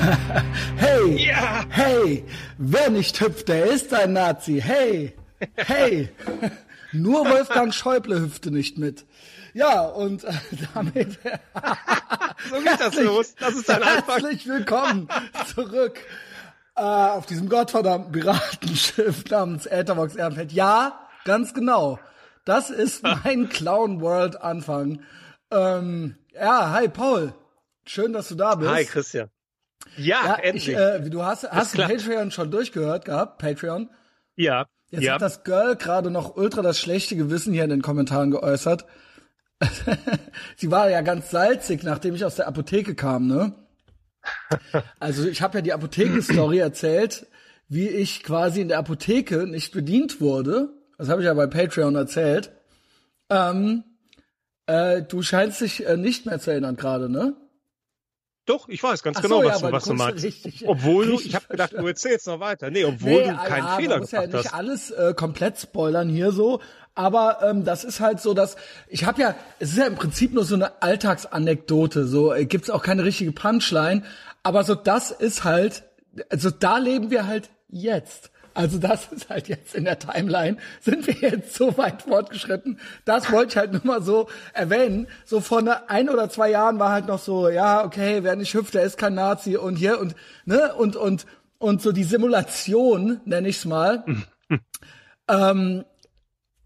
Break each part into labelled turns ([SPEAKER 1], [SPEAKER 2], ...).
[SPEAKER 1] hey,
[SPEAKER 2] Ja.
[SPEAKER 1] hey, wer nicht hüpft, der ist ein Nazi. Hey, hey, nur Wolfgang Schäuble hüpfte nicht mit. Ja, und äh, damit
[SPEAKER 2] So geht das los. Das ist dein Anfang.
[SPEAKER 1] herzlich willkommen zurück äh, auf diesem gottverdammten Piratenschiff namens Äthervox Ehrenfeld. Ja, ganz genau. Das ist mein Clown World Anfang. Ähm, ja, hi Paul. Schön, dass du da bist.
[SPEAKER 2] Hi, Christian. Ja,
[SPEAKER 1] Ja,
[SPEAKER 2] endlich.
[SPEAKER 1] ich, äh, du hast, hast. Patreon schon durchgehört gehabt? Patreon?
[SPEAKER 2] ja,
[SPEAKER 1] Jetzt
[SPEAKER 2] ja.
[SPEAKER 1] hat das Girl gerade noch ultra das schlechte Gewissen hier in den Kommentaren geäußert. Sie war ja ganz salzig, nachdem ich aus der Apotheke kam, ne? Also ich habe ja die Apothekenstory erzählt, wie ich quasi in der Apotheke nicht bedient wurde. Das habe ich ja bei Patreon erzählt. Ähm, äh, du scheinst dich äh, nicht mehr zu erinnern gerade, ne?
[SPEAKER 2] Doch, ich weiß ganz genau,
[SPEAKER 1] so,
[SPEAKER 2] was,
[SPEAKER 1] ja,
[SPEAKER 2] du, was
[SPEAKER 1] du
[SPEAKER 2] du meinst.
[SPEAKER 1] richtig-
[SPEAKER 2] obwohl du,
[SPEAKER 1] richtig
[SPEAKER 2] ich habe gedacht, du erzählst noch weiter. Nee, obwohl du
[SPEAKER 1] ah,
[SPEAKER 2] keinen
[SPEAKER 1] ja,
[SPEAKER 2] Fehler
[SPEAKER 1] man muss ja
[SPEAKER 2] gemacht
[SPEAKER 1] nicht
[SPEAKER 2] hast.
[SPEAKER 1] alles äh, komplett spoilern hier so, aber ähm, das ist halt so, dass ich habe ja, es ist ja im Prinzip nur so eine Alltagsanekdote, so äh, gibt's auch keine richtige Punchline, aber so das ist halt, also da leben wir halt jetzt. Also das ist halt jetzt in der Timeline, sind wir jetzt so weit fortgeschritten. Das wollte ich halt nur mal so erwähnen. So vor ne, ein oder zwei Jahren war halt noch so, ja, okay, wer nicht hüpft, der ist kein Nazi und hier und, ne, und, und, und so die Simulation, nenne ich's mal, ähm,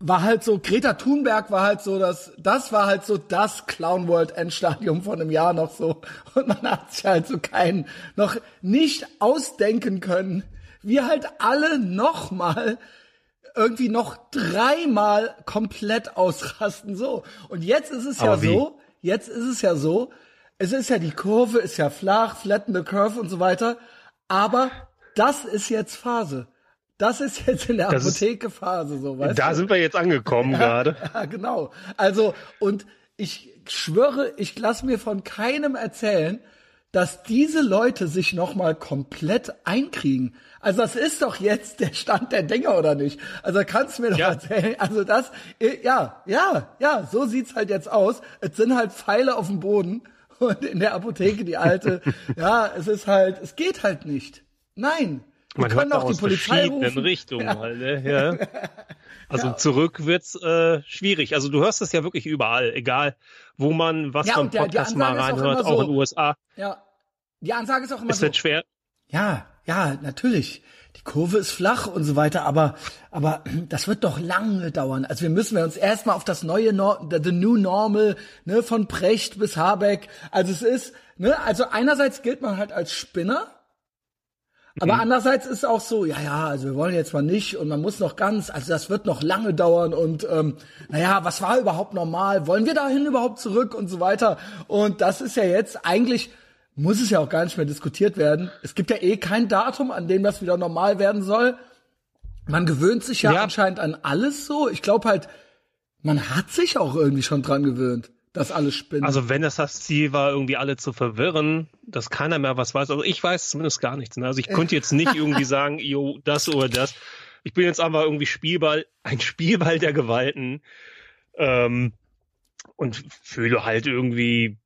[SPEAKER 1] war halt so, Greta Thunberg war halt so, das, das war halt so das Clown World Endstadium von einem Jahr noch so. Und man hat sich halt so keinen, noch nicht ausdenken können, wie halt alle nochmal irgendwie noch dreimal komplett ausrasten, so. Und jetzt ist es ja
[SPEAKER 2] Aber wie?
[SPEAKER 1] so, jetzt ist es ja so, es ist ja die Kurve, ist ja flach, flatten the curve und so weiter, aber das ist jetzt Phase. Das ist jetzt in der
[SPEAKER 2] Das
[SPEAKER 1] Apotheke Phase, so, weißt
[SPEAKER 2] Da
[SPEAKER 1] du?
[SPEAKER 2] sind wir jetzt angekommen gerade.
[SPEAKER 1] Ja, genau. Also, und ich schwöre, ich lasse mir von keinem erzählen, dass diese Leute sich nochmal komplett einkriegen. Also das ist doch jetzt der Stand der Dinge, oder nicht? Also kannst du mir doch
[SPEAKER 2] Ja.
[SPEAKER 1] erzählen. Also das, äh, ja, ja, ja, so sieht's halt jetzt aus. Es sind halt Pfeile auf dem Boden und in der Apotheke die alte. ja, es ist halt, es geht halt nicht. Nein. Wir
[SPEAKER 2] Man
[SPEAKER 1] können
[SPEAKER 2] hört
[SPEAKER 1] auch
[SPEAKER 2] aus
[SPEAKER 1] die Polizei
[SPEAKER 2] verschiedenen
[SPEAKER 1] rufen.
[SPEAKER 2] Richtungen halt, ne? ja. Also zurück wird's äh, schwierig. Also du hörst es ja wirklich überall, egal wo man was
[SPEAKER 1] Ja,
[SPEAKER 2] vom
[SPEAKER 1] und der-
[SPEAKER 2] Podcast mal
[SPEAKER 1] auch
[SPEAKER 2] reinhört, auch
[SPEAKER 1] so.
[SPEAKER 2] in den USA.
[SPEAKER 1] Ja. Die Ansage ist auch immer
[SPEAKER 2] Es
[SPEAKER 1] so.
[SPEAKER 2] wird schwer.
[SPEAKER 1] Ja, ja, natürlich. Die Kurve ist flach und so weiter, aber, aber das wird doch lange dauern. Also wir müssen wir uns erstmal auf das neue, Nor the new normal, ne, von Precht bis Habeck. Also es ist, ne, also einerseits gilt man halt als Spinner, aber andererseits ist auch so, ja, ja, also wir wollen jetzt mal nicht und man muss noch ganz, also das wird noch lange dauern und ähm, naja, was war überhaupt normal? Wollen wir dahin überhaupt zurück und so weiter? Und das ist ja jetzt eigentlich, muss es ja auch gar nicht mehr diskutiert werden. Es gibt ja eh kein Datum, an dem das wieder normal werden soll. Man gewöhnt sich ja,
[SPEAKER 2] Ja.
[SPEAKER 1] anscheinend an alles so. Ich glaube halt, man hat sich auch irgendwie schon dran gewöhnt, dass alles spinnt.
[SPEAKER 2] Also wenn das das Ziel war, irgendwie alle zu verwirren, dass keiner mehr was weiß. Also ich weiß zumindest gar nichts. Ne? Also ich könnte jetzt nicht irgendwie sagen, jo, das oder das. Ich bin jetzt einfach irgendwie Spielball, ein Spielball der Gewalten. Ähm, und fühle halt irgendwie,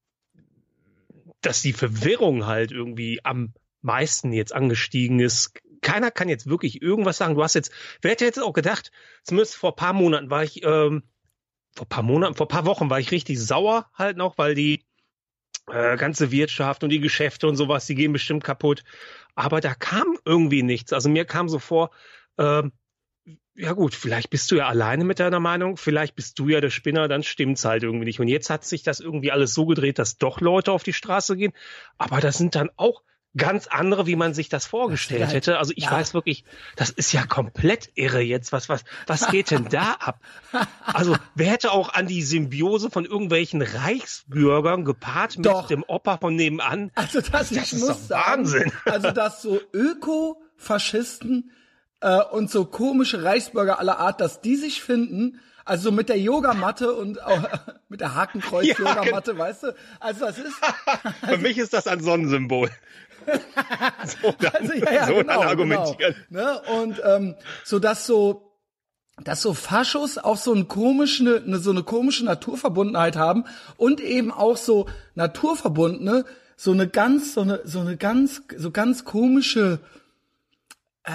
[SPEAKER 2] dass die Verwirrung halt irgendwie am meisten jetzt angestiegen ist. Keiner kann jetzt wirklich irgendwas sagen. Du hast jetzt, wer hätte jetzt auch gedacht, zumindest vor paar Monaten war ich, ähm, vor paar Monaten, vor paar Wochen war ich richtig sauer halt noch, weil die äh, ganze Wirtschaft und die Geschäfte und sowas, die gehen bestimmt kaputt. Aber da kam irgendwie nichts. Also mir kam so vor, ähm, ja gut, vielleicht bist du ja alleine mit deiner Meinung, vielleicht bist du ja der Spinner, dann stimmt's halt irgendwie nicht. Und jetzt hat sich das irgendwie alles so gedreht, dass doch Leute auf die Straße gehen. Aber das sind dann auch ganz andere, wie man sich das vorgestellt
[SPEAKER 1] Das
[SPEAKER 2] hätte. Also ich
[SPEAKER 1] ja.
[SPEAKER 2] weiß wirklich, das ist ja komplett irre jetzt. Was, was, was geht denn da ab? Also wer hätte auch an die Symbiose von irgendwelchen Reichsbürgern gepaart mit
[SPEAKER 1] Doch.
[SPEAKER 2] dem Opa von nebenan?
[SPEAKER 1] Also das,
[SPEAKER 2] Das ist
[SPEAKER 1] muss
[SPEAKER 2] doch
[SPEAKER 1] sagen,
[SPEAKER 2] Wahnsinn.
[SPEAKER 1] also dass so Öko-Faschisten äh, und so komische Reichsbürger aller Art, dass die sich finden, also so mit der Yogamatte und auch, mit der Hakenkreuz-Yogamatte, weißt du? Also das ist,
[SPEAKER 2] Für mich ist das ein Sonnensymbol. so dann,
[SPEAKER 1] also ja, ja,
[SPEAKER 2] so
[SPEAKER 1] genau,
[SPEAKER 2] dann argumentieren.
[SPEAKER 1] Genau, ne? Und ähm, so dass so dass so Faschos auch so eine komische, eine, so eine komische Naturverbundenheit haben und eben auch so naturverbundene so eine ganz, so eine, so eine ganz, so ganz komische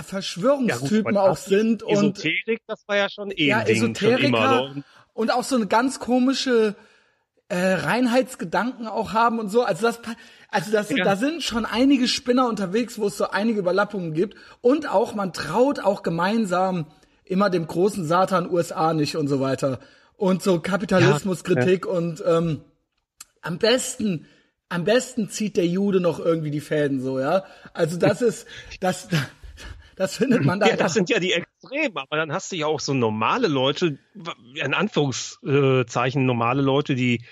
[SPEAKER 1] Verschwörungstypen ja, gut, auch sind
[SPEAKER 2] und Esoterik, das war ja schon eh
[SPEAKER 1] ja, Esoteriker schon und auch so eine ganz komische äh, Reinheitsgedanken auch haben und so. Also das, also das, ja. da sind schon einige Spinner unterwegs, wo es so einige Überlappungen gibt und auch man traut auch gemeinsam immer dem großen Satan USA nicht und so weiter und so Kapitalismuskritik ja, ja. und ähm, am besten am besten zieht der Jude noch irgendwie die Fäden so, ja. Also das ist das das findet man da.
[SPEAKER 2] Ja, das sind ja die Extremen, aber dann hast du ja auch so normale Leute, in Anführungszeichen normale Leute, die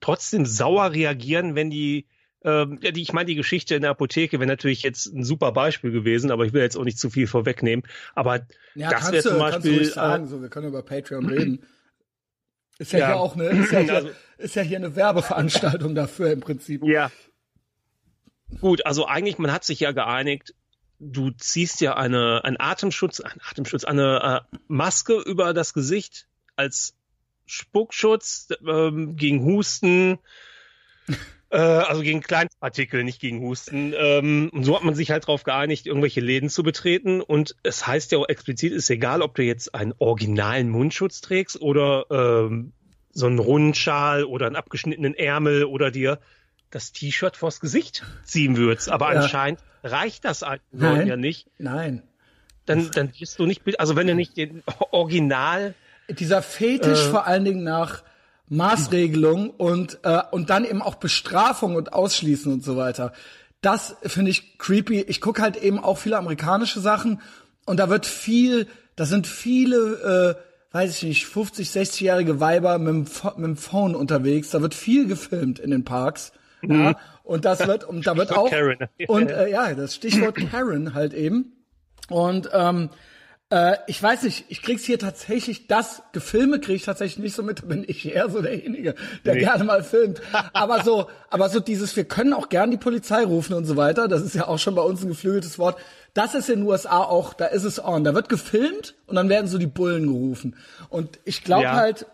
[SPEAKER 2] trotzdem sauer reagieren, wenn die ähm, ja, die, ich meine, die Geschichte in der Apotheke wäre natürlich jetzt ein super Beispiel gewesen, aber ich will jetzt auch nicht zu viel vorwegnehmen. Aber ja, das wäre zum Beispiel.
[SPEAKER 1] Kannst du sagen, äh, so, wir können über Patreon reden. Ist ja, ja, hier auch eine, ist ja, hier, also, ist ja hier eine Werbeveranstaltung dafür im Prinzip.
[SPEAKER 2] Ja. Gut, also eigentlich, man hat sich ja geeinigt, du ziehst ja eine, ein Atemschutz, ein Atemschutz, eine äh, Maske über das Gesicht als Spuckschutz ähm, gegen Husten, äh, also gegen Kleinpartikel, nicht gegen Husten. Ähm, und so hat man sich halt darauf geeinigt, irgendwelche Läden zu betreten. Und es heißt ja auch explizit, ist egal, ob du jetzt einen originalen Mundschutz trägst oder ähm, so einen Rundschal oder einen abgeschnittenen Ärmel oder dir das T-Shirt vors Gesicht ziehen würdest. Aber ja. anscheinend reicht das Nein. ja nicht.
[SPEAKER 1] Nein.
[SPEAKER 2] Dann, dann bist du nicht, also wenn du nicht den Original.
[SPEAKER 1] Dieser Fetisch äh, vor allen Dingen nach Maßregelung und, äh, und dann eben auch Bestrafung und Ausschließen und so weiter. Das finde ich creepy. Ich gucke halt eben auch viele amerikanische Sachen und da wird viel, da sind viele, äh, weiß ich nicht, 50, 60-jährige Weiber mit dem, mit dem Phone unterwegs. Da wird viel gefilmt in den Parks. Ja, und das wird, und da wird auch, Karen. und äh, ja, das Stichwort Karen halt eben. Und ähm, äh, ich weiß nicht, ich krieg's hier tatsächlich, das Gefilme krieg ich tatsächlich nicht so mit, bin ich eher so derjenige, der nee. gerne mal filmt. Aber so, aber so dieses, wir können auch gern die Polizei rufen und so weiter, das ist ja auch schon bei uns ein geflügeltes Wort. Das ist in den USA auch, da ist es on. Da wird gefilmt und dann werden so die Bullen gerufen. Und ich glaube ja. halt,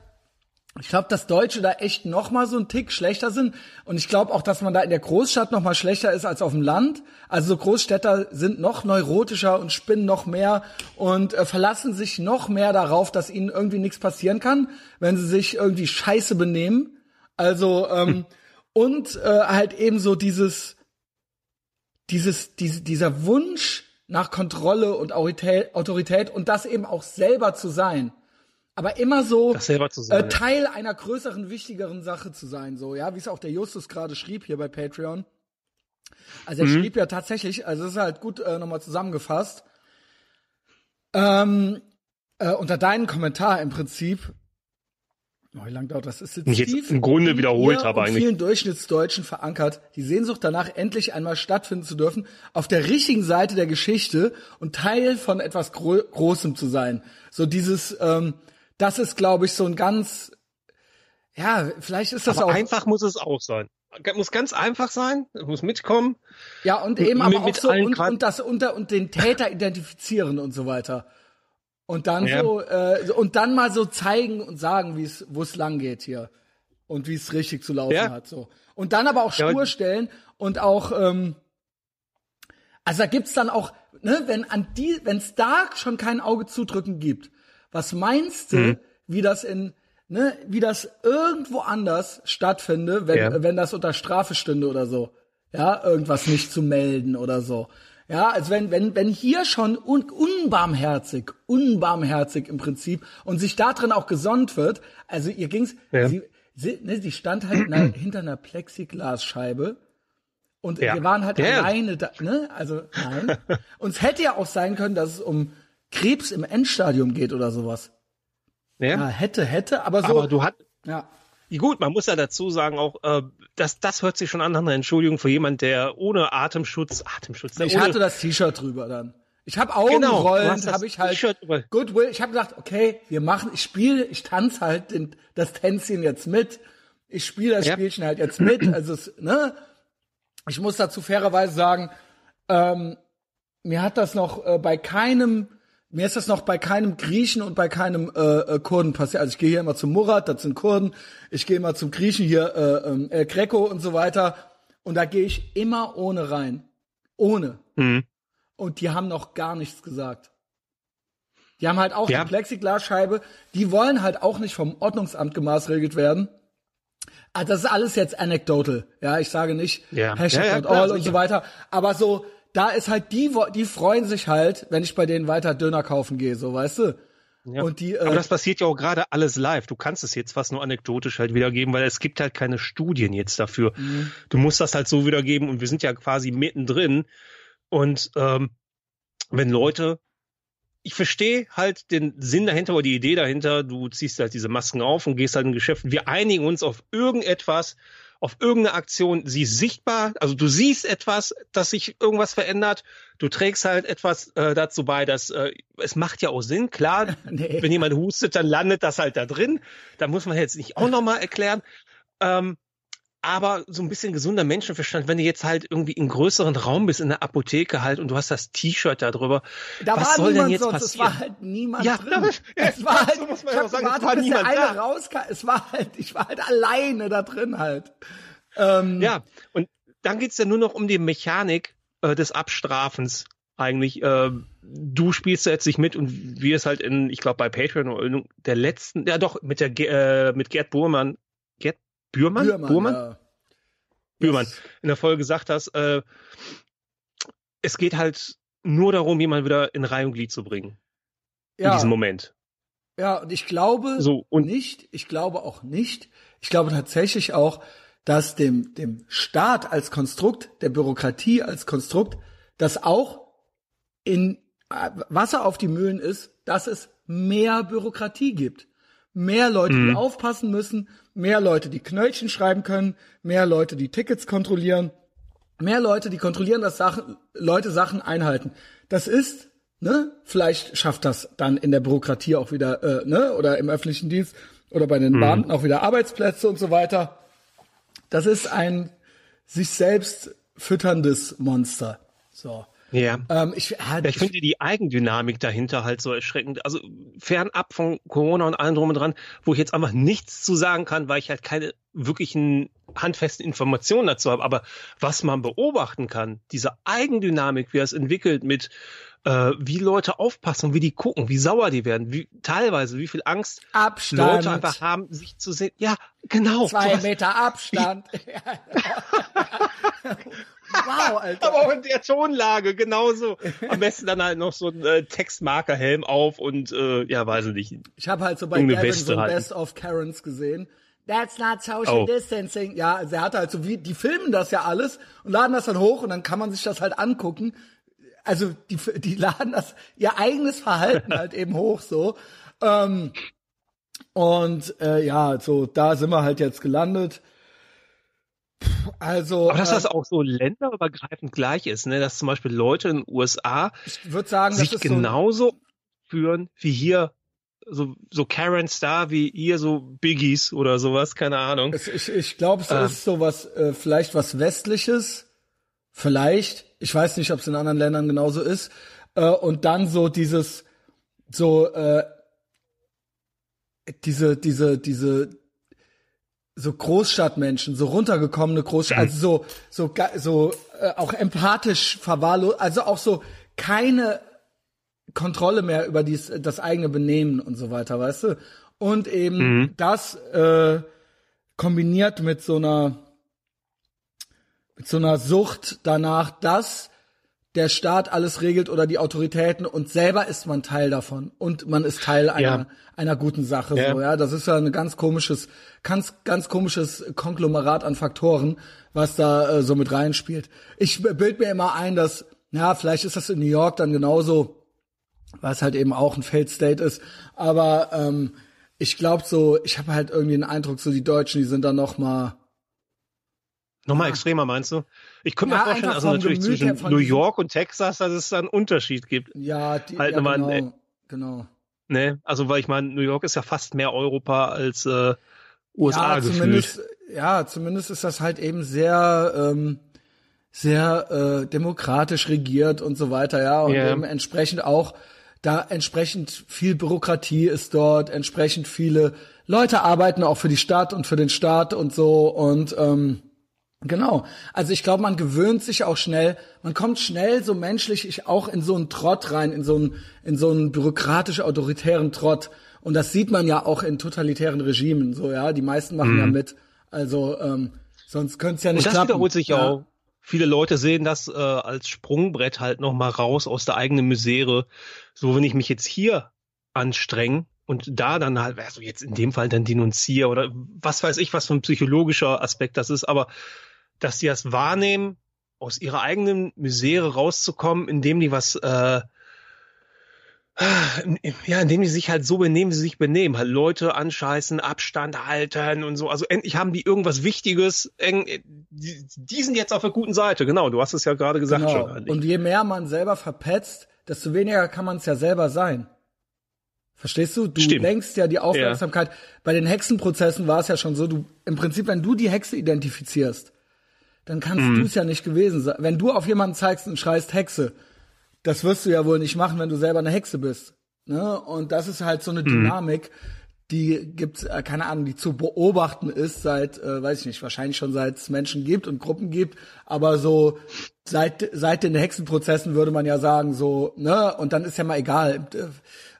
[SPEAKER 1] ich glaube, dass Deutsche da echt noch mal so ein Tick schlechter sind und ich glaube auch, dass man da in der Großstadt noch mal schlechter ist als auf dem Land. Also so Großstädter sind noch neurotischer und spinnen noch mehr und äh, verlassen sich noch mehr darauf, dass ihnen irgendwie nichts passieren kann, wenn sie sich irgendwie scheiße benehmen. Also ähm, hm. und äh, halt eben so dieses dieses diese, dieser Wunsch nach Kontrolle und Autorität und das eben auch selber zu sein aber immer so
[SPEAKER 2] äh,
[SPEAKER 1] Teil einer größeren, wichtigeren Sache zu sein, so, ja, wie es auch der Justus gerade schrieb hier bei Patreon. Also er mhm. schrieb ja tatsächlich, also das ist halt gut äh, nochmal zusammengefasst. Ähm, äh, unter deinen Kommentar im Prinzip, oh, wie lang dauert das? Ist
[SPEAKER 2] jetzt, jetzt im Grunde wiederholt habe eigentlich.
[SPEAKER 1] vielen Durchschnittsdeutschen verankert, die Sehnsucht danach, endlich einmal stattfinden zu dürfen, auf der richtigen Seite der Geschichte und Teil von etwas Gro Großem zu sein. So dieses, ähm, das ist, glaube ich, so ein ganz, ja, vielleicht ist das
[SPEAKER 2] aber
[SPEAKER 1] auch.
[SPEAKER 2] Einfach muss es auch sein. Muss ganz einfach sein, muss mitkommen.
[SPEAKER 1] Ja, und eben aber mit, auch so, und, und das unter, und den Täter identifizieren und so weiter. Und dann ja. so, äh, und dann mal so zeigen und sagen, wie es, wo es lang geht hier. Und wie es richtig zu laufen ja. hat, so. Und dann aber auch Spur ja, stellen und auch, ähm, also da gibt's dann auch, ne, wenn an die, wenn es da schon kein Auge zudrücken gibt, was meinst du, mhm. wie das in, ne, wie das irgendwo anders stattfinde, wenn, ja. wenn das unter Strafe stünde oder so? Ja, irgendwas nicht zu melden oder so. Ja, also wenn, wenn, wenn hier schon un, unbarmherzig, unbarmherzig im Prinzip und sich da drin auch gesonnt wird, also ihr ging's, ja. sie, sie, ne, sie stand halt na, hinter einer Plexiglasscheibe und ja. wir waren halt ja. alleine da, ne, also nein. und es hätte ja auch sein können, dass es um Krebs im Endstadium geht oder sowas. Ja, ja hätte, hätte, aber so.
[SPEAKER 2] Aber du hast. Ja. Gut, man muss ja dazu sagen auch, äh, das, das hört sich schon an nach einer Entschuldigung für jemand, der ohne
[SPEAKER 1] Atemschutz, Atemschutz. Ich ohne, hatte das T-Shirt drüber dann. Ich habe Augenrollen, genau, habe ich halt Goodwill. Ich habe gedacht, okay, wir machen, ich spiele, ich tanze halt den, das Tänzchen jetzt mit. Ich spiele das ja. Spielchen halt jetzt mit. Also es, ne, ich muss dazu fairerweise sagen, ähm, mir hat das noch äh, bei keinem mir ist das noch bei keinem Griechen und bei keinem äh, äh, Kurden passiert. Also ich gehe hier immer zum Murat, das sind Kurden. Ich gehe immer zum Griechen hier, äh, äh, El Greco und so weiter. Und da gehe ich immer ohne rein. Ohne.
[SPEAKER 2] Mhm.
[SPEAKER 1] Und die haben noch gar nichts gesagt. Die haben halt auch
[SPEAKER 2] Ja.
[SPEAKER 1] die Plexiglasscheibe, die wollen halt auch nicht vom Ordnungsamt gemaßregelt werden. Ah, das ist alles jetzt anecdotal. Ja, ich sage nicht
[SPEAKER 2] Ja.
[SPEAKER 1] Hashtag
[SPEAKER 2] Ja, ja, klar,
[SPEAKER 1] all und so weiter. Aber so, da ist halt die, die freuen sich halt, wenn ich bei denen weiter Döner kaufen gehe, so, weißt du?
[SPEAKER 2] Ja.
[SPEAKER 1] Und die,
[SPEAKER 2] Aber
[SPEAKER 1] äh,
[SPEAKER 2] das passiert ja auch gerade alles live. Du kannst es jetzt fast nur anekdotisch halt wiedergeben, weil es gibt halt keine Studien jetzt dafür.
[SPEAKER 1] Mhm.
[SPEAKER 2] Du musst das halt so wiedergeben und wir sind ja quasi mittendrin. Und ähm, wenn Leute, ich verstehe halt den Sinn dahinter oder die Idee dahinter, du ziehst halt diese Masken auf und gehst halt in Geschäften. Wir einigen uns auf irgendetwas, auf irgendeine Aktion, sie ist sichtbar, also du siehst etwas, dass sich irgendwas verändert, du trägst halt etwas äh, dazu bei, dass äh, es macht ja auch Sinn, klar,
[SPEAKER 1] Nee.
[SPEAKER 2] wenn jemand hustet, dann landet das halt da drin. Da muss man jetzt nicht auch nochmal erklären. Ähm, aber so ein bisschen gesunder Menschenverstand, wenn du jetzt halt irgendwie in größeren Raum bist, in der Apotheke halt, und du hast das T-Shirt da drüber,
[SPEAKER 1] da
[SPEAKER 2] was
[SPEAKER 1] war
[SPEAKER 2] soll denn jetzt
[SPEAKER 1] sonst, es
[SPEAKER 2] passieren?
[SPEAKER 1] war halt niemand
[SPEAKER 2] Ja,
[SPEAKER 1] drin.
[SPEAKER 2] ja,
[SPEAKER 1] es war halt,
[SPEAKER 2] so muss man ja sagen,
[SPEAKER 1] gewartet,
[SPEAKER 2] es war
[SPEAKER 1] bis der
[SPEAKER 2] niemand
[SPEAKER 1] eine
[SPEAKER 2] da.
[SPEAKER 1] rauskam. Es war halt, ich war halt alleine da drin halt. Ähm,
[SPEAKER 2] Ja, und dann geht's ja nur noch um die Mechanik äh, des Abstrafens eigentlich. Äh, du spielst da jetzt nicht mit und wir es halt in, ich glaube bei Patreon oder der letzten, ja doch, mit der äh, mit Gerd Burmann, Gerd Bührmann?
[SPEAKER 1] Bührmann,
[SPEAKER 2] Burmann?
[SPEAKER 1] ja.
[SPEAKER 2] Bührmann.
[SPEAKER 1] Yes.
[SPEAKER 2] in der Folge gesagt hast, äh, es geht halt nur darum, jemanden wieder in Reihe und Glied zu bringen. In
[SPEAKER 1] Ja,
[SPEAKER 2] diesem Moment.
[SPEAKER 1] ja, und ich glaube
[SPEAKER 2] So, und
[SPEAKER 1] nicht, ich glaube auch nicht, ich glaube tatsächlich auch, dass dem, dem Staat als Konstrukt, der Bürokratie als Konstrukt, das auch in äh, Wasser auf die Mühlen ist, dass es mehr Bürokratie gibt. Mehr Leute, die aufpassen müssen, mehr Leute, die Knöllchen schreiben können, mehr Leute, die Tickets kontrollieren, mehr Leute, die kontrollieren, dass Sachen, Leute Sachen einhalten. Das ist, ne, vielleicht schafft das dann in der Bürokratie auch wieder, äh, ne, oder im öffentlichen Dienst oder bei den Beamten auch wieder Arbeitsplätze und so weiter. Das ist ein sich selbst fütterndes Monster. So.
[SPEAKER 2] Ja.
[SPEAKER 1] Ähm, ich, ja,
[SPEAKER 2] Ja, ich finde die Eigendynamik dahinter halt so erschreckend. Also fernab von Corona und allem drum und dran, wo ich jetzt einfach nichts zu sagen kann, weil ich halt keine wirklichen handfesten Informationen dazu habe. Aber was man beobachten kann, diese Eigendynamik, wie es entwickelt mit äh, wie Leute aufpassen und wie die gucken, wie sauer die werden, wie teilweise, wie viel Angst
[SPEAKER 1] Abstand.
[SPEAKER 2] Leute einfach haben, sich zu sehen. Ja, genau.
[SPEAKER 1] Zwei
[SPEAKER 2] sowas.
[SPEAKER 1] Meter Abstand. wow, Alter.
[SPEAKER 2] Aber auch in der Tonlage, genauso. Am besten dann halt noch so ein äh, Textmarkerhelm auf und äh, ja, weiß ich nicht.
[SPEAKER 1] Ich habe halt so bei Gavin
[SPEAKER 2] Weste
[SPEAKER 1] so ein. Best of Karens gesehen. That's not social
[SPEAKER 2] Oh.
[SPEAKER 1] distancing. Ja, also er hat halt so wie, die filmen das ja alles und laden das dann hoch und dann kann man sich das halt angucken. Also die, die laden das, ihr eigenes Verhalten halt eben hoch so. Ähm, und äh, ja, so da sind wir halt jetzt gelandet. Also,
[SPEAKER 2] Aber dass
[SPEAKER 1] äh,
[SPEAKER 2] das auch so länderübergreifend gleich ist, ne? dass zum Beispiel Leute in den USA
[SPEAKER 1] sagen, das
[SPEAKER 2] sich
[SPEAKER 1] ist so,
[SPEAKER 2] genauso führen wie hier so, so Karens da, wie hier so Biggies oder sowas, keine Ahnung.
[SPEAKER 1] Es, ich ich glaube, es
[SPEAKER 2] Ähm.
[SPEAKER 1] ist so was, äh, vielleicht was Westliches. Vielleicht. Ich weiß nicht, ob es in anderen Ländern genauso ist. Äh, und dann so dieses, so, äh, diese, diese, diese, so Großstadtmenschen, so runtergekommene Großstadt, also so, so, so, äh, auch empathisch verwahrlost, also auch so keine Kontrolle mehr über dies, das eigene Benehmen und so weiter, weißt du? Und eben das äh, kombiniert mit so einer mit so einer Sucht danach, dass der Staat alles regelt oder die Autoritäten und selber ist man Teil davon und man ist Teil einer
[SPEAKER 2] Ja.
[SPEAKER 1] einer guten Sache
[SPEAKER 2] Ja.
[SPEAKER 1] so ja das ist ja ein ganz komisches ganz ganz komisches Konglomerat an Faktoren was da äh, so mit reinspielt ich bild mir immer ein dass ja vielleicht ist das in New York dann genauso was halt eben auch ein Failed State ist aber ähm, ich glaube so ich habe halt irgendwie den Eindruck so die Deutschen die sind da noch mal
[SPEAKER 2] Nochmal extremer, meinst du? Ich könnte
[SPEAKER 1] Ja,
[SPEAKER 2] mir vorstellen, also natürlich
[SPEAKER 1] Gemüt
[SPEAKER 2] zwischen New York und Texas, dass es da einen Unterschied gibt.
[SPEAKER 1] ja die
[SPEAKER 2] Halt
[SPEAKER 1] ja,
[SPEAKER 2] nochmal
[SPEAKER 1] genau, genau.
[SPEAKER 2] Ne? Also, weil ich meine, New York ist ja fast mehr Europa als äh, USA
[SPEAKER 1] ja,
[SPEAKER 2] gefühlt.
[SPEAKER 1] zumindest, ja, zumindest ist das halt eben sehr, ähm, sehr äh, demokratisch regiert und so weiter, ja. Und
[SPEAKER 2] Ja.
[SPEAKER 1] eben entsprechend auch, da entsprechend viel Bürokratie ist dort, entsprechend viele Leute arbeiten auch für die Stadt und für den Staat und so. Und ähm, Genau. Also ich glaube, man gewöhnt sich auch schnell, man kommt schnell so menschlich ich auch in so einen Trott rein, in so einen, in so einen bürokratisch-autoritären Trott. Und das sieht man ja auch in totalitären Regimen, so, ja. Die meisten machen mhm. ja mit. Also, ähm, sonst könnte es ja nicht
[SPEAKER 2] Und das
[SPEAKER 1] klappen.
[SPEAKER 2] wiederholt sich ja. auch. Viele Leute sehen das äh, als Sprungbrett halt noch mal raus aus der eigenen Misere. So, wenn ich mich jetzt hier anstrenge, und da dann halt, also jetzt in dem Fall dann denunziere oder was weiß ich, was für ein psychologischer Aspekt das ist, aber dass sie das wahrnehmen, aus ihrer eigenen Misere rauszukommen, indem die was, äh, ja, indem die sich halt so benehmen, wie sie sich benehmen, halt Leute anscheißen, Abstand halten und so. Also endlich haben die irgendwas Wichtiges. Die, die sind jetzt auf der guten Seite. Genau, du hast es ja gerade gesagt
[SPEAKER 1] genau.
[SPEAKER 2] schon.
[SPEAKER 1] Und je mehr man selber verpetzt, desto weniger kann man es ja selber sein. Verstehst du? Du
[SPEAKER 2] Stimmt.
[SPEAKER 1] lenkst ja die Aufmerksamkeit. Ja. Bei den Hexenprozessen war es ja schon so, du im Prinzip, wenn du die Hexe identifizierst, dann kannst mhm. du es ja nicht gewesen sein. Wenn du auf jemanden zeigst und schreist Hexe, das wirst du ja wohl nicht machen, wenn du selber eine Hexe bist. Ne? Und das ist halt so eine mhm. Dynamik, die gibt's, äh, keine Ahnung, die zu beobachten ist seit, äh, weiß ich nicht, wahrscheinlich schon seit es Menschen gibt und Gruppen gibt, aber so seit seit den Hexenprozessen würde man ja sagen so, ne? Und dann ist ja mal egal,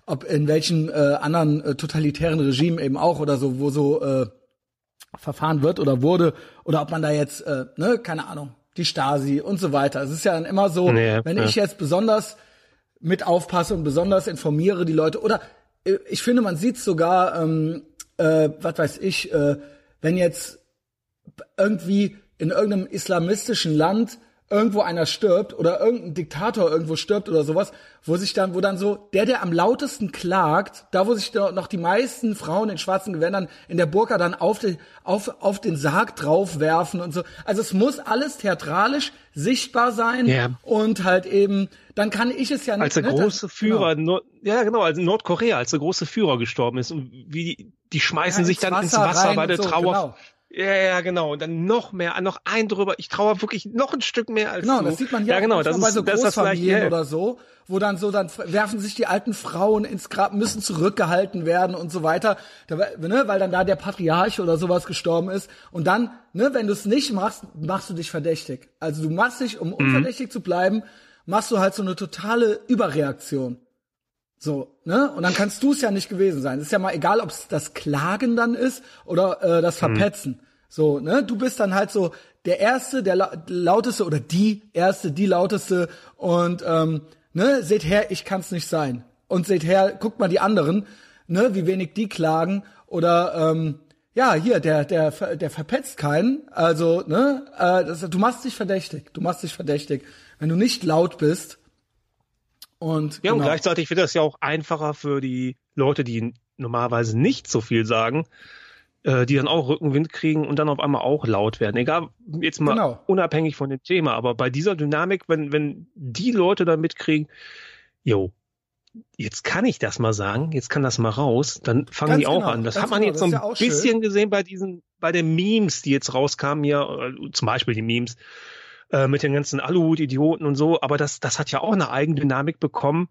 [SPEAKER 1] ob in welchen äh, anderen äh, totalitären Regimen eben auch oder so, wo so äh, verfahren wird oder wurde oder ob man da jetzt, äh, ne, keine Ahnung, die Stasi und so weiter. Es ist ja dann immer so, nee, wenn ja. ich jetzt besonders mit aufpasse und besonders informiere die Leute oder äh, ich finde, man sieht sogar, ähm, äh, was weiß ich, äh, wenn jetzt irgendwie in irgendeinem islamistischen Land irgendwo einer stirbt oder irgendein Diktator irgendwo stirbt oder sowas, wo sich dann, wo dann so der, der am lautesten klagt, da wo sich noch die meisten Frauen in schwarzen Gewändern in der Burka dann auf, die, auf, auf den Sarg draufwerfen und so. Also es muss alles theatralisch sichtbar sein ja. und halt eben, dann kann ich es ja nicht.
[SPEAKER 2] Als der ne, große das, Führer, genau. Nord, ja genau, als in Nordkorea, als der große Führer gestorben ist und wie die, die schmeißen ja, sich dann Wasser ins Wasser bei der so, Trauer. Genau. Ja, ja, genau. Und dann noch mehr, noch ein drüber. Ich traue wirklich noch ein Stück mehr als
[SPEAKER 1] Genau,
[SPEAKER 2] du.
[SPEAKER 1] das sieht man ja,
[SPEAKER 2] ja genau,
[SPEAKER 1] das ist, bei so das Großfamilien das oder so, wo dann so, dann werfen sich die alten Frauen ins Grab, müssen zurückgehalten werden und so weiter, da, ne, weil dann da der Patriarch oder sowas gestorben ist. Und dann, ne, wenn du es nicht machst, machst du dich verdächtig. Also du machst dich, um mhm. unverdächtig zu bleiben, machst du halt so eine totale Überreaktion. So, ne? Und dann kannst du es ja nicht gewesen sein. Es ist ja mal egal, ob es das Klagen dann ist oder äh, das mhm. Verpetzen. Mhm. So, ne? Du bist dann halt so der Erste, der lauteste oder die Erste, die lauteste und ähm, ne, seht her, ich kann's nicht sein. Und seht her, guckt mal die anderen, ne, wie wenig die klagen oder ähm, ja, hier, der, der, der verpetzt keinen. Also, ne, äh, das, du machst dich verdächtig. Du machst dich verdächtig, wenn du nicht laut bist. Und,
[SPEAKER 2] ja, genau. und gleichzeitig wird das ja auch einfacher für die Leute, die normalerweise nicht so viel sagen, äh, die dann auch Rückenwind kriegen und dann auf einmal auch laut werden. Egal, jetzt mal genau. unabhängig von dem Thema, aber bei dieser Dynamik, wenn, wenn die Leute dann mitkriegen, jo, jetzt kann ich das mal sagen, jetzt kann das mal raus, dann fangen Ganz die auch genau. an. Das hat man genau. jetzt so ein ja bisschen schön. gesehen bei diesen, bei den Memes, die jetzt rauskamen, ja, äh, zum Beispiel die Memes äh, mit den ganzen Aluhut-Idioten und so, aber das, das hat ja auch eine Eigendynamik bekommen,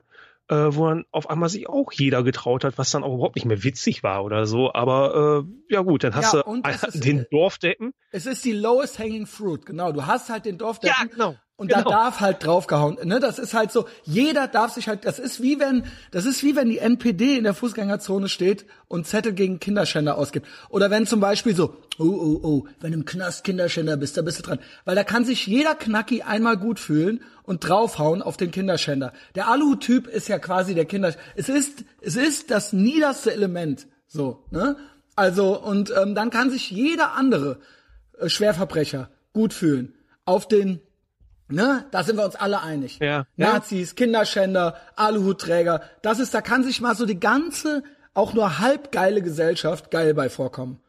[SPEAKER 2] äh, wo dann auf einmal sich auch jeder getraut hat, was dann auch überhaupt nicht mehr witzig war oder so. Aber äh, ja gut, dann hast ja, du ist, den Dorfdeppen.
[SPEAKER 1] Es ist die lowest hanging fruit, genau. Du hast halt den Dorfdeppen.
[SPEAKER 2] Ja, genau.
[SPEAKER 1] Und
[SPEAKER 2] genau.
[SPEAKER 1] da darf halt draufgehauen. Ne? Das ist halt so, jeder darf sich halt, das ist wie wenn, das ist wie wenn die NPD in der Fußgängerzone steht und Zettel gegen Kinderschänder ausgibt. Oder wenn zum Beispiel so, oh, oh, oh, wenn du im Knast Kinderschänder bist, da bist du dran. Weil da kann sich jeder Knacki einmal gut fühlen und draufhauen auf den Kinderschänder. Der Alu-Typ ist ja quasi der Kinder, es ist, es ist das niederste Element. So, ne? Also, und ähm, dann kann sich jeder andere äh, Schwerverbrecher gut fühlen auf den Ne, da sind wir uns alle einig.
[SPEAKER 2] Ja.
[SPEAKER 1] Nazis, Kinderschänder, Aluhutträger, das ist, da kann sich mal so die ganze, auch nur halb geile Gesellschaft geil bei vorkommen.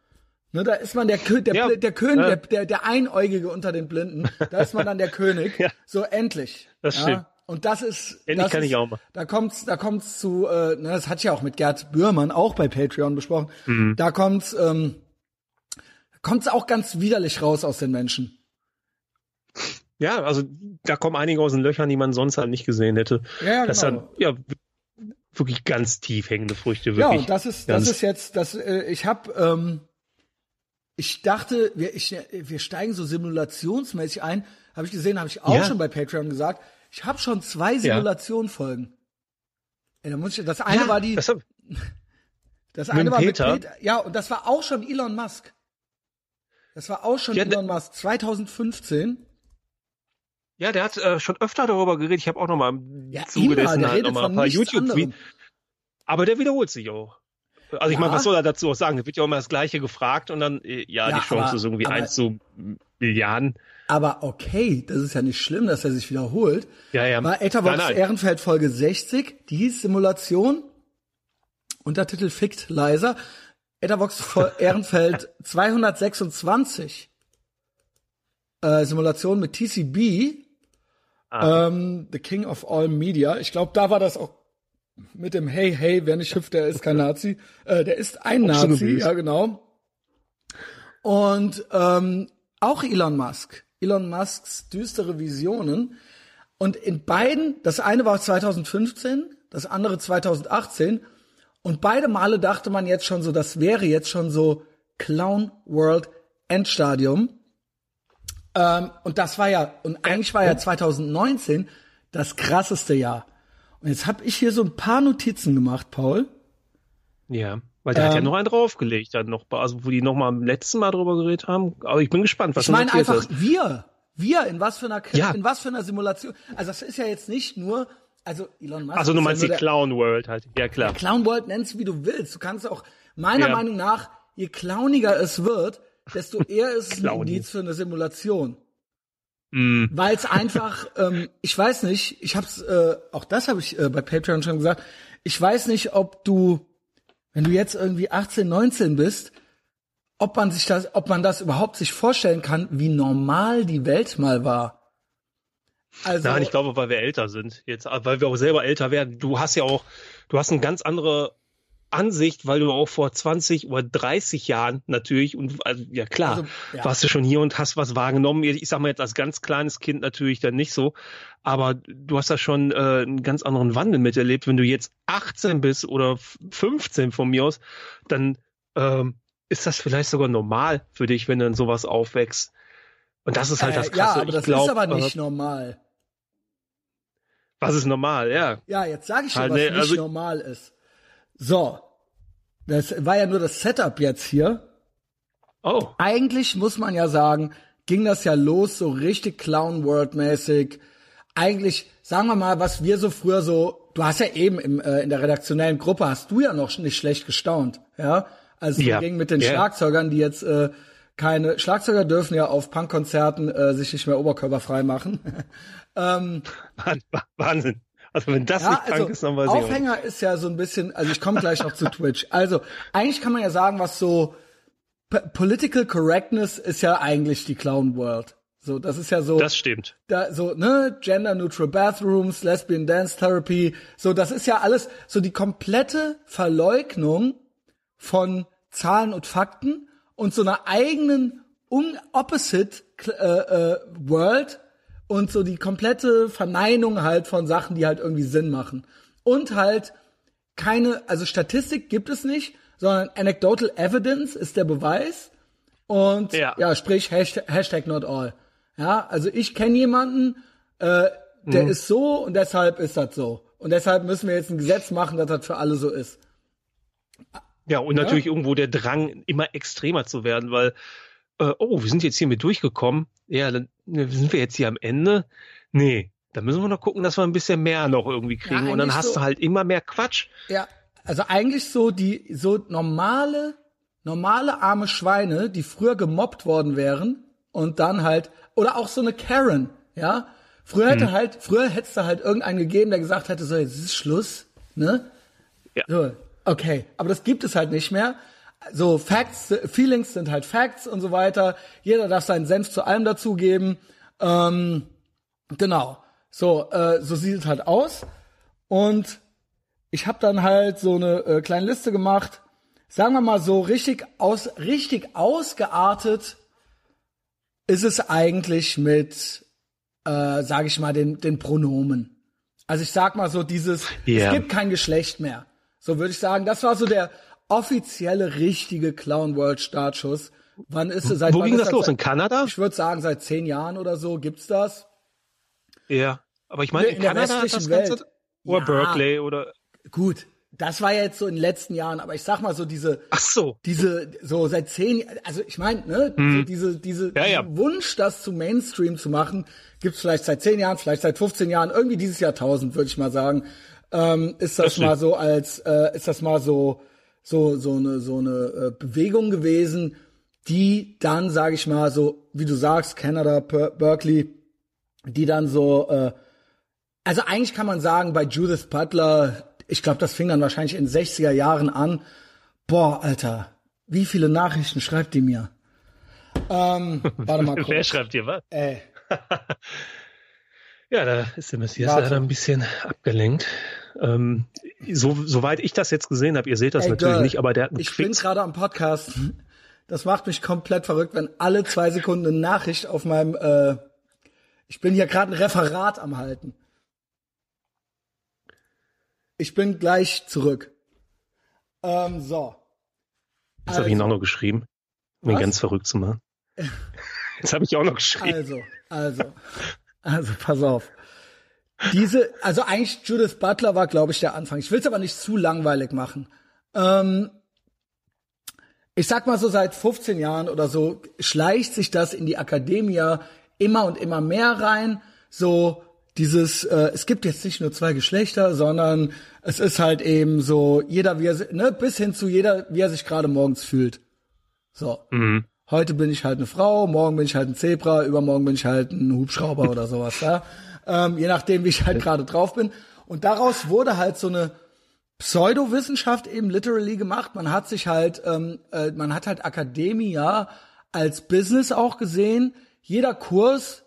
[SPEAKER 1] Ne, da ist man der, der, ja. der König, ja. der, der, Einäugige unter den Blinden. Da ist man dann der König. Ja. So endlich.
[SPEAKER 2] Das stimmt.
[SPEAKER 1] Und das ist,
[SPEAKER 2] endlich
[SPEAKER 1] das
[SPEAKER 2] kann
[SPEAKER 1] ist,
[SPEAKER 2] ich auch mal.
[SPEAKER 1] Da kommt's, da kommt's zu, äh, ne, das hat ja auch mit Gerd Bührmann auch bei Patreon besprochen.
[SPEAKER 2] Mhm.
[SPEAKER 1] Da kommt's, ähm, kommt's auch ganz widerlich raus aus den Menschen.
[SPEAKER 2] Ja, also da kommen einige aus den Löchern, die man sonst halt nicht gesehen hätte.
[SPEAKER 1] Ja, genau.
[SPEAKER 2] Das
[SPEAKER 1] dann,
[SPEAKER 2] ja wirklich ganz tief hängende Früchte.
[SPEAKER 1] Wirklich ja, und das ist das ist jetzt, das äh, ich habe ähm, ich dachte, wir, ich, wir steigen so simulationsmäßig ein. Habe ich gesehen, habe ich auch
[SPEAKER 2] Ja.
[SPEAKER 1] schon bei Patreon gesagt. Ich habe schon zwei Simulationsfolgen. Ey, da muss ich, das eine
[SPEAKER 2] Ja,
[SPEAKER 1] war die,
[SPEAKER 2] das hab,
[SPEAKER 1] das eine war
[SPEAKER 2] Peter.
[SPEAKER 1] mit Peter. Ja, und das war auch schon Elon Musk. Das war auch schon
[SPEAKER 2] Ja,
[SPEAKER 1] Elon Musk 2015.
[SPEAKER 2] ja, der hat äh, schon öfter darüber geredet. Ich habe auch noch mal im
[SPEAKER 1] Ja,
[SPEAKER 2] Zuge dessen halt
[SPEAKER 1] redet
[SPEAKER 2] noch mal
[SPEAKER 1] von
[SPEAKER 2] ein paar
[SPEAKER 1] nichts
[SPEAKER 2] YouTube
[SPEAKER 1] anderem.
[SPEAKER 2] Aber der wiederholt sich auch. Also ich
[SPEAKER 1] Ja.
[SPEAKER 2] meine, was soll er dazu auch sagen? Da wird ja auch immer das Gleiche gefragt und dann, äh, ja,
[SPEAKER 1] Ja,
[SPEAKER 2] die Chance
[SPEAKER 1] aber-
[SPEAKER 2] ist irgendwie
[SPEAKER 1] aber-
[SPEAKER 2] eins zu Milliarden.
[SPEAKER 1] Aber okay, das ist ja nicht schlimm, dass er sich wiederholt.
[SPEAKER 2] Ja, ja.
[SPEAKER 1] War
[SPEAKER 2] nein.
[SPEAKER 1] Ehrenfeld Folge 60, die hieß Simulation, Untertitel Fickt leiser. Etherbox Fol- Ehrenfeld 226, äh, Simulation mit TCB,
[SPEAKER 2] Ah.
[SPEAKER 1] ähm, The King of All Media. Ich glaube, da war das auch mit dem Hey, hey, wer nicht hüpft, der ist kein Nazi. Äh, der ist ein
[SPEAKER 2] so
[SPEAKER 1] Nazi, ja genau. Und ähm, auch Elon Musk. Elon Musks düstere Visionen. Und in beiden, das eine war 2015, das andere 2018. Und beide Male dachte man jetzt schon so, das wäre jetzt schon so Clown World Endstadium. Ähm, und das war ja, und eigentlich war ja 2019 das krasseste Jahr. Und jetzt habe ich hier so ein paar Notizen gemacht, Paul.
[SPEAKER 2] Ja, weil der hat ja
[SPEAKER 1] Ähm,
[SPEAKER 2] noch einen draufgelegt, dann noch, also wo die noch mal am letzten Mal drüber geredet haben. Aber ich bin gespannt, was
[SPEAKER 1] Ich meine
[SPEAKER 2] du
[SPEAKER 1] einfach
[SPEAKER 2] hast.
[SPEAKER 1] wir, wir in was für einer
[SPEAKER 2] Ja.
[SPEAKER 1] in was für einer Simulation. Also das ist ja jetzt nicht nur, also Elon Musk.
[SPEAKER 2] Also du
[SPEAKER 1] ist
[SPEAKER 2] meinst
[SPEAKER 1] ja
[SPEAKER 2] die Clown World halt. Ja, klar.
[SPEAKER 1] Clown World nennst wie du willst. Du kannst auch meiner
[SPEAKER 2] Ja.
[SPEAKER 1] Meinung nach, je clowniger es wird, desto eher ist es ein. Indiz für eine Simulation.
[SPEAKER 2] Mm.
[SPEAKER 1] Weil es einfach, ähm, ich weiß nicht, ich hab's, äh, auch das habe ich äh, bei Patreon schon gesagt, ich weiß nicht, ob du, wenn du jetzt irgendwie 18, 19 bist, ob man sich das, ob man das überhaupt sich vorstellen kann, wie normal die Welt mal war. Also,
[SPEAKER 2] Nein, ich glaube, weil wir älter sind jetzt, weil wir auch selber älter werden. Du hast ja auch, du hast eine ganz andere Ansicht, weil du auch vor 20 oder 30 Jahren natürlich und also, ja klar,
[SPEAKER 1] Also, ja.
[SPEAKER 2] warst du schon hier und hast was wahrgenommen. Ich sag mal jetzt als ganz kleines Kind natürlich dann nicht so, aber du hast da schon äh, einen ganz anderen Wandel miterlebt. Wenn du jetzt 18 bist oder 15 von mir aus, dann ähm, ist das vielleicht sogar normal für dich, wenn du in sowas aufwächst. Und das ist halt das
[SPEAKER 1] äh, ja,
[SPEAKER 2] Krasse.
[SPEAKER 1] aber das
[SPEAKER 2] ich glaub,
[SPEAKER 1] ist aber
[SPEAKER 2] äh,
[SPEAKER 1] nicht normal.
[SPEAKER 2] was ist normal, ja.
[SPEAKER 1] Ja, jetzt sage ich schon,
[SPEAKER 2] Halt,
[SPEAKER 1] was
[SPEAKER 2] nee,
[SPEAKER 1] nicht
[SPEAKER 2] also-
[SPEAKER 1] normal ist. So. Das war ja nur das Setup jetzt hier.
[SPEAKER 2] Oh,
[SPEAKER 1] Eigentlich muss man ja sagen, ging das ja los so richtig Clown World mäßig. Eigentlich, sagen wir mal, was wir so früher so, du hast ja eben im, äh, in der redaktionellen Gruppe hast du ja noch nicht schlecht gestaunt, ja? Also es
[SPEAKER 2] Ja.
[SPEAKER 1] ging mit den
[SPEAKER 2] Ja.
[SPEAKER 1] Schlagzeugern, die jetzt äh, keine Schlagzeuger dürfen ja auf Punkkonzerten äh, sich nicht mehr oberkörperfrei machen.
[SPEAKER 2] Wahn- Wahnsinn. Also wenn das
[SPEAKER 1] Ja,
[SPEAKER 2] nicht krank
[SPEAKER 1] also
[SPEAKER 2] ist, dann weiß ich auch. nicht.
[SPEAKER 1] Aufhänger ist ja so ein bisschen, also ich komme gleich noch zu Twitch. Also eigentlich kann man ja sagen, was so P Political Correctness ist ja eigentlich die Clown World. So, das ist ja so,
[SPEAKER 2] Das stimmt.
[SPEAKER 1] da so ne Gender Neutral Bathrooms, Lesbian Dance Therapy. So, das ist ja alles so die komplette Verleugnung von Zahlen und Fakten und so einer eigenen un opposite äh, äh, World und so die komplette Verneinung halt von Sachen, die halt irgendwie Sinn machen. Und halt keine, also Statistik gibt es nicht, sondern anecdotal evidence ist der Beweis. Und ja,
[SPEAKER 2] Ja.
[SPEAKER 1] sprich Hashtag, Hashtag not all. Ja, also ich kenne jemanden, äh, der
[SPEAKER 2] Mhm.
[SPEAKER 1] ist so und deshalb ist das so. Und deshalb müssen wir jetzt ein Gesetz machen, dass das für alle so ist.
[SPEAKER 2] Ja, und natürlich irgendwo der Drang, immer extremer zu werden, weil, äh, oh, wir sind jetzt hier mit durchgekommen. Ja, dann ne, sind wir jetzt hier am Ende. Nee, da müssen wir noch gucken, dass wir ein bisschen mehr noch irgendwie kriegen.
[SPEAKER 1] Ja,
[SPEAKER 2] und dann hast
[SPEAKER 1] so-
[SPEAKER 2] du halt immer mehr Quatsch.
[SPEAKER 1] Ja, also eigentlich so die so normale normale arme Schweine, die früher gemobbt worden wären und dann halt oder auch so eine Karen, ja? Früher
[SPEAKER 2] Hm.
[SPEAKER 1] hätte halt früher hätte es da halt irgendeinen gegeben, der gesagt hätte, so jetzt ist Schluss, ne?
[SPEAKER 2] Ja.
[SPEAKER 1] So, okay, aber das gibt es halt nicht mehr. So Facts, Feelings sind halt Facts und so weiter. Jeder darf seinen Senf zu allem dazugeben. Ähm, genau. So, äh, so sieht es halt aus. Und ich habe dann halt so eine äh, kleine Liste gemacht. Sagen wir mal so richtig aus richtig ausgeartet ist es eigentlich mit, äh, sage ich mal, den den Pronomen. Also ich sag mal so dieses,
[SPEAKER 2] Ja.
[SPEAKER 1] es gibt kein Geschlecht mehr. So würde ich sagen, das war so der offizielle richtige Clown World Startschuss Wann ist es? Seit
[SPEAKER 2] Wo ging das los?
[SPEAKER 1] Seit,
[SPEAKER 2] In Kanada?
[SPEAKER 1] ich würde sagen, seit zehn Jahren oder so gibt's das.
[SPEAKER 2] Ja. Aber ich meine, in,
[SPEAKER 1] In der
[SPEAKER 2] Kanada hat das Ganze.
[SPEAKER 1] Welt.
[SPEAKER 2] Oder
[SPEAKER 1] Ja.
[SPEAKER 2] Berkeley oder.
[SPEAKER 1] Gut, das war jetzt so in den letzten Jahren, aber ich sag mal so diese,
[SPEAKER 2] Ach so.
[SPEAKER 1] diese, so seit zehn, also ich meine, ne, so diese, diese,
[SPEAKER 2] Hm. Ja, ja.
[SPEAKER 1] Wunsch, das zu Mainstream zu machen, gibt's vielleicht seit zehn Jahren, vielleicht seit 15 Jahren, irgendwie dieses Jahrtausend, würde ich mal sagen, ähm, ist das,
[SPEAKER 2] Das
[SPEAKER 1] mal so als, äh, ist das mal so, so, so eine, so eine äh, Bewegung gewesen, die dann, sage ich mal, so, wie du sagst, Canada, per Berkeley, die dann so, äh, also eigentlich kann man sagen, bei Judith Butler, ich glaube, das fing dann wahrscheinlich in den 60er Jahren an. Boah, Alter, wie viele Nachrichten schreibt die mir? Ähm, warte mal
[SPEAKER 2] Wer
[SPEAKER 1] kurz.
[SPEAKER 2] schreibt dir was?
[SPEAKER 1] Ey,
[SPEAKER 2] Ja, da ist der Messias leider ein bisschen abgelenkt. Ähm, so, soweit ich das jetzt gesehen habe, ihr seht das
[SPEAKER 1] ey,
[SPEAKER 2] natürlich
[SPEAKER 1] Girl,
[SPEAKER 2] nicht, aber der hat einen
[SPEAKER 1] ich bin
[SPEAKER 2] Quiz.
[SPEAKER 1] gerade am Podcast. Das macht mich komplett verrückt, wenn alle zwei Sekunden eine Nachricht auf meinem, äh, ich bin hier gerade ein Referat am halten. Ich bin gleich zurück. Ähm, so.
[SPEAKER 2] Jetzt habe ich ihn auch noch geschrieben, um ihn ganz verrückt zu machen. Jetzt habe ich auch noch geschrieben.
[SPEAKER 1] Also, also, also, pass auf. Diese, also eigentlich Judith Butler war, glaube ich, der Anfang. Ich will es aber nicht zu langweilig machen. Ähm, ich sag mal so, seit 15 Jahren oder so schleicht sich das in die Akademie immer und immer mehr rein. So dieses, äh, es gibt jetzt nicht nur zwei Geschlechter, sondern es ist halt eben so, jeder wie er, ne, bis hin zu jeder, wie er sich gerade morgens fühlt. So.
[SPEAKER 2] Mhm.
[SPEAKER 1] Heute bin ich halt eine Frau, morgen bin ich halt ein Zebra, übermorgen bin ich halt ein Hubschrauber oder sowas, ja. Ähm, je nachdem, wie ich halt gerade drauf bin. Und daraus wurde halt so eine Pseudowissenschaft eben literally gemacht. Man hat sich halt, ähm, äh, man hat halt Akademia als Business auch gesehen. Jeder Kurs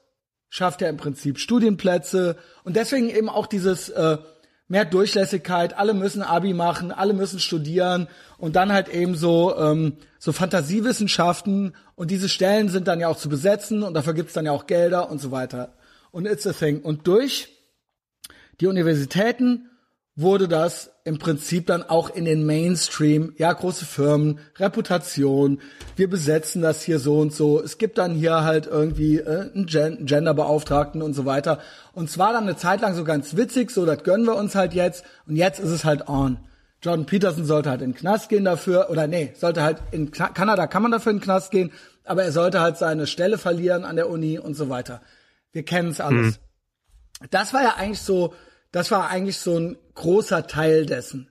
[SPEAKER 1] schafft ja im Prinzip Studienplätze und deswegen eben auch dieses äh, mehr Durchlässigkeit. Alle müssen Abi machen, alle müssen studieren und dann halt eben so ähm, so Fantasiewissenschaften und diese Stellen sind dann ja auch zu besetzen und dafür gibt's dann ja auch Gelder und so weiter. Und it's a thing. Und durch die Universitäten wurde das im Prinzip dann auch in den Mainstream, ja, große Firmen, Reputation, wir besetzen das hier so und so. Es gibt dann hier halt irgendwie äh, einen Gen Genderbeauftragten und so weiter. Und zwar dann eine Zeit lang so ganz witzig, so das gönnen wir uns halt jetzt. Und jetzt ist es halt on. Jordan Peterson sollte halt in den Knast gehen dafür, oder nee, sollte halt in Ka- Kanada kann man dafür in den Knast gehen, aber er sollte halt seine Stelle verlieren an der Uni und so weiter. Wir kennen es alles das war ja eigentlich so, das war eigentlich so ein großer Teil dessen.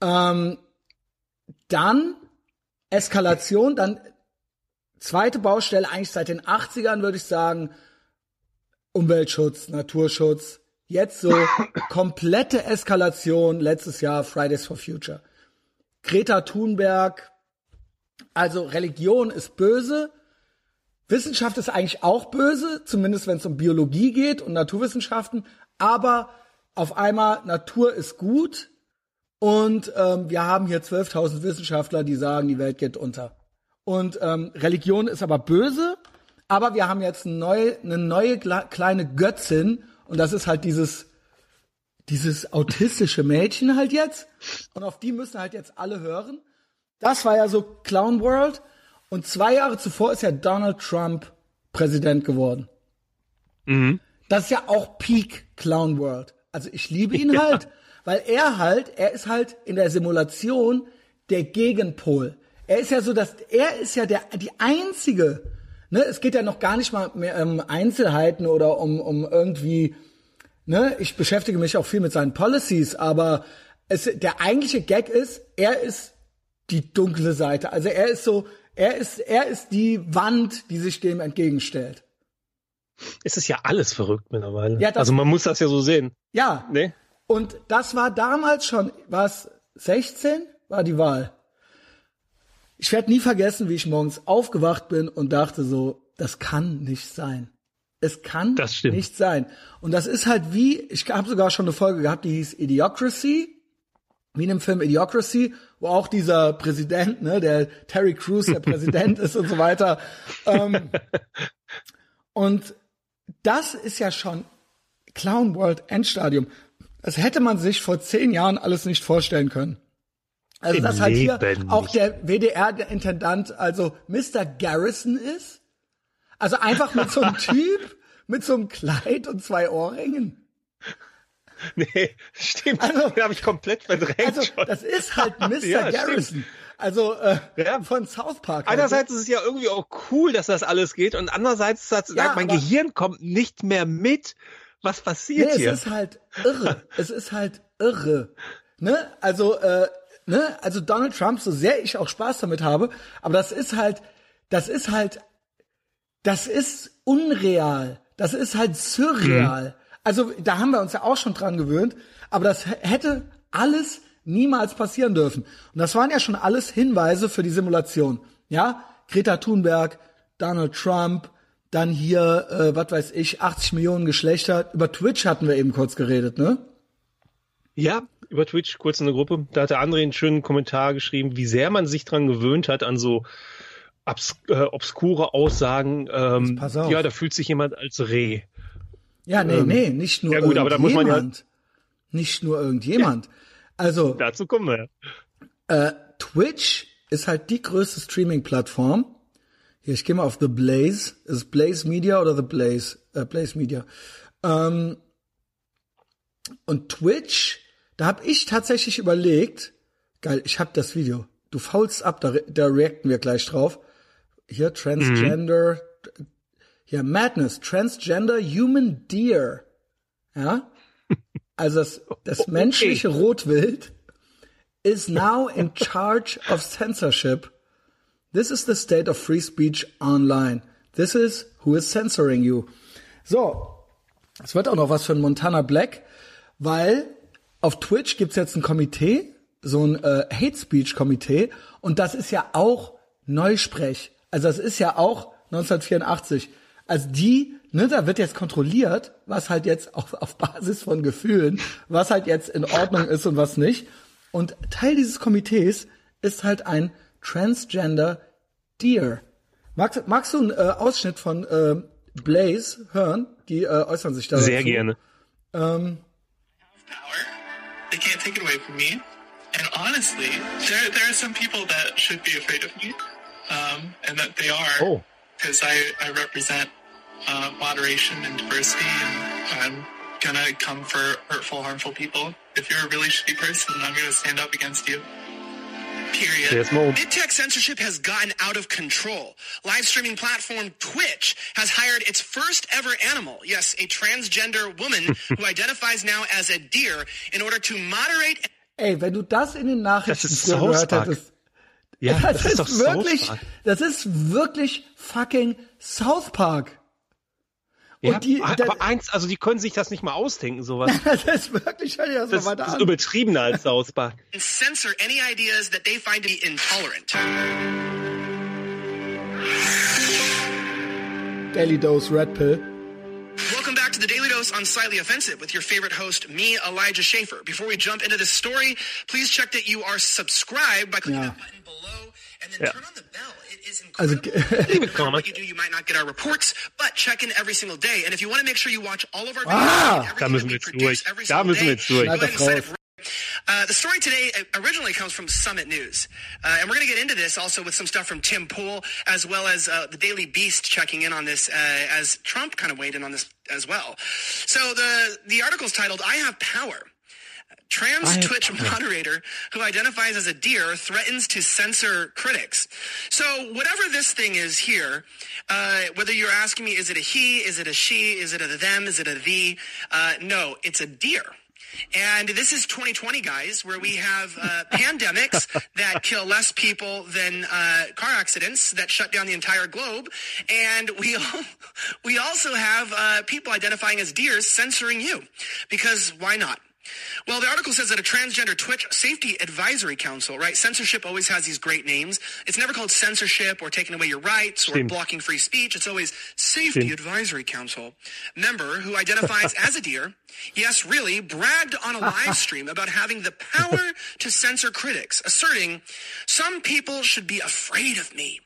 [SPEAKER 1] Ähm, dann Eskalation, dann zweite Baustelle eigentlich seit den 80ern würde ich sagen, Umweltschutz, Naturschutz. Jetzt so komplette Eskalation letztes Jahr Fridays for Future. Greta Thunberg, also Religion ist böse, Wissenschaft ist eigentlich auch böse, zumindest wenn es um Biologie geht und Naturwissenschaften, aber auf einmal Natur ist gut und ähm, wir haben hier 12.000 Wissenschaftler, die sagen, die Welt geht unter. Und ähm, Religion ist aber böse, aber wir haben jetzt eine neue, eine neue kleine Götzin und das ist halt dieses dieses autistische Mädchen halt jetzt und auf die müssen halt jetzt alle hören. Das war ja so Clown World und zwei Jahre zuvor ist ja Donald Trump Präsident geworden.
[SPEAKER 2] Mhm.
[SPEAKER 1] Das ist ja auch Peak Clown World. Also ich liebe ihn halt, weil er halt, er ist halt in der Simulation der Gegenpol. Er ist ja so, dass er ist ja der die einzige. Ne, es geht ja noch gar nicht mal mehr um Einzelheiten oder um um irgendwie. Ne, ich beschäftige mich auch viel mit seinen Policies, aber es, der eigentliche Gag ist, er ist die dunkle Seite. Also er ist so, er ist er ist die Wand, die sich dem entgegenstellt.
[SPEAKER 2] Es ist ja alles verrückt mittlerweile.
[SPEAKER 1] Ja, das-
[SPEAKER 2] also man muss das ja so sehen.
[SPEAKER 1] Ja,
[SPEAKER 2] Ne?
[SPEAKER 1] Und das war damals schon, war es 16? War die Wahl. Ich werde nie vergessen, wie ich morgens aufgewacht bin und dachte so, das kann nicht sein. Es kann nicht sein. Und das ist halt wie, ich habe sogar schon eine Folge gehabt, die hieß Idiocracy, wie in dem Film Idiocracy, wo auch dieser Präsident, ne, der Terry Crews der Präsident ist und so weiter. Ähm, und das ist ja schon Clown World Endstadium. Das hätte man sich vor zehn Jahren alles nicht vorstellen können. Also
[SPEAKER 2] Im
[SPEAKER 1] dass halt hier auch der WDR-Intendant, also Mr. Garrison ist. Also einfach mit so einem Typ, mit so einem Kleid und zwei Ohrringen.
[SPEAKER 2] Nee, stimmt.
[SPEAKER 1] Also-
[SPEAKER 2] den habe ich komplett verdrängt
[SPEAKER 1] Also
[SPEAKER 2] schon.
[SPEAKER 1] das ist halt Mr.
[SPEAKER 2] Ja,
[SPEAKER 1] Garrison. Also äh,
[SPEAKER 2] Ja.
[SPEAKER 1] von South Park. halt.
[SPEAKER 2] Einerseits ist es ja irgendwie auch cool, dass das alles geht und andererseits das,
[SPEAKER 1] Ja,
[SPEAKER 2] mein Gehirn kommt nicht mehr mit, was
[SPEAKER 1] Nee,
[SPEAKER 2] passiert
[SPEAKER 1] es
[SPEAKER 2] hier.
[SPEAKER 1] ist halt irre. es ist halt irre. Ne? Also, äh, ne? Also Donald Trump, so sehr ich auch Spaß damit habe, aber das ist halt, das ist halt, das ist unreal. Das ist halt surreal. Also da haben wir uns ja auch schon dran gewöhnt, aber das hätte alles niemals passieren dürfen. Und das waren ja schon alles Hinweise für die Simulation. Ja, Greta Thunberg, Donald Trump, dann hier, äh, was weiß ich, 80 Millionen Geschlechter. Über Twitch hatten wir eben kurz geredet, ne?
[SPEAKER 2] Ja, über Twitch, kurz in der Gruppe, da hat der André einen schönen Kommentar geschrieben, wie sehr man sich dran gewöhnt hat an so obs äh, obskure Aussagen. Ähm, ja, da fühlt sich jemand als Reh.
[SPEAKER 1] Ja, nee, nee, nicht nur
[SPEAKER 2] ja gut, aber da muss man ja-.
[SPEAKER 1] Nicht nur irgendjemand. Also,
[SPEAKER 2] Dazu kommen wir.
[SPEAKER 1] äh, Twitch ist halt die größte Streaming-Plattform. Hier, ich gehe mal auf The Blaze. Ist es Blaze Media oder The Blaze? Äh, Blaze Media. Ähm, und Twitch, da habe ich tatsächlich überlegt, geil, ich hab das Video. Du faulst ab, da, da reacten wir gleich drauf. Hier, Transgender, hier, Madness, Transgender Human Deer. Ja? Also das, das menschliche Rotwild is now in charge of censorship. This is the state of free speech online. This is who is censoring you. So, es wird auch noch was für ein Montana Black, weil auf Twitch gibt's jetzt ein Komitee, so ein äh, Hate Speech Komitee, und das ist ja auch Neusprech. Also das ist ja auch 1984. Also die, ne, da wird jetzt kontrolliert, was halt jetzt auf, auf Basis von Gefühlen, was halt jetzt in Ordnung ist und was nicht. Und Teil dieses Komitees ist halt ein Transgender Deer. Magst, magst du einen äh, Ausschnitt von äh, Blaze hören? Die äh, äußern sich da.
[SPEAKER 2] Sehr gerne.
[SPEAKER 1] Ähm.
[SPEAKER 3] They can't take it away from me. And honestly, there there are some people that should be afraid of me, um, and that they are,
[SPEAKER 2] Oh.
[SPEAKER 3] because I I represent uh, moderation and diversity, and I'm gonna come for hurtful, harmful people. If you're a really shitty person, I'm gonna stand up against you. Period.
[SPEAKER 2] Jetzt mal.
[SPEAKER 4] Mid-tech censorship has gotten out of control. Live streaming platform Twitch has hired its first ever animal, yes, a transgender woman who identifies now as a deer, in order to moderate
[SPEAKER 1] ey, wenn du das in den Nachrichten
[SPEAKER 2] Das ist
[SPEAKER 1] früher
[SPEAKER 2] South
[SPEAKER 1] gehört
[SPEAKER 2] Park.
[SPEAKER 1] hättest,
[SPEAKER 2] Ja,
[SPEAKER 1] das, ist,
[SPEAKER 2] doch
[SPEAKER 1] wirklich,
[SPEAKER 2] South Park.
[SPEAKER 1] das ist wirklich fucking South Park.
[SPEAKER 2] Ja,
[SPEAKER 1] Und die-
[SPEAKER 2] aber eins, also die können sich das nicht mal ausdenken, sowas.
[SPEAKER 1] Das ist wirklich, hör dir das,
[SPEAKER 2] Das,
[SPEAKER 1] mal weiter
[SPEAKER 2] das ist übertriebener als South Park.
[SPEAKER 4] and censor any ideas that they find to be intolerant.
[SPEAKER 1] Daily Dose Red Pill.
[SPEAKER 4] Welcome back to the Daily Dose on Slightly Offensive with your favorite host, me, Elijah Schaefer. Before we jump into this story, please check that you are subscribed by clicking
[SPEAKER 1] Yeah.
[SPEAKER 4] that button below and then
[SPEAKER 2] Yeah.
[SPEAKER 4] turn on the bell. It is
[SPEAKER 1] Also,
[SPEAKER 4] incredible.
[SPEAKER 2] Leave a comment.
[SPEAKER 4] what you do, you might not get our reports, but check in every single day. And if you want to make sure you watch all of our videos,
[SPEAKER 1] Ah,
[SPEAKER 4] and
[SPEAKER 2] da müssen
[SPEAKER 4] that we
[SPEAKER 2] wir jetzt
[SPEAKER 4] produce
[SPEAKER 2] durch.
[SPEAKER 4] every
[SPEAKER 2] Da
[SPEAKER 4] single
[SPEAKER 2] müssen wir
[SPEAKER 4] day,
[SPEAKER 2] jetzt durch.
[SPEAKER 4] go ahead and
[SPEAKER 1] Schneid
[SPEAKER 4] sign
[SPEAKER 1] das
[SPEAKER 4] uh, the story today uh, originally comes from Summit News, uh, and we're going to get into this also with some stuff from Tim Pool, as well as uh, the Daily Beast checking in on this, uh, as Trump kind of weighed in on this as well. So the the article is titled "I Have Power." Trans
[SPEAKER 1] have
[SPEAKER 4] Twitch moderator who identifies as a deer threatens to censor critics. So whatever this thing is here, uh, whether you're asking me, is it a he, is it a she, is it a them, is it a thee? Uh, no, it's a deer. And this is 2020, guys, where we have uh, pandemics that kill less people than uh, car accidents that shut down the entire globe, and we al- we also have uh, people identifying as deers censoring you, because why not? Well, the article says that a transgender Twitch safety advisory council, right? Censorship always has these great names. It's never called censorship or taking away your rights or blocking free speech. It's always safety advisory council member who identifies as a deer. Yes, really bragged on a live stream about having the power to censor critics, asserting some people should be afraid of me.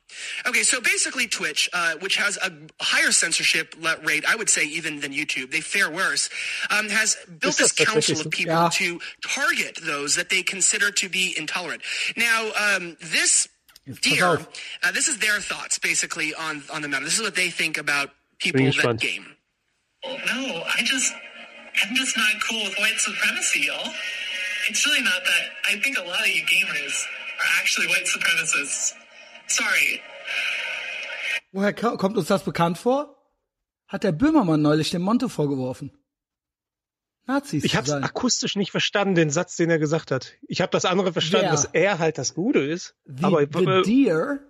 [SPEAKER 4] Okay, so basically Twitch, uh, which has a higher censorship rate, I would say even than YouTube, they fare worse, um, has built
[SPEAKER 2] Ist
[SPEAKER 4] this council of people
[SPEAKER 1] Ja.
[SPEAKER 4] to target those that they consider to be intolerant. Now, um, this
[SPEAKER 1] pass
[SPEAKER 4] deer,
[SPEAKER 1] auf.
[SPEAKER 4] uh, this is their thoughts basically on on the matter. This is what they think about people
[SPEAKER 2] Bin
[SPEAKER 4] that
[SPEAKER 2] gespannt.
[SPEAKER 4] game.
[SPEAKER 3] Well, no, I just, I'm just not cool with white supremacy, y'all. It's really not that. I think a lot of you gamers are actually white supremacists. Sorry.
[SPEAKER 1] Woher ko- kommt uns das bekannt vor? Hat der Böhmermann neulich dem Monte vorgeworfen. Nazis
[SPEAKER 2] Ich habe akustisch nicht verstanden, den Satz, den er gesagt hat. Ich habe das andere verstanden,
[SPEAKER 1] Wer?
[SPEAKER 2] dass er halt das Gute ist.
[SPEAKER 1] The,
[SPEAKER 2] aber
[SPEAKER 1] the Deer.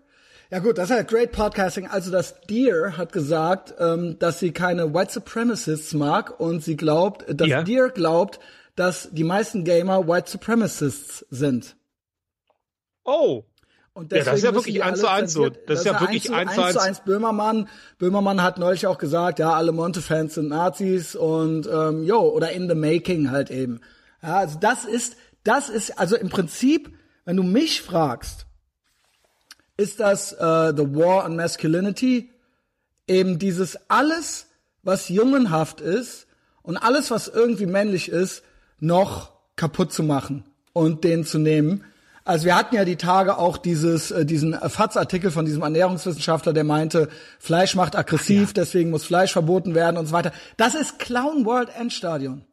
[SPEAKER 1] Ja gut, das ist halt Great Podcasting. Also das Deer hat gesagt, ähm, dass sie keine White Supremacists mag und sie glaubt, das
[SPEAKER 2] Ja.
[SPEAKER 1] Deer glaubt, dass die meisten Gamer White Supremacists sind.
[SPEAKER 2] oh,
[SPEAKER 1] Und
[SPEAKER 2] Ja, das ist ja wirklich eins zu eins so.
[SPEAKER 1] zensiert-
[SPEAKER 2] Das ist ja wirklich eins zu
[SPEAKER 1] eins Böhmermann. Böhmermann hat neulich auch gesagt, ja, alle Monte-Fans sind Nazis und ähm, jo, oder in the making halt eben. Ja, also das ist, das ist, also im Prinzip, wenn du mich fragst, ist das äh, The War on Masculinity eben dieses alles, was jungenhaft ist und alles, was irgendwie männlich ist, noch kaputt zu machen und den zu nehmen. Also wir hatten ja die Tage auch dieses, äh, diesen FATS-Artikel von diesem Ernährungswissenschaftler, der meinte, Fleisch macht aggressiv, deswegen muss Fleisch verboten werden und so weiter. Das ist Clown World Endstadion.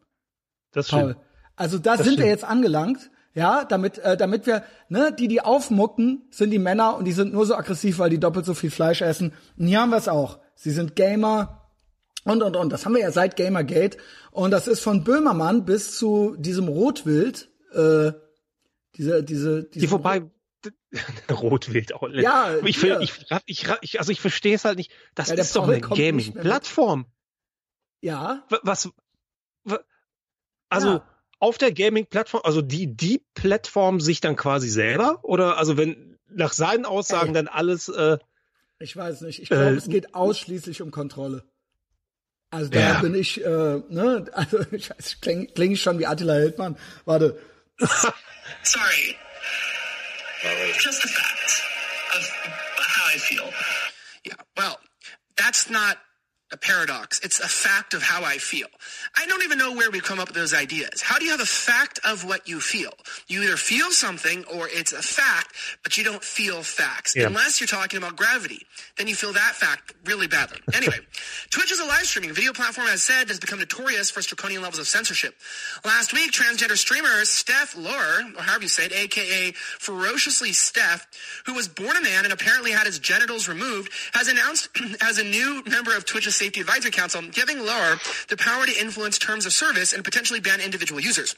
[SPEAKER 2] das
[SPEAKER 1] Paul.
[SPEAKER 2] stimmt.
[SPEAKER 1] Also da sind wir
[SPEAKER 2] stimmt.
[SPEAKER 1] jetzt angelangt, ja, damit, äh, damit wir, ne, die, die aufmucken, sind die Männer und die sind nur so aggressiv, weil die doppelt so viel Fleisch essen. Und hier haben wir es auch. Sie sind Gamer und, und, und. Das haben wir ja seit Gamergate. Und das ist von Böhmermann bis zu diesem Rotwild, äh, diese, diese, diese
[SPEAKER 2] Die vorbei. Rotwild auch.
[SPEAKER 1] Ja,
[SPEAKER 2] ich, will, ich, ich, ich, also ich verstehe es halt nicht. Das
[SPEAKER 1] Ja,
[SPEAKER 2] ist doch eine. Gaming-Plattform.
[SPEAKER 1] Ja,
[SPEAKER 2] Wa- Was, wa- also
[SPEAKER 1] Ja.
[SPEAKER 2] auf der Gaming-Plattform, also die, die Plattform sich dann quasi selber? Oder also wenn nach seinen Aussagen dann alles, äh,
[SPEAKER 1] ich weiß nicht. Ich glaube,
[SPEAKER 2] Äh,
[SPEAKER 1] es geht ausschließlich um Kontrolle. Also da
[SPEAKER 2] Ja.
[SPEAKER 1] bin ich, äh, ne, also ich weiß, klinge kling ich schon wie Attila Hildmann. Warte.
[SPEAKER 3] Sorry. Just a fact of how I feel.
[SPEAKER 4] Yeah, well, that's not a paradox. It's a fact of how I feel. I don't even know where we come up with those ideas. How do you have a fact of what you feel? You either feel something or it's a fact, but you don't feel facts.
[SPEAKER 2] Yeah.
[SPEAKER 4] Unless you're talking about gravity. Then you feel that fact really badly. Anyway, Twitch is a live streaming video platform, as said, has become notorious for its draconian levels of censorship. Last week, transgender streamer Steph Lure, or however you say it, aka Ferociously Steph, who was born a man and apparently had his genitals removed, has announced as a new member of Twitch's Safety Advisory Council, giving Lure the power to influence terms of service and potentially ban individual users.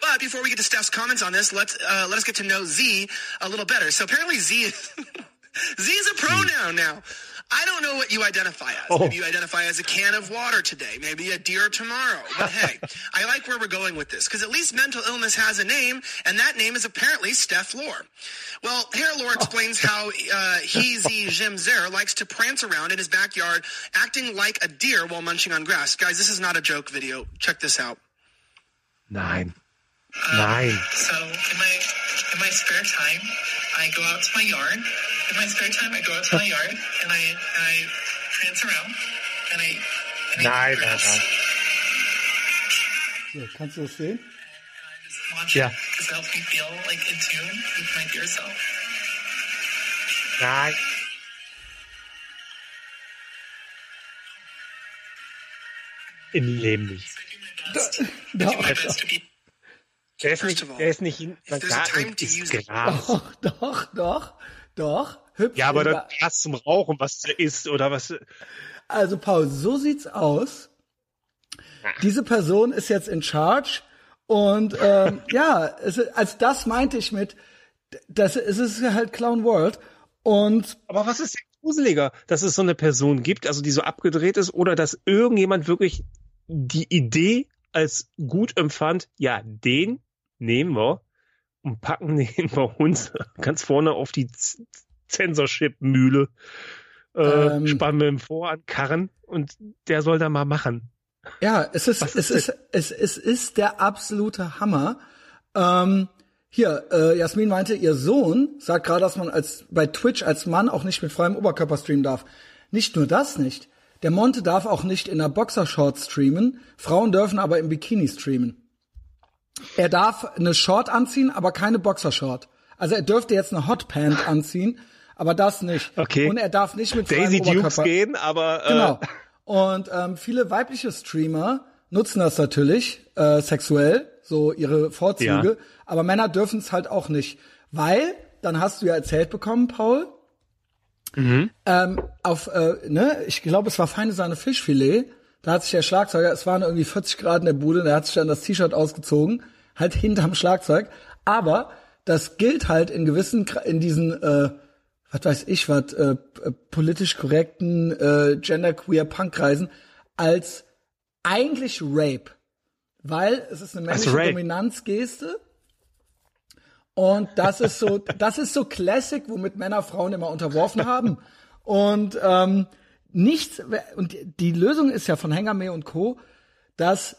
[SPEAKER 4] But before we get to Steph's comments on this, let's uh, let us get to know Z a little better. So apparently Z Z is a pronoun now. I don't know what you identify as.
[SPEAKER 2] Oh.
[SPEAKER 4] Maybe you identify as a can of water today, maybe a deer tomorrow. But hey, I like where we're going with this because at least mental illness has a name, and that name is apparently Steph Lore. Well, here Lore explains how uh, he, Z, Jim Zer likes to prance around in his backyard, acting like a deer while munching on grass. Guys, this is not a joke video. Check this out.
[SPEAKER 2] nein. Nein.
[SPEAKER 3] So in my in my spare time, I go out to my yard. In my spare time, I go out to my yard and I and I prance around and I and I
[SPEAKER 2] Nein,
[SPEAKER 3] eat
[SPEAKER 2] nein,
[SPEAKER 3] grass.
[SPEAKER 1] So, kannst du das sehen?
[SPEAKER 3] And I just watch
[SPEAKER 2] Yeah.
[SPEAKER 3] it because it helps me feel like in tune with my dear self.
[SPEAKER 2] Nein. Im Leben nicht.
[SPEAKER 3] I do my best. I do my best to be
[SPEAKER 2] Der ist
[SPEAKER 4] First
[SPEAKER 2] nicht,
[SPEAKER 4] of all,
[SPEAKER 2] der ist nicht in
[SPEAKER 4] if there's a time to
[SPEAKER 2] ist
[SPEAKER 4] use it-
[SPEAKER 2] Gras.
[SPEAKER 1] Doch, doch, doch, doch. Hübsch.
[SPEAKER 2] Ja, aber dann Gras zum Rauchen, was der isst oder was.
[SPEAKER 1] Also Paul, so sieht's aus. Diese Person ist jetzt in charge und ähm, ja, es, als das meinte ich mit, das es ist halt Clown World und
[SPEAKER 2] Aber was ist denn gruseliger, dass es so eine Person gibt, also die so abgedreht ist, oder dass irgendjemand wirklich die Idee als gut empfand, ja, den nehmen wir und packen den bei uns ganz vorne auf die Censorship-Mühle, äh,
[SPEAKER 1] Ähm.
[SPEAKER 2] spannen wir ihm vor an Karren und der soll da mal machen.
[SPEAKER 1] ja, es ist
[SPEAKER 2] Was
[SPEAKER 1] es
[SPEAKER 2] ist
[SPEAKER 1] ist es, es ist der absolute Hammer. Ähm, Hier, äh, Jasmin meinte, ihr Sohn sagt gerade, dass man als bei Twitch als Mann auch nicht mit freiem Oberkörper streamen darf. Nicht nur das nicht. Der Monte darf auch nicht in einer Boxershort streamen. Frauen dürfen aber im Bikini streamen. Er darf eine Short anziehen, aber keine Boxershort. Also er dürfte jetzt eine Hotpant anziehen, aber das nicht.
[SPEAKER 2] Okay.
[SPEAKER 1] Und er darf nicht mit
[SPEAKER 2] Daisy Dukes gehen, aber äh,
[SPEAKER 1] Genau. Und ähm, viele weibliche Streamer nutzen das natürlich äh, sexuell, so ihre Vorzüge,
[SPEAKER 2] Ja.
[SPEAKER 1] aber Männer dürfen es halt auch nicht, weil dann hast du ja erzählt bekommen, Paul,
[SPEAKER 2] Mhm.
[SPEAKER 1] ähm, auf, äh, ne, ich glaube, es war feine Sahne Fischfilet. Da hat sich der Schlagzeuger, es waren irgendwie 40 Grad in der Bude, der hat sich dann das T-Shirt ausgezogen, halt hinterm Schlagzeug. Aber das gilt halt in gewissen, in diesen, äh, was weiß ich, was, äh, politisch korrekten, äh, genderqueer Punkkreisen als eigentlich Rape. Weil es ist eine männliche. Dominanzgeste. Und das ist so, das ist so Classic, womit Männer Frauen immer unterworfen haben. Und ähm, nichts, und die Lösung ist ja von Hengame und Co., dass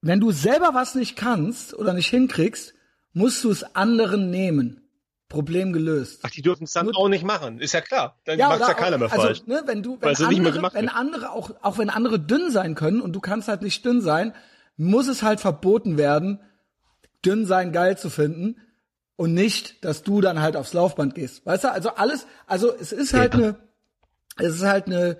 [SPEAKER 1] wenn du selber was nicht kannst oder nicht hinkriegst, musst du es anderen nehmen. Problem gelöst.
[SPEAKER 2] ach, die dürfen es dann auch nicht machen. Ist ja klar. Dann
[SPEAKER 1] Ja,
[SPEAKER 2] macht's
[SPEAKER 1] oder
[SPEAKER 2] ja keiner
[SPEAKER 1] auch,
[SPEAKER 2] mehr
[SPEAKER 1] also,
[SPEAKER 2] falsch.
[SPEAKER 1] Ne, wenn du, wenn andere,
[SPEAKER 2] gemacht
[SPEAKER 1] wenn andere auch, auch wenn andere dünn sein können und du kannst halt nicht dünn sein, muss es halt verboten werden, dünn sein geil zu finden und nicht, dass du dann halt aufs Laufband gehst. Weißt du, also alles, also es ist halt
[SPEAKER 2] Ja.
[SPEAKER 1] Es ist halt eine,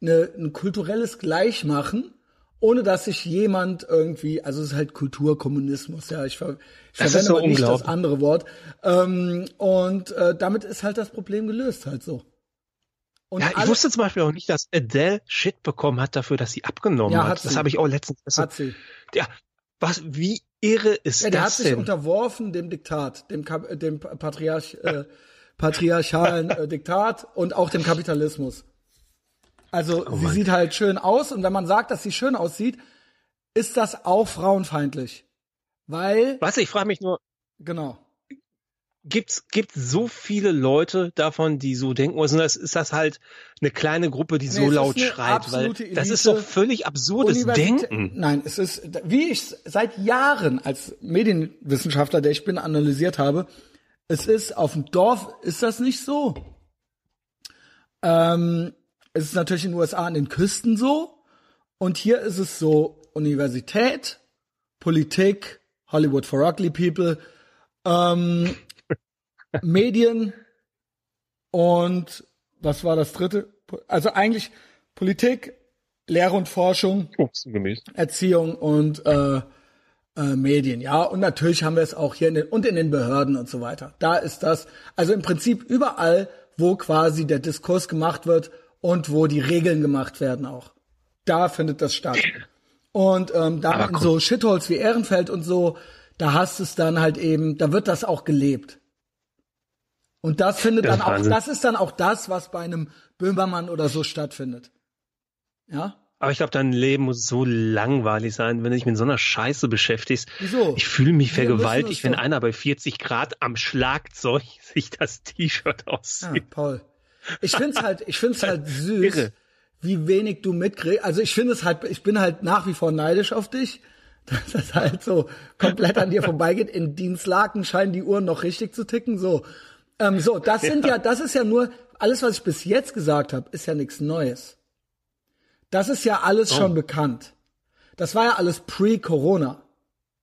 [SPEAKER 1] eine, ein kulturelles Gleichmachen, ohne dass sich jemand irgendwie, also es ist halt Kulturkommunismus, ja, ich, ver, ich
[SPEAKER 2] Das
[SPEAKER 1] verwende
[SPEAKER 2] so
[SPEAKER 1] aber nicht das andere Wort. Ähm, und äh, damit ist halt das Problem gelöst, halt so. Und
[SPEAKER 2] Ja, ich
[SPEAKER 1] alle-
[SPEAKER 2] wusste zum Beispiel auch nicht, dass Adele Shit bekommen hat dafür, dass sie abgenommen
[SPEAKER 1] Ja,
[SPEAKER 2] hat.
[SPEAKER 1] hat
[SPEAKER 2] Das
[SPEAKER 1] sie.
[SPEAKER 2] habe ich auch letztens. Das
[SPEAKER 1] hat sie.
[SPEAKER 2] Ja, was, wie irre ist
[SPEAKER 1] Ja, der hat
[SPEAKER 2] das
[SPEAKER 1] sich
[SPEAKER 2] denn?
[SPEAKER 1] unterworfen dem Diktat, dem, dem Patriarch, äh, patriarchalen äh, Diktat und auch dem Kapitalismus. Also
[SPEAKER 2] Oh
[SPEAKER 1] sie sieht halt schön aus und wenn man sagt, dass sie schön aussieht, ist das auch frauenfeindlich. Weil,
[SPEAKER 2] Was, ich frage mich nur,
[SPEAKER 1] genau.
[SPEAKER 2] gibt's gibt so viele Leute davon, die so denken, oder ist das, ist das halt eine kleine Gruppe, die
[SPEAKER 1] Nee,
[SPEAKER 2] so laut schreit? Weil
[SPEAKER 1] absolute
[SPEAKER 2] das ist
[SPEAKER 1] Elite.
[SPEAKER 2] doch völlig absurdes Denken.
[SPEAKER 1] Nein, es ist, wie ich es seit Jahren als Medienwissenschaftler, der ich bin, analysiert habe, es ist auf dem Dorf ist das nicht so. Ähm, es ist natürlich in den USA an den Küsten so. Und hier ist es so Universität, Politik, Hollywood for Ugly People, ähm, Medien und was war das dritte? Also eigentlich Politik, Lehre und Forschung. Erziehung und äh, äh, Medien, ja. Und natürlich haben wir es auch hier in den und in den Behörden und so weiter. Da ist das, also im Prinzip überall, wo quasi der Diskurs gemacht wird und wo die Regeln gemacht werden auch. Da findet das statt. Und ähm, da in so Shitholes wie Ehrenfeld und so, da hast es dann halt eben, da wird das auch gelebt. Und das findet
[SPEAKER 2] Das
[SPEAKER 1] dann auch,
[SPEAKER 2] Wahnsinn.
[SPEAKER 1] das ist dann auch das, was bei einem Böhmermann oder so stattfindet. Ja?
[SPEAKER 2] Aber ich glaube, dein Leben muss so langweilig sein, wenn du dich mit so einer Scheiße beschäftigst.
[SPEAKER 1] Wieso?
[SPEAKER 2] Ich fühle mich
[SPEAKER 1] Wir
[SPEAKER 2] vergewaltigt, wenn einer bei 40 Grad am Schlagzeug sich das T-Shirt
[SPEAKER 1] Ja,
[SPEAKER 2] auszieht.
[SPEAKER 1] Paul. Ich find's halt, ich find's halt süß,
[SPEAKER 2] Irre.
[SPEAKER 1] wie wenig du mitkriegst. Also ich finde es halt, ich bin halt nach wie vor neidisch auf dich, dass das halt so komplett an dir vorbeigeht. In Dienstlaken scheinen die Uhren noch richtig zu ticken. So, ähm, so, das sind ja. das ist ja nur alles, was ich bis jetzt gesagt habe, ist ja nichts Neues. Das ist ja alles schon bekannt. Das war ja alles pre-Corona.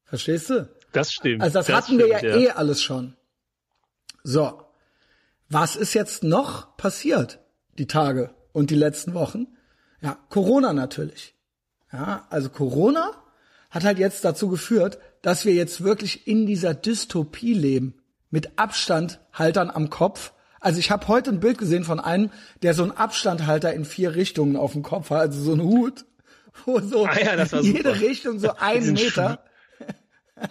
[SPEAKER 1] Verstehst du?
[SPEAKER 2] Das stimmt.
[SPEAKER 1] Also das, hatten wir ja,
[SPEAKER 2] stimmt,
[SPEAKER 1] eh alles schon. So. Was ist jetzt noch passiert, die Tage und die letzten Wochen? Ja, Corona natürlich. Ja, also Corona hat halt jetzt dazu geführt, dass wir jetzt wirklich in dieser Dystopie leben. Mit Abstandhaltern am Kopf. Also ich habe heute ein Bild gesehen von einem, der so einen Abstandhalter in vier Richtungen auf dem Kopf hat, also so ein Hut, wo so
[SPEAKER 2] Ah ja,
[SPEAKER 1] jede. Richtung so ein
[SPEAKER 2] Diesen
[SPEAKER 1] Meter,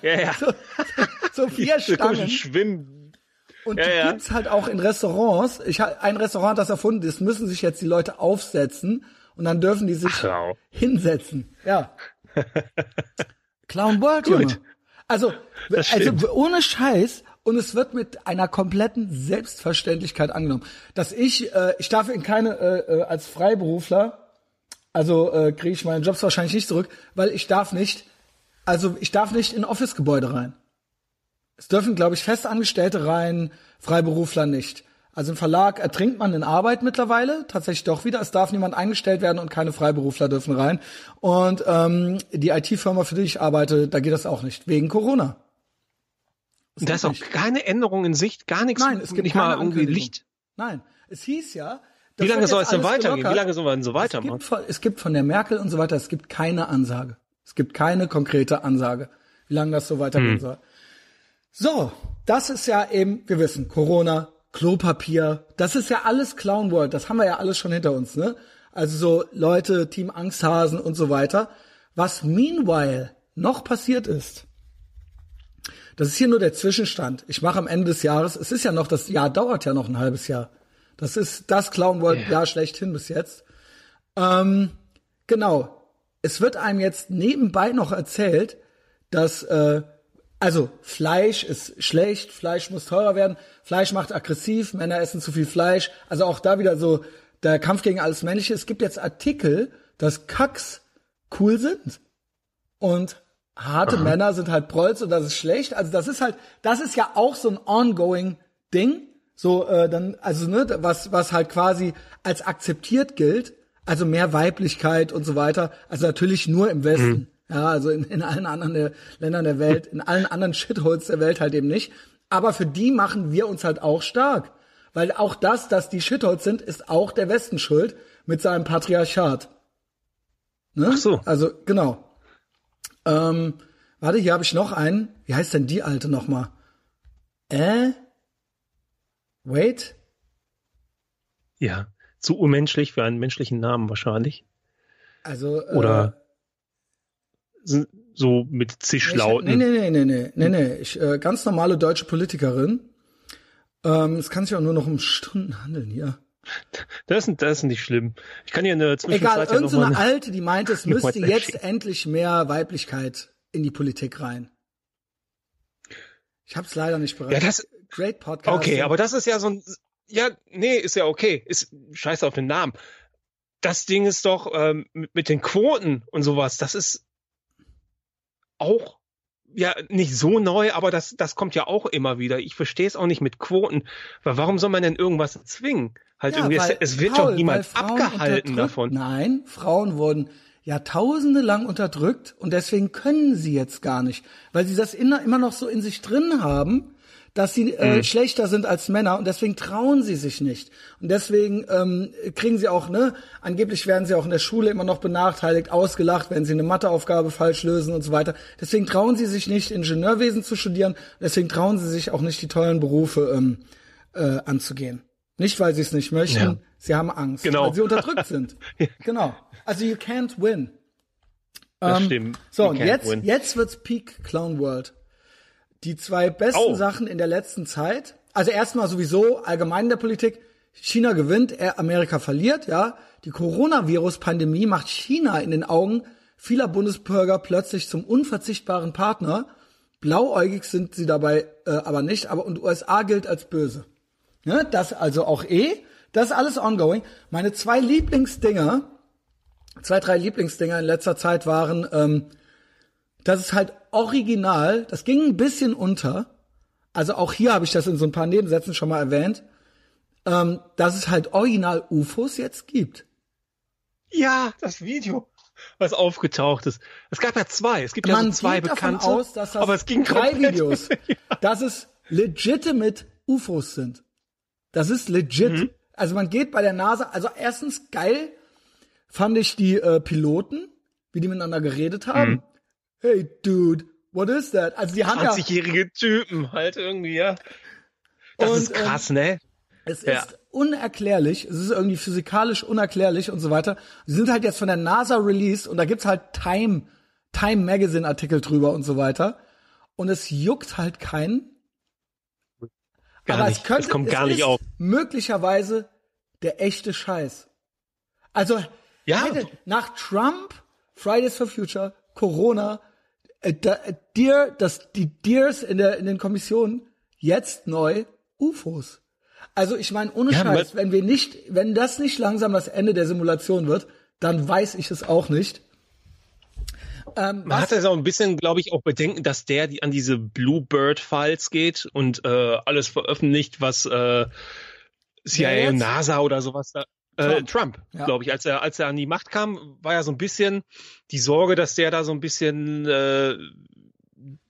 [SPEAKER 2] Ja, ja.
[SPEAKER 1] so vier
[SPEAKER 2] So komischen
[SPEAKER 1] Stangen.
[SPEAKER 2] Schwimmen.
[SPEAKER 1] Und
[SPEAKER 2] Ja,
[SPEAKER 1] die
[SPEAKER 2] ja.
[SPEAKER 1] gibt's halt auch in Restaurants. Ich ein Restaurant hat das erfunden, das müssen sich jetzt die Leute aufsetzen und dann dürfen die sich
[SPEAKER 2] Ach,
[SPEAKER 1] hinsetzen. Ja. Clown World,
[SPEAKER 2] Gut.
[SPEAKER 1] Junge. Also, also ohne Scheiß und es wird mit einer kompletten Selbstverständlichkeit angenommen, dass ich äh, ich darf in keine äh, äh, als Freiberufler also äh, kriege ich meinen Jobs wahrscheinlich nicht zurück, weil ich darf nicht also ich darf nicht in Office Gebäude rein. Es dürfen, glaube ich, Festangestellte rein, Freiberufler nicht. Also im Verlag ertrinkt man in Arbeit mittlerweile, tatsächlich doch wieder. Es darf niemand eingestellt werden und keine Freiberufler dürfen rein. Und ähm, die IT-Firma, für die ich arbeite, da geht das auch nicht, wegen Corona.
[SPEAKER 2] Das da ist auch nicht. keine Änderung in Sicht, gar nichts.
[SPEAKER 1] Nein, es gibt
[SPEAKER 2] nicht mal irgendwie Licht.
[SPEAKER 1] Nein, es hieß ja.
[SPEAKER 2] Wie lange soll es denn weitergehen? Gelockert. Wie lange soll man so weitermachen?
[SPEAKER 1] Es gibt, es gibt von der Merkel und so weiter, es gibt keine Ansage. Es gibt keine konkrete Ansage, wie lange das so weitergehen hm. soll. So, das ist ja eben, wir wissen, Corona, Klopapier, das ist ja alles Clown World, das haben wir ja alles schon hinter uns, ne? Also so Leute, Team Angsthasen und so weiter. Was meanwhile noch passiert ist, das ist hier nur der Zwischenstand. Ich mache am Ende des Jahres, es ist ja noch, das Jahr dauert ja noch ein halbes Jahr. Das ist das Clown World yeah. Jahr schlechthin bis jetzt. Ähm, genau. Es wird einem jetzt nebenbei noch erzählt, dass äh, also Fleisch ist schlecht, Fleisch muss teurer werden, Fleisch macht aggressiv, Männer essen zu viel Fleisch. Also auch da wieder so der Kampf gegen alles Männliche. Es gibt jetzt Artikel, dass Kacks cool sind und harte Aha. Männer sind halt Prolls und das ist schlecht. Also das ist halt, das ist ja auch so ein ongoing Ding. So äh, dann, also ne, was was halt quasi als akzeptiert gilt. Also mehr Weiblichkeit und so weiter. Also natürlich nur im Westen. Mhm. Ja, also in, in allen anderen der, Ländern der Welt, in allen anderen Shitholes der Welt halt eben nicht. Aber für die machen wir uns halt auch stark. Weil auch das, dass die Shitholes sind, ist auch der Westen schuld mit seinem Patriarchat. Ne? Ach so. Also, genau. Ähm, warte, hier habe ich noch einen. Wie heißt denn die alte nochmal? Äh? Wait?
[SPEAKER 2] Ja, zu unmenschlich für einen menschlichen Namen wahrscheinlich.
[SPEAKER 1] Also,
[SPEAKER 2] äh, Oder so mit Zischlauten.
[SPEAKER 1] Nee, nee, nee, nee, nee, nee, nee. Ich, äh, ganz normale deutsche Politikerin. Ähm, es kann sich auch nur noch um Stunden handeln hier.
[SPEAKER 2] Das ist, das ist nicht schlimm. Ich kann hier eine Zwischenzeit
[SPEAKER 1] Egal, irgendeine so Alte, die meinte, es müsste jetzt endlich mehr Weiblichkeit in die Politik rein. Ich hab's leider nicht bereit.
[SPEAKER 2] Ja, das,
[SPEAKER 1] Great Podcast.
[SPEAKER 2] Okay, aber das ist ja so ein, ja, nee, ist ja okay. Ist scheiße auf den Namen. Das Ding ist doch ähm, mit den Quoten und sowas, das ist auch ja nicht so neu, aber das, das kommt ja auch immer wieder. Ich verstehe es auch nicht mit Quoten. Weil warum soll man denn irgendwas zwingen? Halt ja, irgendwie, es, es, wird Paul, doch niemand abgehalten davon.
[SPEAKER 1] Nein, Frauen wurden Jahrtausende lang unterdrückt und deswegen können sie jetzt gar nicht, weil sie das immer noch so in sich drin haben dass sie äh, mhm. schlechter sind als Männer und deswegen trauen sie sich nicht. Und deswegen ähm, kriegen sie auch, ne, angeblich werden sie auch in der Schule immer noch benachteiligt, ausgelacht, wenn sie eine Matheaufgabe falsch lösen und so weiter. Deswegen trauen sie sich nicht, Ingenieurwesen zu studieren, deswegen trauen sie sich auch nicht, die tollen Berufe ähm, äh, anzugehen. Nicht, weil sie es nicht möchten, ja. sie haben Angst,
[SPEAKER 2] genau.
[SPEAKER 1] weil sie unterdrückt sind. genau. Also you can't win.
[SPEAKER 2] Das ähm, stimmt.
[SPEAKER 1] So, und jetzt, win. jetzt wird's Peak Clown World. Die zwei besten oh. Sachen in der letzten Zeit. Also erstmal sowieso allgemein in der Politik. China gewinnt, Amerika verliert, ja. Die Coronavirus-Pandemie macht China in den Augen vieler Bundesbürger plötzlich zum unverzichtbaren Partner. Blauäugig sind sie dabei äh, aber nicht, aber und USA gilt als böse. Ne? Das also auch eh. Das ist alles ongoing. Meine zwei Lieblingsdinger, zwei, drei Lieblingsdinger in letzter Zeit waren ähm, das ist halt original, das ging ein bisschen unter. Also auch hier habe ich das in so ein paar Nebensätzen schon mal erwähnt, ähm, dass es halt original UFOs jetzt gibt.
[SPEAKER 2] Ja, das Video, was aufgetaucht ist. Es gab ja zwei. Es gibt Man ja so zwei geht bekannte.
[SPEAKER 1] Davon aus, dass das
[SPEAKER 2] aber es ging
[SPEAKER 1] drei Videos, ja. dass es legitimate UFOs sind. Das ist legit. Mhm. Also man geht bei der NASA, also erstens geil fand ich die äh, Piloten, wie die miteinander geredet haben. Mhm hey dude, what is that? Also die haben
[SPEAKER 2] 20-jährige ja, Typen halt irgendwie, ja. Das und, ist ähm, krass, ähm, ne?
[SPEAKER 1] Es ja. ist unerklärlich, es ist irgendwie physikalisch unerklärlich und so weiter. Sie sind halt jetzt von der NASA released und da gibt's halt Time, Time Magazine Artikel drüber und so weiter. Und es juckt halt keinen.
[SPEAKER 2] Gar Aber nicht. es könnte, es kommt gar es nicht auf.
[SPEAKER 1] Möglicherweise der echte Scheiß. Also,
[SPEAKER 2] ja.
[SPEAKER 1] Hätte, nach Trump, Fridays for Future, Corona, äh, da, dir, dass die Deers in der in den Kommissionen jetzt neu UFOs. Also ich meine ohne ja, Scheiß, wenn wir nicht, wenn das nicht langsam das Ende der Simulation wird, dann weiß ich es auch nicht. Ähm,
[SPEAKER 2] Man hat jetzt auch ein bisschen, glaube ich, auch Bedenken, dass der die an diese Bluebird-Files geht und äh, alles veröffentlicht, was äh, CIA und NASA oder sowas da. Äh,
[SPEAKER 1] Trump.
[SPEAKER 2] Trump,
[SPEAKER 1] Ja.
[SPEAKER 2] glaube ich, als er als er an die Macht kam, war ja so ein bisschen die Sorge, dass der da so ein bisschen äh,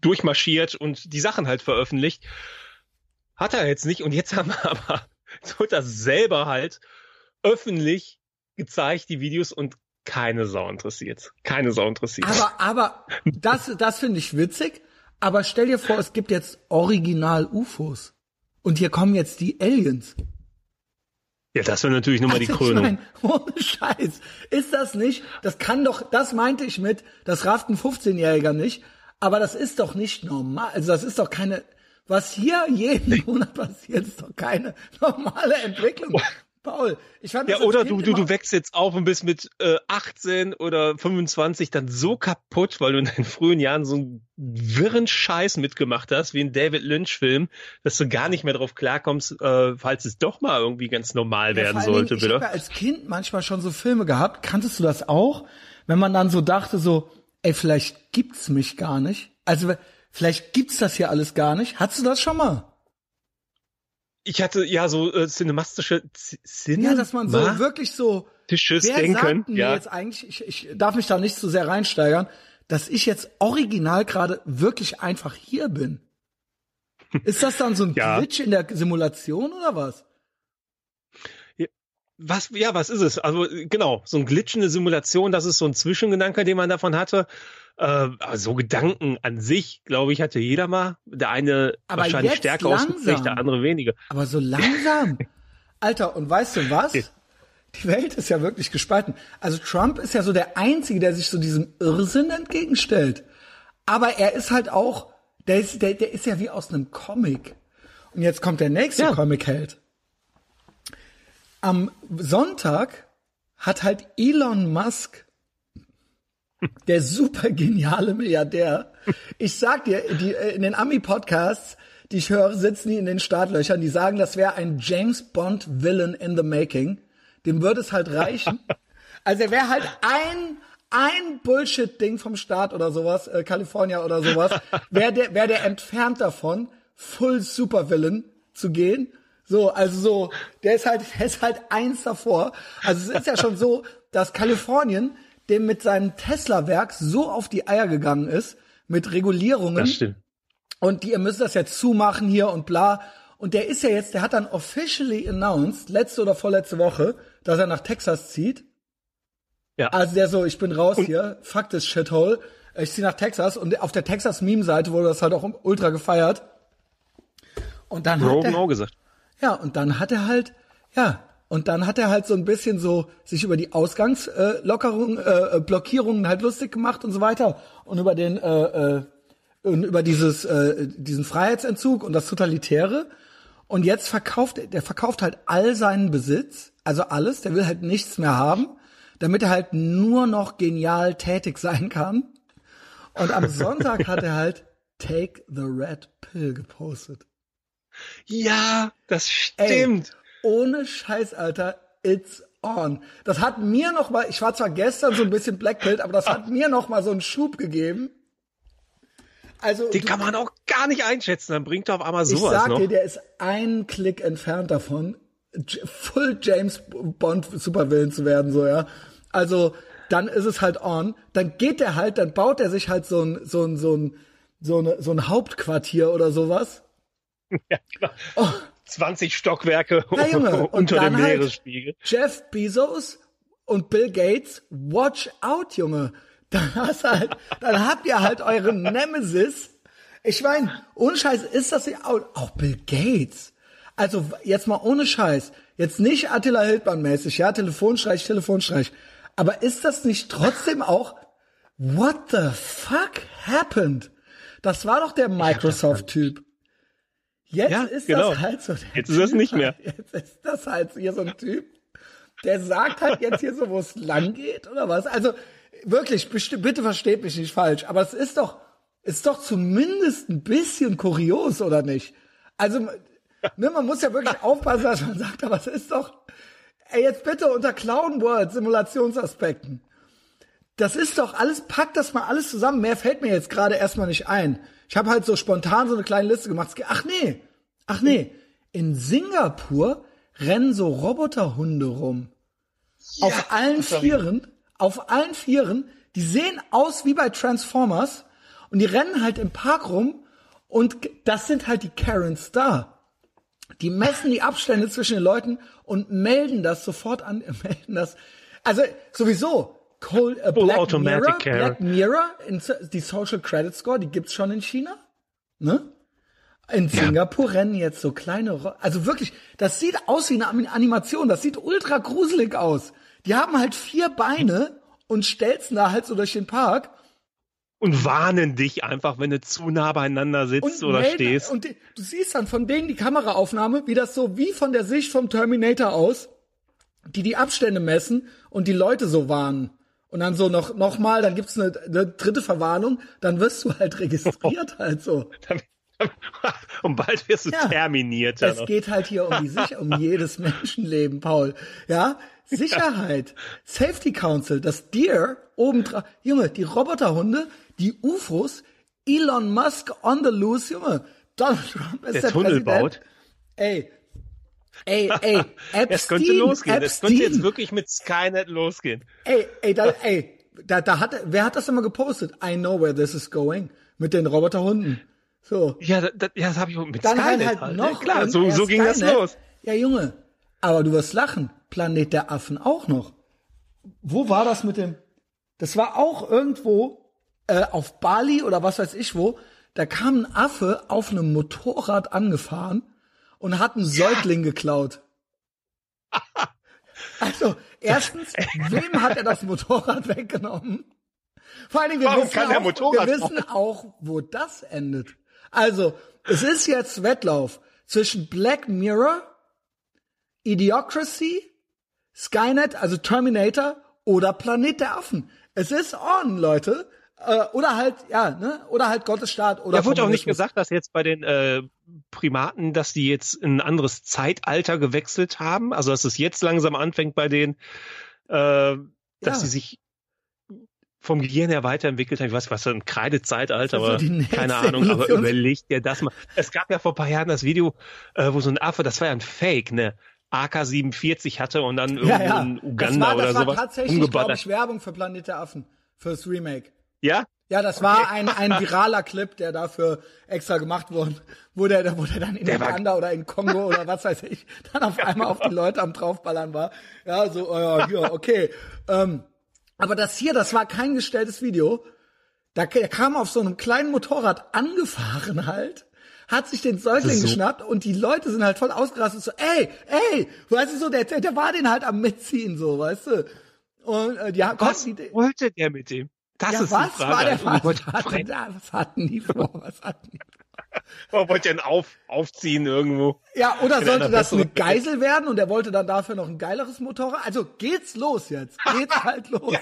[SPEAKER 2] durchmarschiert und die Sachen halt veröffentlicht. Hat er jetzt nicht und jetzt haben wir aber so das selber halt öffentlich gezeigt, die Videos und keine Sau interessiert. Keine Sau interessiert.
[SPEAKER 1] Aber, aber, das, das finde ich witzig. Aber stell dir vor, es gibt jetzt Original UFOs. Und hier kommen jetzt die Aliens.
[SPEAKER 2] ja, das wäre natürlich nochmal die
[SPEAKER 1] Also,
[SPEAKER 2] Krönung.
[SPEAKER 1] Ich mein, ohne Scheiß. Ist das nicht, das kann doch, das meinte ich mit, das rafft ein 15-Jähriger nicht. Aber das ist doch nicht normal. Also das ist doch keine, was hier jeden Monat passiert, ist doch keine normale Entwicklung. Paul, ich fand
[SPEAKER 2] Ja, oder du, du, du wächst jetzt auf und bist mit äh, 18 oder 25 dann so kaputt, weil du in deinen frühen Jahren so einen wirren Scheiß mitgemacht hast, wie ein David Lynch-Film, dass du gar nicht mehr drauf klarkommst, äh, falls es doch mal irgendwie ganz normal
[SPEAKER 1] Ja,
[SPEAKER 2] werden sollte,
[SPEAKER 1] Dingen, Ich habe ja als Kind manchmal schon so Filme gehabt. Kanntest du das auch? Wenn man dann so dachte, so, ey, vielleicht gibt's mich gar nicht. Also vielleicht gibt's das hier alles gar nicht. Hattest du das schon mal?
[SPEAKER 2] Ich hatte ja so äh, cinemastische Z Sinne.
[SPEAKER 1] Ja, dass man so wirklich so.
[SPEAKER 2] Tisches
[SPEAKER 1] Wer
[SPEAKER 2] denken.
[SPEAKER 1] sagt mir
[SPEAKER 2] Ja.
[SPEAKER 1] jetzt eigentlich? Ich, ich darf mich da nicht zu sehr reinsteigern, dass ich jetzt original gerade wirklich einfach hier bin. Ist das dann so ein
[SPEAKER 2] Ja.
[SPEAKER 1] Glitch in der Simulation oder was?
[SPEAKER 2] Was, ja, was ist es? Also genau, so ein Glitch in der Simulation, das ist so ein Zwischengedanke, den man davon hatte. Äh, aber so Gedanken an sich, glaube ich, hatte jeder mal. Der eine
[SPEAKER 1] Aber
[SPEAKER 2] wahrscheinlich stärker ausgeprägt, der andere weniger.
[SPEAKER 1] Aber so langsam. Alter, und weißt du was? Die Welt ist ja wirklich gespalten. Also Trump ist ja so der Einzige, der sich so diesem Irrsinn entgegenstellt. Aber er ist halt auch, der ist, der, der ist ja wie aus einem Comic. Und jetzt kommt der nächste
[SPEAKER 2] Ja.
[SPEAKER 1] Comic-Held. Am Sonntag hat halt Elon Musk, der super geniale Milliardär, ich sag dir, die, äh, in den Ami-Podcasts, die ich höre, sitzen die in den Startlöchern, die sagen, das wäre ein James Bond Villain in the making. Dem würde es halt reichen. Also er wäre halt ein ein Bullshit-Ding vom Staat oder sowas, äh, California oder sowas, wäre der, wär der entfernt davon, Full Supervillain zu gehen. So, also so, der ist halt, der ist halt eins davor. Also es ist ja schon so, dass Kalifornien dem mit seinem Tesla-Werk so auf die Eier gegangen ist, mit Regulierungen.
[SPEAKER 2] Das stimmt.
[SPEAKER 1] Und die, ihr müsst das jetzt zumachen hier und bla. Und der ist ja jetzt, der hat dann officially announced, letzte oder vorletzte Woche, dass er nach Texas zieht.
[SPEAKER 2] Ja.
[SPEAKER 1] Also der so, ich bin raus hier, fuck this shithole. Ich zieh nach Texas und auf der Texas-Meme-Seite wurde das halt auch ultra gefeiert. Und dann hat
[SPEAKER 2] Rogan
[SPEAKER 1] er,
[SPEAKER 2] auch gesagt.
[SPEAKER 1] ja, und dann hat er halt, ja, und dann hat er halt so ein bisschen so sich über die Ausgangslockerungen, äh, äh, Blockierungen halt lustig gemacht und so weiter und über den äh, äh, und über dieses äh, diesen Freiheitsentzug und das totalitäre und jetzt verkauft er- der verkauft halt all seinen Besitz, also alles, der will halt nichts mehr haben, damit er halt nur noch genial tätig sein kann. Und am Sonntag hat er halt Take the Red Pill gepostet.
[SPEAKER 2] Ja, das
[SPEAKER 1] Ey,
[SPEAKER 2] stimmt.
[SPEAKER 1] Ohne Scheiß, Alter, it's on. Das hat mir noch mal, ich war zwar gestern so ein bisschen Blackpill, aber das hat mir noch mal so einen Schub gegeben. Also,
[SPEAKER 2] Den
[SPEAKER 1] du,
[SPEAKER 2] kann man auch gar nicht einschätzen. Dann bringt er auf einmal
[SPEAKER 1] ich
[SPEAKER 2] sowas
[SPEAKER 1] sag
[SPEAKER 2] noch.
[SPEAKER 1] dir, der ist einen Klick entfernt davon, Full James Bond Supervillain zu werden, so, ja. Also, dann ist es halt on. Dann geht der halt, dann baut er sich halt so ein, so ein, so ein, so, eine, so ein Hauptquartier oder sowas.
[SPEAKER 2] Ja, genau.
[SPEAKER 1] Oh.
[SPEAKER 2] 20 Stockwerke
[SPEAKER 1] Junge, und
[SPEAKER 2] unter dem
[SPEAKER 1] halt-
[SPEAKER 2] Meeresspiegel.
[SPEAKER 1] Jeff Bezos und Bill Gates, watch out, Junge. Dann hast du halt, dann habt ihr halt euren Nemesis. Ich meine, ohne Scheiß ist das ja auch, auch Bill Gates. Also jetzt mal ohne Scheiß. Jetzt nicht Attila Hildmann mäßig, ja, Telefonstreich, Telefonstreich. Aber ist das nicht trotzdem auch, what the fuck happened? Das war doch der Microsoft-Typ. Jetzt
[SPEAKER 2] Ja,
[SPEAKER 1] ist
[SPEAKER 2] genau.
[SPEAKER 1] das halt so. Der
[SPEAKER 2] Jetzt ist das
[SPEAKER 1] Typ
[SPEAKER 2] nicht mehr.
[SPEAKER 1] Jetzt ist das halt hier so ein Typ, der sagt halt jetzt hier so, wo es lang geht oder was? Also wirklich, bitte versteht mich nicht falsch, aber es ist doch, ist doch zumindest ein bisschen kurios oder nicht? Also ne, man muss ja wirklich aufpassen, dass man sagt, aber es ist doch, ey, jetzt bitte unter Clown World Simulationsaspekten. das ist doch alles, pack das mal alles zusammen. Mehr fällt mir jetzt gerade erstmal nicht ein. Ich habe halt so spontan so eine kleine Liste gemacht. Ach nee, ach nee. In Singapur rennen so Roboterhunde rum. auf allen Vieren, auf allen Vieren, die sehen aus wie bei Transformers und die rennen halt im Park rum und das sind halt die Karens da. Die messen die Abstände zwischen den Leuten und melden das sofort an, melden das. Also sowieso, Cold, äh, Black
[SPEAKER 2] automatic
[SPEAKER 1] Mirror. Black Mirror, in, die Social Credit Score, die gibt's schon in China, ne? In Singapur rennen jetzt so kleine, Ro also wirklich, das sieht aus wie eine Anim- Animation, das sieht ultra gruselig aus. Die haben halt vier Beine und stelzen da halt so durch den Park
[SPEAKER 2] Und warnen dich einfach, wenn du zu nah beieinander sitzt oder
[SPEAKER 1] melden-
[SPEAKER 2] stehst.
[SPEAKER 1] Und die, du siehst dann von denen die Kameraaufnahme, wie das so wie von der Sicht vom Terminator aus, die die Abstände messen und die Leute so warnen. Und dann so noch, noch mal, dann gibt's eine, eine dritte Verwarnung, dann wirst du halt registriert halt so.
[SPEAKER 2] Und bald wirst du
[SPEAKER 1] Ja.
[SPEAKER 2] terminiert.
[SPEAKER 1] Es
[SPEAKER 2] noch.
[SPEAKER 1] geht halt hier um die Sicher um jedes Menschenleben, Paul. Ja, Sicherheit, Safety Council, das Deer obendrauf, Junge, die Roboterhunde, die UFOs, Elon Musk on the loose, Junge. Donald Trump ist
[SPEAKER 2] Der
[SPEAKER 1] der,
[SPEAKER 2] Tunnel
[SPEAKER 1] Präsident.
[SPEAKER 2] baut.
[SPEAKER 1] Ey, ey, ey, Epstein,
[SPEAKER 2] Es könnte losgehen. Es könnte jetzt
[SPEAKER 1] Epstein.
[SPEAKER 2] wirklich mit Skynet losgehen.
[SPEAKER 1] Ey, ey, da, ey, da, da hat, wer hat das immer gepostet? I know where this is going. Mit den Roboterhunden. So.
[SPEAKER 2] Ja, das, das, ja, das habe ich mit
[SPEAKER 1] Dann
[SPEAKER 2] Skynet
[SPEAKER 1] halt,
[SPEAKER 2] halt.
[SPEAKER 1] noch
[SPEAKER 2] ja, klar, so, so ging das
[SPEAKER 1] Skynet.
[SPEAKER 2] los.
[SPEAKER 1] Ja, Junge. Aber du wirst lachen. Planet der Affen auch noch. Wo war das mit dem? Das war auch irgendwo äh, auf Bali oder was weiß ich wo. Da kam ein Affe auf einem Motorrad angefahren und hat einen Säugling geklaut. Also, erstens, wem hat er das Motorrad weggenommen? Vor allen Dingen, wir,
[SPEAKER 2] Warum
[SPEAKER 1] wissen, auch,
[SPEAKER 2] Motorrad
[SPEAKER 1] wir wissen auch, wo das endet. Also, es ist jetzt Wettlauf zwischen Black Mirror, Idiocracy, Skynet, also Terminator oder Planet der Affen. Es ist on, Leute. Äh, oder halt, ja, ne? Oder halt Gottesstaat oder
[SPEAKER 2] Da wurde auch nicht gesagt, dass jetzt bei den äh, Primaten, dass die jetzt in ein anderes Zeitalter gewechselt haben. Also dass es jetzt langsam anfängt bei denen, äh, dass
[SPEAKER 1] Ja.
[SPEAKER 2] sie sich vom Gehirn her weiterentwickelt haben. Ich weiß, was für ein Kreidezeitalter,
[SPEAKER 1] Das
[SPEAKER 2] aber
[SPEAKER 1] nächste
[SPEAKER 2] keine Ahnung. Aber
[SPEAKER 1] Evolutions-
[SPEAKER 2] überleg dir das mal. Es gab ja vor ein paar Jahren das Video, äh, wo so ein Affe, das war ja ein Fake, ne? AK-47 hatte und dann irgendwo
[SPEAKER 1] Ja, ja.
[SPEAKER 2] in
[SPEAKER 1] das
[SPEAKER 2] Uganda
[SPEAKER 1] war, das
[SPEAKER 2] oder
[SPEAKER 1] war
[SPEAKER 2] sowas
[SPEAKER 1] tatsächlich, glaube ich, Werbung für Planet der Affen. Fürs Remake.
[SPEAKER 2] Ja?
[SPEAKER 1] Ja, das war ein, ein viraler Clip, der dafür extra gemacht wurde, wo der, wo der dann in
[SPEAKER 2] Der war-
[SPEAKER 1] Uganda oder in Kongo oder was weiß ich, dann auf einmal auf die Leute am draufballern war. Ja, so, oh ja, ja, okay. Ähm, aber das hier, das war kein gestelltes Video. Da, kam auf so einem kleinen Motorrad angefahren halt, hat sich den Säugling
[SPEAKER 2] So.
[SPEAKER 1] geschnappt und die Leute sind halt voll ausgerastet so, ey, ey, weißt du so, der, der, der war den halt am mitziehen so, weißt du. Und äh, die haben
[SPEAKER 2] Was
[SPEAKER 1] konnten die,
[SPEAKER 2] wollte der mit dem? Das
[SPEAKER 1] ja,
[SPEAKER 2] ist
[SPEAKER 1] was
[SPEAKER 2] die Frage.
[SPEAKER 1] war der Vater? Was hatten, da- was hatten die vor? Was hatten die?
[SPEAKER 2] Oh, wollte er ihn auf, aufziehen irgendwo?
[SPEAKER 1] Ja, oder
[SPEAKER 2] In
[SPEAKER 1] sollte das eine Geisel werden und er wollte dann dafür noch ein geileres Motorrad? Also geht's los jetzt. Geht's halt los.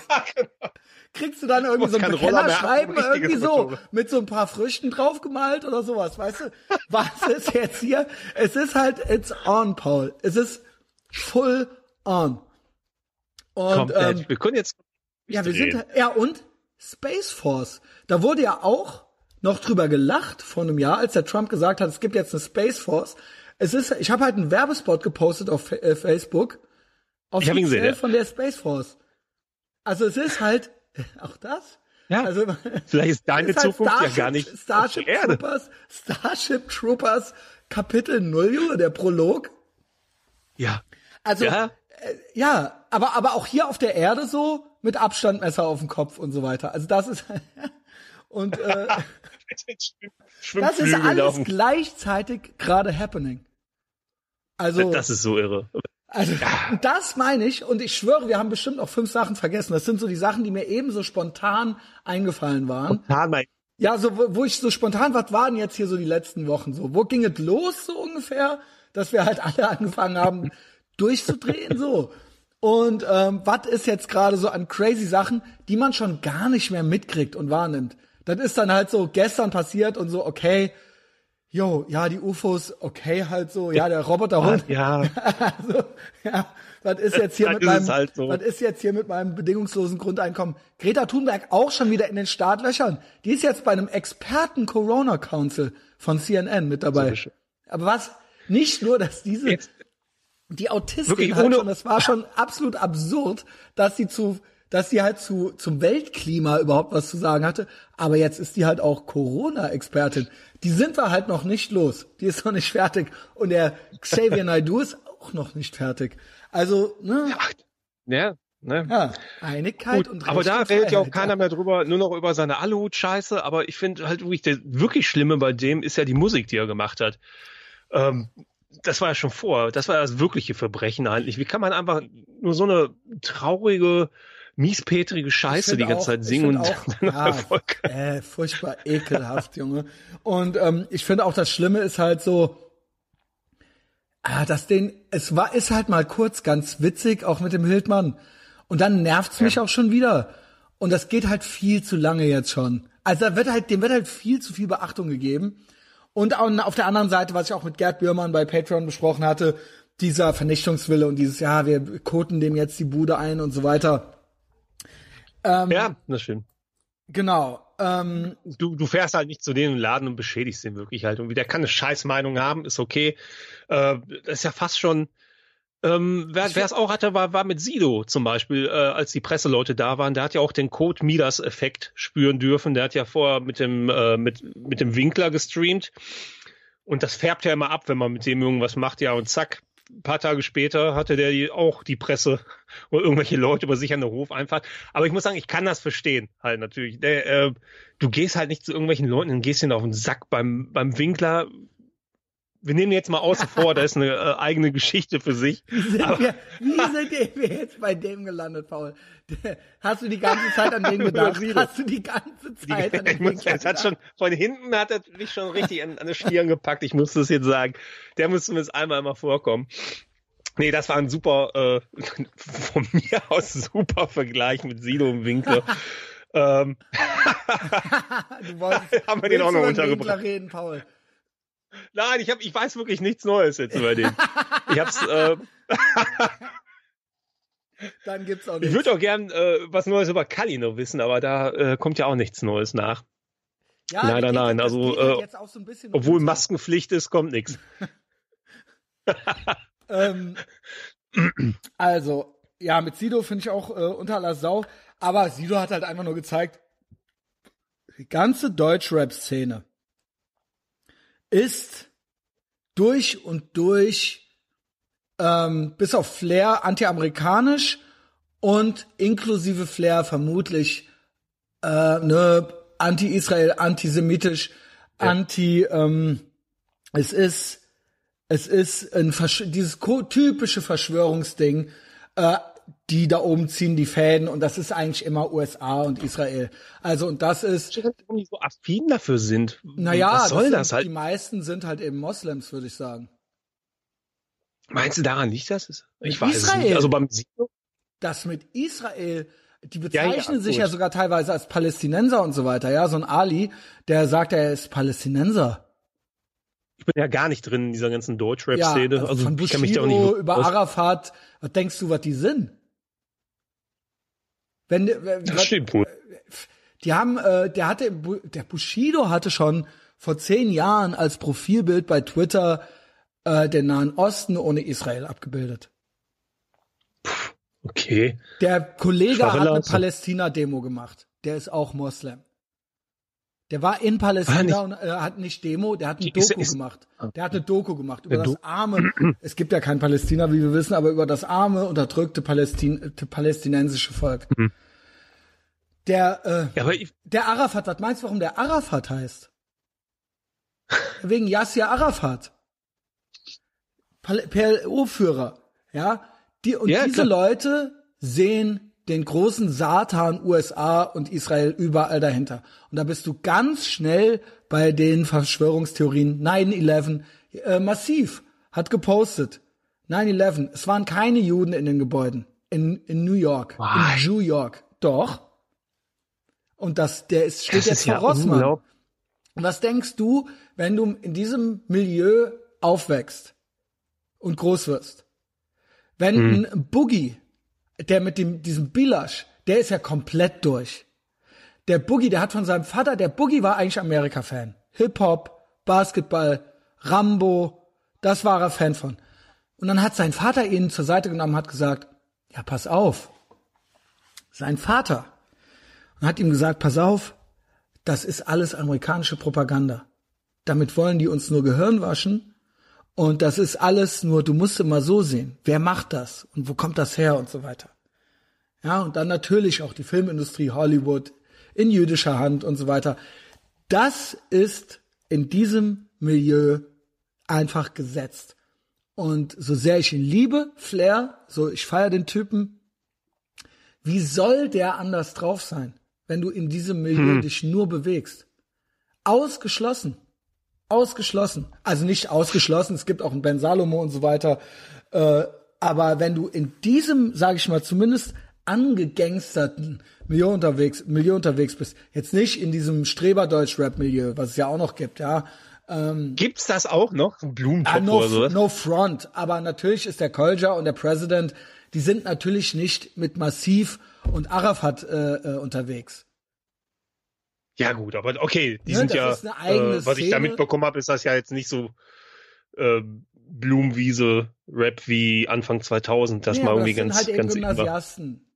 [SPEAKER 1] Kriegst du dann irgendwie so ein Bekennerschreiben irgendwie so
[SPEAKER 2] Motorrad.
[SPEAKER 1] mit so ein paar Früchten draufgemalt oder sowas, weißt du? Was ist jetzt hier? Es ist halt, it's on, Paul. Es ist full on. Und
[SPEAKER 2] Komplett.
[SPEAKER 1] ähm,
[SPEAKER 2] wir können jetzt.
[SPEAKER 1] Ja, wir sind ja und Space Force. Da wurde ja auch noch drüber gelacht vor einem Jahr, als der Trump gesagt hat, es gibt jetzt eine Space Force. Es ist, ich habe halt einen Werbespot gepostet auf äh, Facebook,
[SPEAKER 2] Ich hab ihn gesehen, ja.
[SPEAKER 1] von der Space Force. Also es ist halt auch das.
[SPEAKER 2] Ja.
[SPEAKER 1] Also
[SPEAKER 2] Vielleicht ist deine
[SPEAKER 1] ist halt
[SPEAKER 2] Zukunft ja
[SPEAKER 1] Starship-
[SPEAKER 2] gar nicht auf
[SPEAKER 1] Starship. Troopers, Starship Troopers Kapitel 0, Junge, der Prolog.
[SPEAKER 2] Ja.
[SPEAKER 1] Also
[SPEAKER 2] Ja.
[SPEAKER 1] ja, aber, aber auch hier auf der Erde so mit Abstandmesser auf dem Kopf und so weiter. Also das ist und äh, das ist alles gleichzeitig gerade happening. Also
[SPEAKER 2] Das ist so irre.
[SPEAKER 1] also das meine ich und ich schwöre, wir haben bestimmt auch fünf Sachen vergessen. Das sind so die Sachen, die mir ebenso spontan eingefallen waren.
[SPEAKER 2] Spontan mal-
[SPEAKER 1] Ja, so wo, wo ich so spontan, was waren jetzt hier so die letzten Wochen so? Wo ging es los so ungefähr, dass wir halt alle angefangen haben durchzudrehen so? Und ähm, was ist jetzt gerade so an crazy Sachen, die man schon gar nicht mehr mitkriegt und wahrnimmt? Das ist dann halt so gestern passiert und so, okay, jo, ja, die UFOs, okay, halt so, ja, der Roboterhund.
[SPEAKER 2] Ja,
[SPEAKER 1] Also, ja, was ist jetzt hier
[SPEAKER 2] Dann
[SPEAKER 1] mit meinem,
[SPEAKER 2] halt so.
[SPEAKER 1] was ist jetzt hier mit meinem bedingungslosen Grundeinkommen? Greta Thunberg auch schon wieder in den Startlöchern. Die ist jetzt bei einem Experten Corona Council von CNN mit dabei. Aber was? Nicht nur, dass diese,
[SPEAKER 2] Jetzt-
[SPEAKER 1] die Autistin
[SPEAKER 2] Wirklich
[SPEAKER 1] halt
[SPEAKER 2] ohne-
[SPEAKER 1] schon, das war schon absolut absurd, dass sie zu, dass sie halt zu, zum Weltklima überhaupt was zu sagen hatte. Aber jetzt ist die halt auch Corona-Expertin. Die sind wir halt noch nicht los. Die ist noch nicht fertig. Und der Xavier Naidoo ist auch noch nicht fertig. Also, ne,
[SPEAKER 2] ja, ne?
[SPEAKER 1] ja, Einigkeit
[SPEAKER 2] Gut,
[SPEAKER 1] und Recht
[SPEAKER 2] aber da redet ja auch keiner mehr drüber, nur noch über seine Aluhut-Scheiße. Aber ich finde halt wirklich, der wirklich Schlimme bei dem ist ja die Musik, die er gemacht hat. Ähm, das war ja schon vor. Das war das wirkliche Verbrechen eigentlich. Wie kann man einfach nur so eine traurige, miespetrige Scheiße die ganze
[SPEAKER 1] auch-
[SPEAKER 2] Zeit singen und
[SPEAKER 1] auch, ja,
[SPEAKER 2] Erfolg?
[SPEAKER 1] Äh, furchtbar ekelhaft, Junge. Und ähm, ich finde auch das Schlimme ist halt so, ah, dass den, es war, ist halt mal kurz ganz witzig, auch mit dem Hildmann. Und dann nervt's mich auch schon wieder. Und das geht halt viel zu lange jetzt schon. Also da wird halt, dem wird halt viel zu viel Beachtung gegeben. Und au- auf der anderen Seite, was ich auch mit Gerd Bührmann bei Patreon besprochen hatte, dieser Vernichtungswille und dieses, ja, wir koten dem jetzt die Bude ein und so weiter.
[SPEAKER 2] Ja, das stimmt.
[SPEAKER 1] Genau. Ähm,
[SPEAKER 2] du, du fährst halt nicht zu denen im Laden und beschädigst den wirklich halt. Und der kann eine Scheißmeinung haben, ist okay. Äh, das ist ja fast schon. Ähm, wer es auch hatte, war, war mit Sido zum Beispiel, äh, als die Presseleute da waren. Der hat ja auch den Code Midas-Effekt spüren dürfen. Der hat ja vorher mit dem, äh, mit, mit dem Winkler gestreamt. Und das färbt ja immer ab, wenn man mit dem irgendwas macht. Ja, und zack, ein paar Tage später hatte der die, auch die Presse oder irgendwelche Leute über sich an der Hofeinfahrt. Aber ich muss sagen, ich kann das verstehen halt natürlich. Der, äh, du gehst halt nicht zu irgendwelchen Leuten und gehst ihnen auf den Sack beim, beim Winkler. Wir nehmen jetzt mal außen vor, da ist eine äh, eigene Geschichte für sich.
[SPEAKER 1] sind wir, wie sind wir jetzt bei dem gelandet, Paul? Hast du die ganze Zeit an den gedacht? Hast du die ganze Zeit an den
[SPEAKER 2] ich muss, es hat schon, von hinten hat er mich schon richtig an, an die Stirn gepackt. Ich muss das jetzt sagen. Der muss zumindest einmal immer vorkommen. Nee, das war ein super, äh, von mir aus super Vergleich mit Sido im Winkler. ähm,
[SPEAKER 1] Du wolltest,
[SPEAKER 2] Haben wir den auch noch untergebracht?
[SPEAKER 1] Reden, Paul.
[SPEAKER 2] Nein, ich, hab, ich weiß wirklich nichts Neues jetzt über den. Ich hab's, äh,
[SPEAKER 1] Dann gibt's auch
[SPEAKER 2] ich
[SPEAKER 1] nichts.
[SPEAKER 2] würde auch gern äh, was Neues über Kalino wissen, aber da äh, kommt ja auch nichts Neues nach.
[SPEAKER 1] Ja, geht-
[SPEAKER 2] nein,
[SPEAKER 1] das
[SPEAKER 2] also,
[SPEAKER 1] halt
[SPEAKER 2] äh,
[SPEAKER 1] so
[SPEAKER 2] Obwohl. Maskenpflicht ist, kommt nichts.
[SPEAKER 1] Ähm, also, ja, mit Sido finde ich auch äh, unter aller Sau. Aber Sido hat halt einfach nur gezeigt, die ganze Deutschrap-Szene ist durch und durch ähm, bis auf Flair anti-amerikanisch und inklusive Flair vermutlich äh, ne, anti-Israel, antisemitisch, anti ähm, es ist es ist ein Versch dieses typische Verschwörungsding, äh, die da oben ziehen die Fäden und das ist eigentlich immer USA und Israel. Also und das ist,
[SPEAKER 2] Warum die so affin dafür sind.
[SPEAKER 1] naja,
[SPEAKER 2] Was soll
[SPEAKER 1] sind,
[SPEAKER 2] das,
[SPEAKER 1] die
[SPEAKER 2] halt?
[SPEAKER 1] meisten sind halt eben Moslems, würde ich sagen.
[SPEAKER 2] Meinst du daran nicht, dass es? Ich weiß es
[SPEAKER 1] Israel.
[SPEAKER 2] nicht. Also beim Sido?
[SPEAKER 1] Das mit Israel, die
[SPEAKER 2] Ja,
[SPEAKER 1] bezeichnen
[SPEAKER 2] ja,
[SPEAKER 1] sich
[SPEAKER 2] gut.
[SPEAKER 1] ja sogar teilweise als Palästinenser und so weiter. Ja, so ein Ali, der sagt, er ist Palästinenser.
[SPEAKER 2] Ich bin ja gar nicht drin in dieser ganzen
[SPEAKER 1] Ja,
[SPEAKER 2] Deutschrap-Szene.
[SPEAKER 1] also
[SPEAKER 2] also
[SPEAKER 1] von
[SPEAKER 2] ich kann mich da auch nicht
[SPEAKER 1] über Arafat, was denkst du, was die sind? Wenn, wenn
[SPEAKER 2] Das
[SPEAKER 1] was-
[SPEAKER 2] stimmt wohl.
[SPEAKER 1] Die haben, äh, der hatte, der Bushido hatte schon vor zehn Jahren als Profilbild bei Twitter äh, den Nahen Osten ohne Israel abgebildet.
[SPEAKER 2] Okay.
[SPEAKER 1] Der Kollege
[SPEAKER 2] Schwache
[SPEAKER 1] hat eine. Palästina-Demo gemacht. Der ist auch Moslem. Der war in Palästina
[SPEAKER 2] Ah,
[SPEAKER 1] und äh, hat nicht Demo, der hat eine Doku
[SPEAKER 2] ist-
[SPEAKER 1] gemacht. Der hat eine Doku gemacht über das arme, es gibt ja kein Palästina, wie wir wissen, aber über das arme, unterdrückte Palästin, palästinensische Volk.
[SPEAKER 2] Mhm.
[SPEAKER 1] Der, äh,
[SPEAKER 2] Ja, aber ich,
[SPEAKER 1] Der Arafat, was meinst du, warum der Arafat heißt? Wegen Yasser Arafat. PLO-Führer. Ja? Die, und
[SPEAKER 2] Ja,
[SPEAKER 1] diese
[SPEAKER 2] klar.
[SPEAKER 1] Leute sehen den großen Satan USA und Israel überall dahinter. Und da bist du ganz schnell bei den Verschwörungstheorien 9-11 äh, massiv hat gepostet. 9-11, es waren keine Juden in den Gebäuden. In, in New York.
[SPEAKER 2] Why?
[SPEAKER 1] In New York. Doch. Und das, der ist, steht
[SPEAKER 2] das
[SPEAKER 1] jetzt
[SPEAKER 2] ist ja
[SPEAKER 1] vor Rossmann.
[SPEAKER 2] unglaublich.
[SPEAKER 1] Und was denkst du, wenn du in diesem Milieu aufwächst und groß wirst? Wenn
[SPEAKER 2] Hm.
[SPEAKER 1] ein Boogie, der mit dem, diesem Bilasch, der ist ja komplett durch. Der Boogie, der hat von seinem Vater, der Boogie war eigentlich Amerika-Fan. Hip-Hop, Basketball, Rambo, das war er Fan von. Und dann hat sein Vater ihn zur Seite genommen und hat gesagt, ja, pass auf. Sein Vater. Und hat ihm gesagt, pass auf, das ist alles amerikanische Propaganda. Damit wollen die uns nur Gehirn waschen. Und das ist alles nur, du musst immer so sehen. Wer macht das? Und wo kommt das her? Und so weiter. Ja, und dann natürlich auch die Filmindustrie Hollywood in jüdischer Hand und so weiter. Das ist in diesem Milieu einfach gesetzt. Und so sehr ich ihn liebe, Flair, so ich feiere den Typen, wie soll der anders drauf sein, wenn du in diesem Milieu dich nur bewegst? Ausgeschlossen. Ausgeschlossen. Also nicht ausgeschlossen, es gibt auch einen Ben Salomo und so weiter. Äh, aber wenn du in diesem, sage ich mal, zumindest angegangsterten Milieu unterwegs, Milieu unterwegs bist, jetzt nicht in diesem Streberdeutsch-Rap-Milieu, was es ja auch noch gibt, ja,
[SPEAKER 2] Gibt's das auch noch? Blumentopf
[SPEAKER 1] Ah, no,
[SPEAKER 2] oder sowas?
[SPEAKER 1] no front, aber natürlich ist der Kolja und der President, die sind natürlich nicht mit Massiv und Arafat äh, äh, unterwegs.
[SPEAKER 2] Ja gut, aber okay, die
[SPEAKER 1] Ne,
[SPEAKER 2] sind
[SPEAKER 1] das
[SPEAKER 2] ja, äh, was ich da mitbekommen habe, ist das ja jetzt nicht so äh, Blumenwiese-Rap wie Anfang 2000, das
[SPEAKER 1] Nee,
[SPEAKER 2] mal irgendwie
[SPEAKER 1] das
[SPEAKER 2] ganz,
[SPEAKER 1] halt
[SPEAKER 2] ganz.
[SPEAKER 1] Gymnasiasten.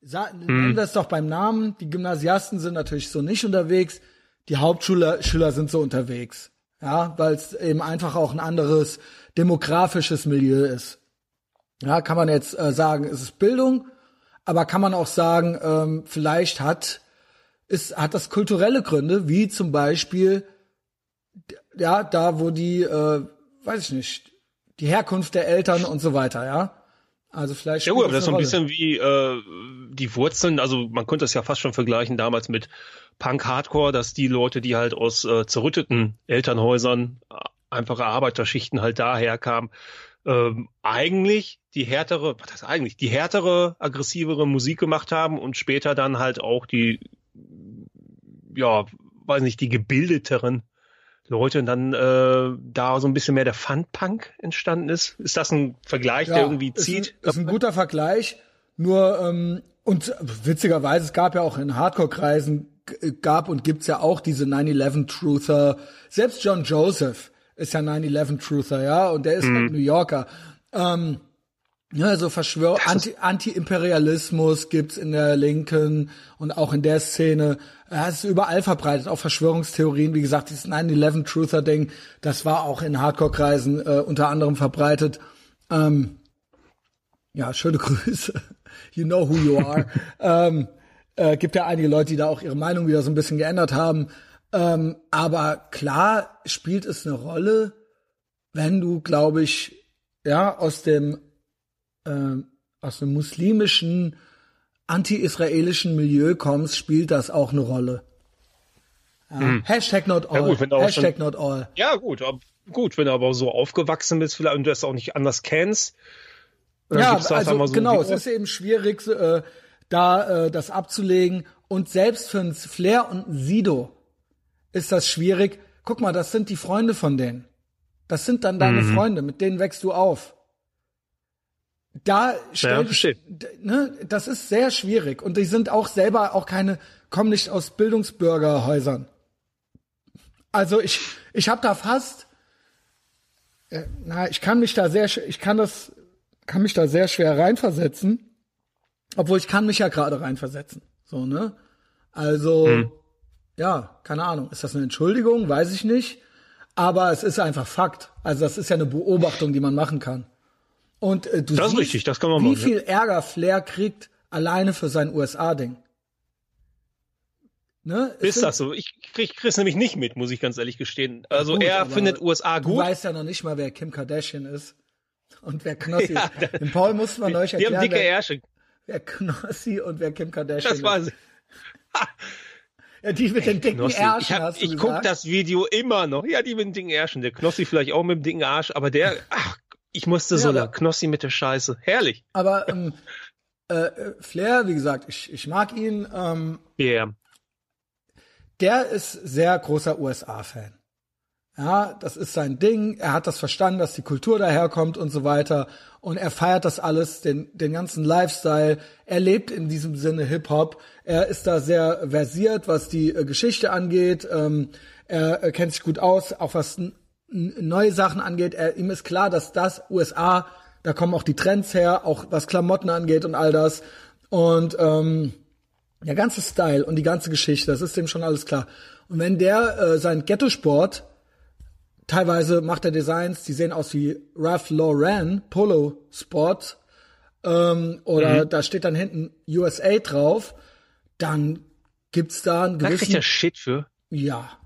[SPEAKER 1] Sa
[SPEAKER 2] Hm.
[SPEAKER 1] Es doch beim Namen. Die Gymnasiasten sind natürlich so nicht unterwegs. Die Hauptschüler Schüler sind so unterwegs. Ja, weil es eben einfach auch ein anderes demografisches Milieu ist. Ja, kann man jetzt äh, sagen, es ist Bildung, aber kann man auch sagen, ähm, vielleicht hat ist, hat das kulturelle Gründe, wie zum Beispiel, ja, da wo die, äh, weiß ich nicht, die Herkunft der Eltern und so weiter, ja. Also vielleicht.
[SPEAKER 2] Ja gut, aber das ist so ein bisschen wie äh, die Wurzeln, also man könnte das ja fast schon vergleichen damals mit Punk-Hardcore, dass die Leute, die halt aus äh, zerrütteten Elternhäusern, äh, einfache Arbeiterschichten halt daher kamen, ähm, eigentlich die härtere, was heißt eigentlich, die härtere, aggressivere Musik gemacht haben und später dann halt auch die, ja, weiß nicht, die gebildeteren Leute und dann äh, da so ein bisschen mehr der Fun-Punk entstanden ist. Ist das ein Vergleich, der irgendwie zieht?
[SPEAKER 1] Ist ein, ist ein guter Vergleich. Nur ähm, und witzigerweise, es gab ja auch in Hardcore-Kreisen g- gab und gibt's ja auch diese 9/11-Truther. Selbst John Joseph ist ja 9/11-Truther, ja, und der ist
[SPEAKER 2] Mhm.
[SPEAKER 1] halt New Yorker. Ähm, ja, so Verschwör Anti Anti-Imperialismus gibt's in der Linken und auch in der Szene. Ja, es ist überall verbreitet, auch Verschwörungstheorien. Wie gesagt, dieses 9-11-Truther-Ding, das war auch in Hardcore-Kreisen äh, unter anderem verbreitet. Ähm, ja, schöne Grüße. You know who you are. ähm, äh, gibt ja einige Leute, die da auch ihre Meinung wieder so ein bisschen geändert haben. Ähm, aber klar spielt es eine Rolle, wenn du, glaube ich, ja, aus dem ähm, aus dem muslimischen, anti-israelischen Milieu kommst, spielt das auch eine Rolle. Ja. Hashtag not all.
[SPEAKER 2] Hm. Ja, gut, wenn du auch
[SPEAKER 1] Hashtag
[SPEAKER 2] schon-
[SPEAKER 1] not all.
[SPEAKER 2] Ja, gut, ab, gut, wenn du aber so aufgewachsen bist vielleicht und du das auch nicht anders kennst.
[SPEAKER 1] Ja, also
[SPEAKER 2] so
[SPEAKER 1] genau, es ist eben schwierig, äh, da äh, das abzulegen. Und selbst für ein Flair und ein Sido ist das schwierig. Guck mal, das sind die Freunde von denen. Das sind dann deine
[SPEAKER 2] Mhm.
[SPEAKER 1] Freunde, mit denen wächst du auf. Da stell dich,
[SPEAKER 2] verstehe.
[SPEAKER 1] d- ne, das ist sehr schwierig. Und die sind auch selber auch keine, kommen nicht aus Bildungsbürgerhäusern. Also ich, ich habe da fast, äh, na, ich kann mich da sehr, ich kann das, kann mich da sehr schwer reinversetzen, obwohl ich kann mich ja gerade reinversetzen, so ne. Also ja, keine Ahnung, ist das eine Entschuldigung, weiß ich nicht, aber es ist einfach Fakt. Also das ist ja eine Beobachtung, die man machen kann. Und äh, du
[SPEAKER 2] Das ist
[SPEAKER 1] siehst,
[SPEAKER 2] richtig, das kann man
[SPEAKER 1] wie
[SPEAKER 2] machen, ja.
[SPEAKER 1] viel Ärger Flair kriegt alleine für sein USA-Ding. Ne?
[SPEAKER 2] Ist
[SPEAKER 1] sind-
[SPEAKER 2] das so? Ich krieg Chris nämlich nicht mit, muss ich ganz ehrlich gestehen. Also
[SPEAKER 1] Gut,
[SPEAKER 2] er findet USA
[SPEAKER 1] Du
[SPEAKER 2] gut.
[SPEAKER 1] weißt ja noch nicht mal, wer Kim Kardashian ist. Und wer Knossi
[SPEAKER 2] Ja,
[SPEAKER 1] ist. Den Paul mussten wir euch
[SPEAKER 2] Die haben
[SPEAKER 1] erklären,
[SPEAKER 2] dicke
[SPEAKER 1] wer,
[SPEAKER 2] Ärsche.
[SPEAKER 1] wer Knossi und wer Kim Kardashian
[SPEAKER 2] Das war
[SPEAKER 1] ist. Ja, die mit den dicken
[SPEAKER 2] Knossi.
[SPEAKER 1] Ärschen,
[SPEAKER 2] Ich, hab,
[SPEAKER 1] hast du
[SPEAKER 2] ich guck
[SPEAKER 1] gesagt?
[SPEAKER 2] das Video immer noch. Ja, die mit den dicken Ärschen. Der Knossi vielleicht auch mit dem dicken Arsch, aber der, ach, ich musste so
[SPEAKER 1] Ja,
[SPEAKER 2] lang.
[SPEAKER 1] aber-
[SPEAKER 2] Knossi mit der Scheiße. Herrlich.
[SPEAKER 1] Aber ähm, äh, äh, Flair, wie gesagt, ich, ich mag ihn. Ähm,
[SPEAKER 2] Yeah.
[SPEAKER 1] der ist sehr großer USA-Fan. Ja, das ist sein Ding. Er hat das verstanden, dass die Kultur daherkommt und so weiter. Und er feiert das alles, den, den ganzen Lifestyle. Er lebt in diesem Sinne Hip-Hop. Er ist da sehr versiert, was die äh, Geschichte angeht. Ähm, er, er kennt sich gut aus, auch was neue Sachen angeht. Er, ihm ist klar, dass das USA, da kommen auch die Trends her, auch was Klamotten angeht und all das. Und ähm, der ganze Style und die ganze Geschichte, das ist dem schon alles klar. Und wenn der äh, sein Ghetto-Sport Teilweise macht er Designs, die sehen aus wie Ralph Lauren Polo Sport ähm, oder mhm. da steht dann hinten USA drauf. Dann gibt's da einen gewissen. Da kriegt
[SPEAKER 2] der Shit für.
[SPEAKER 1] Ja,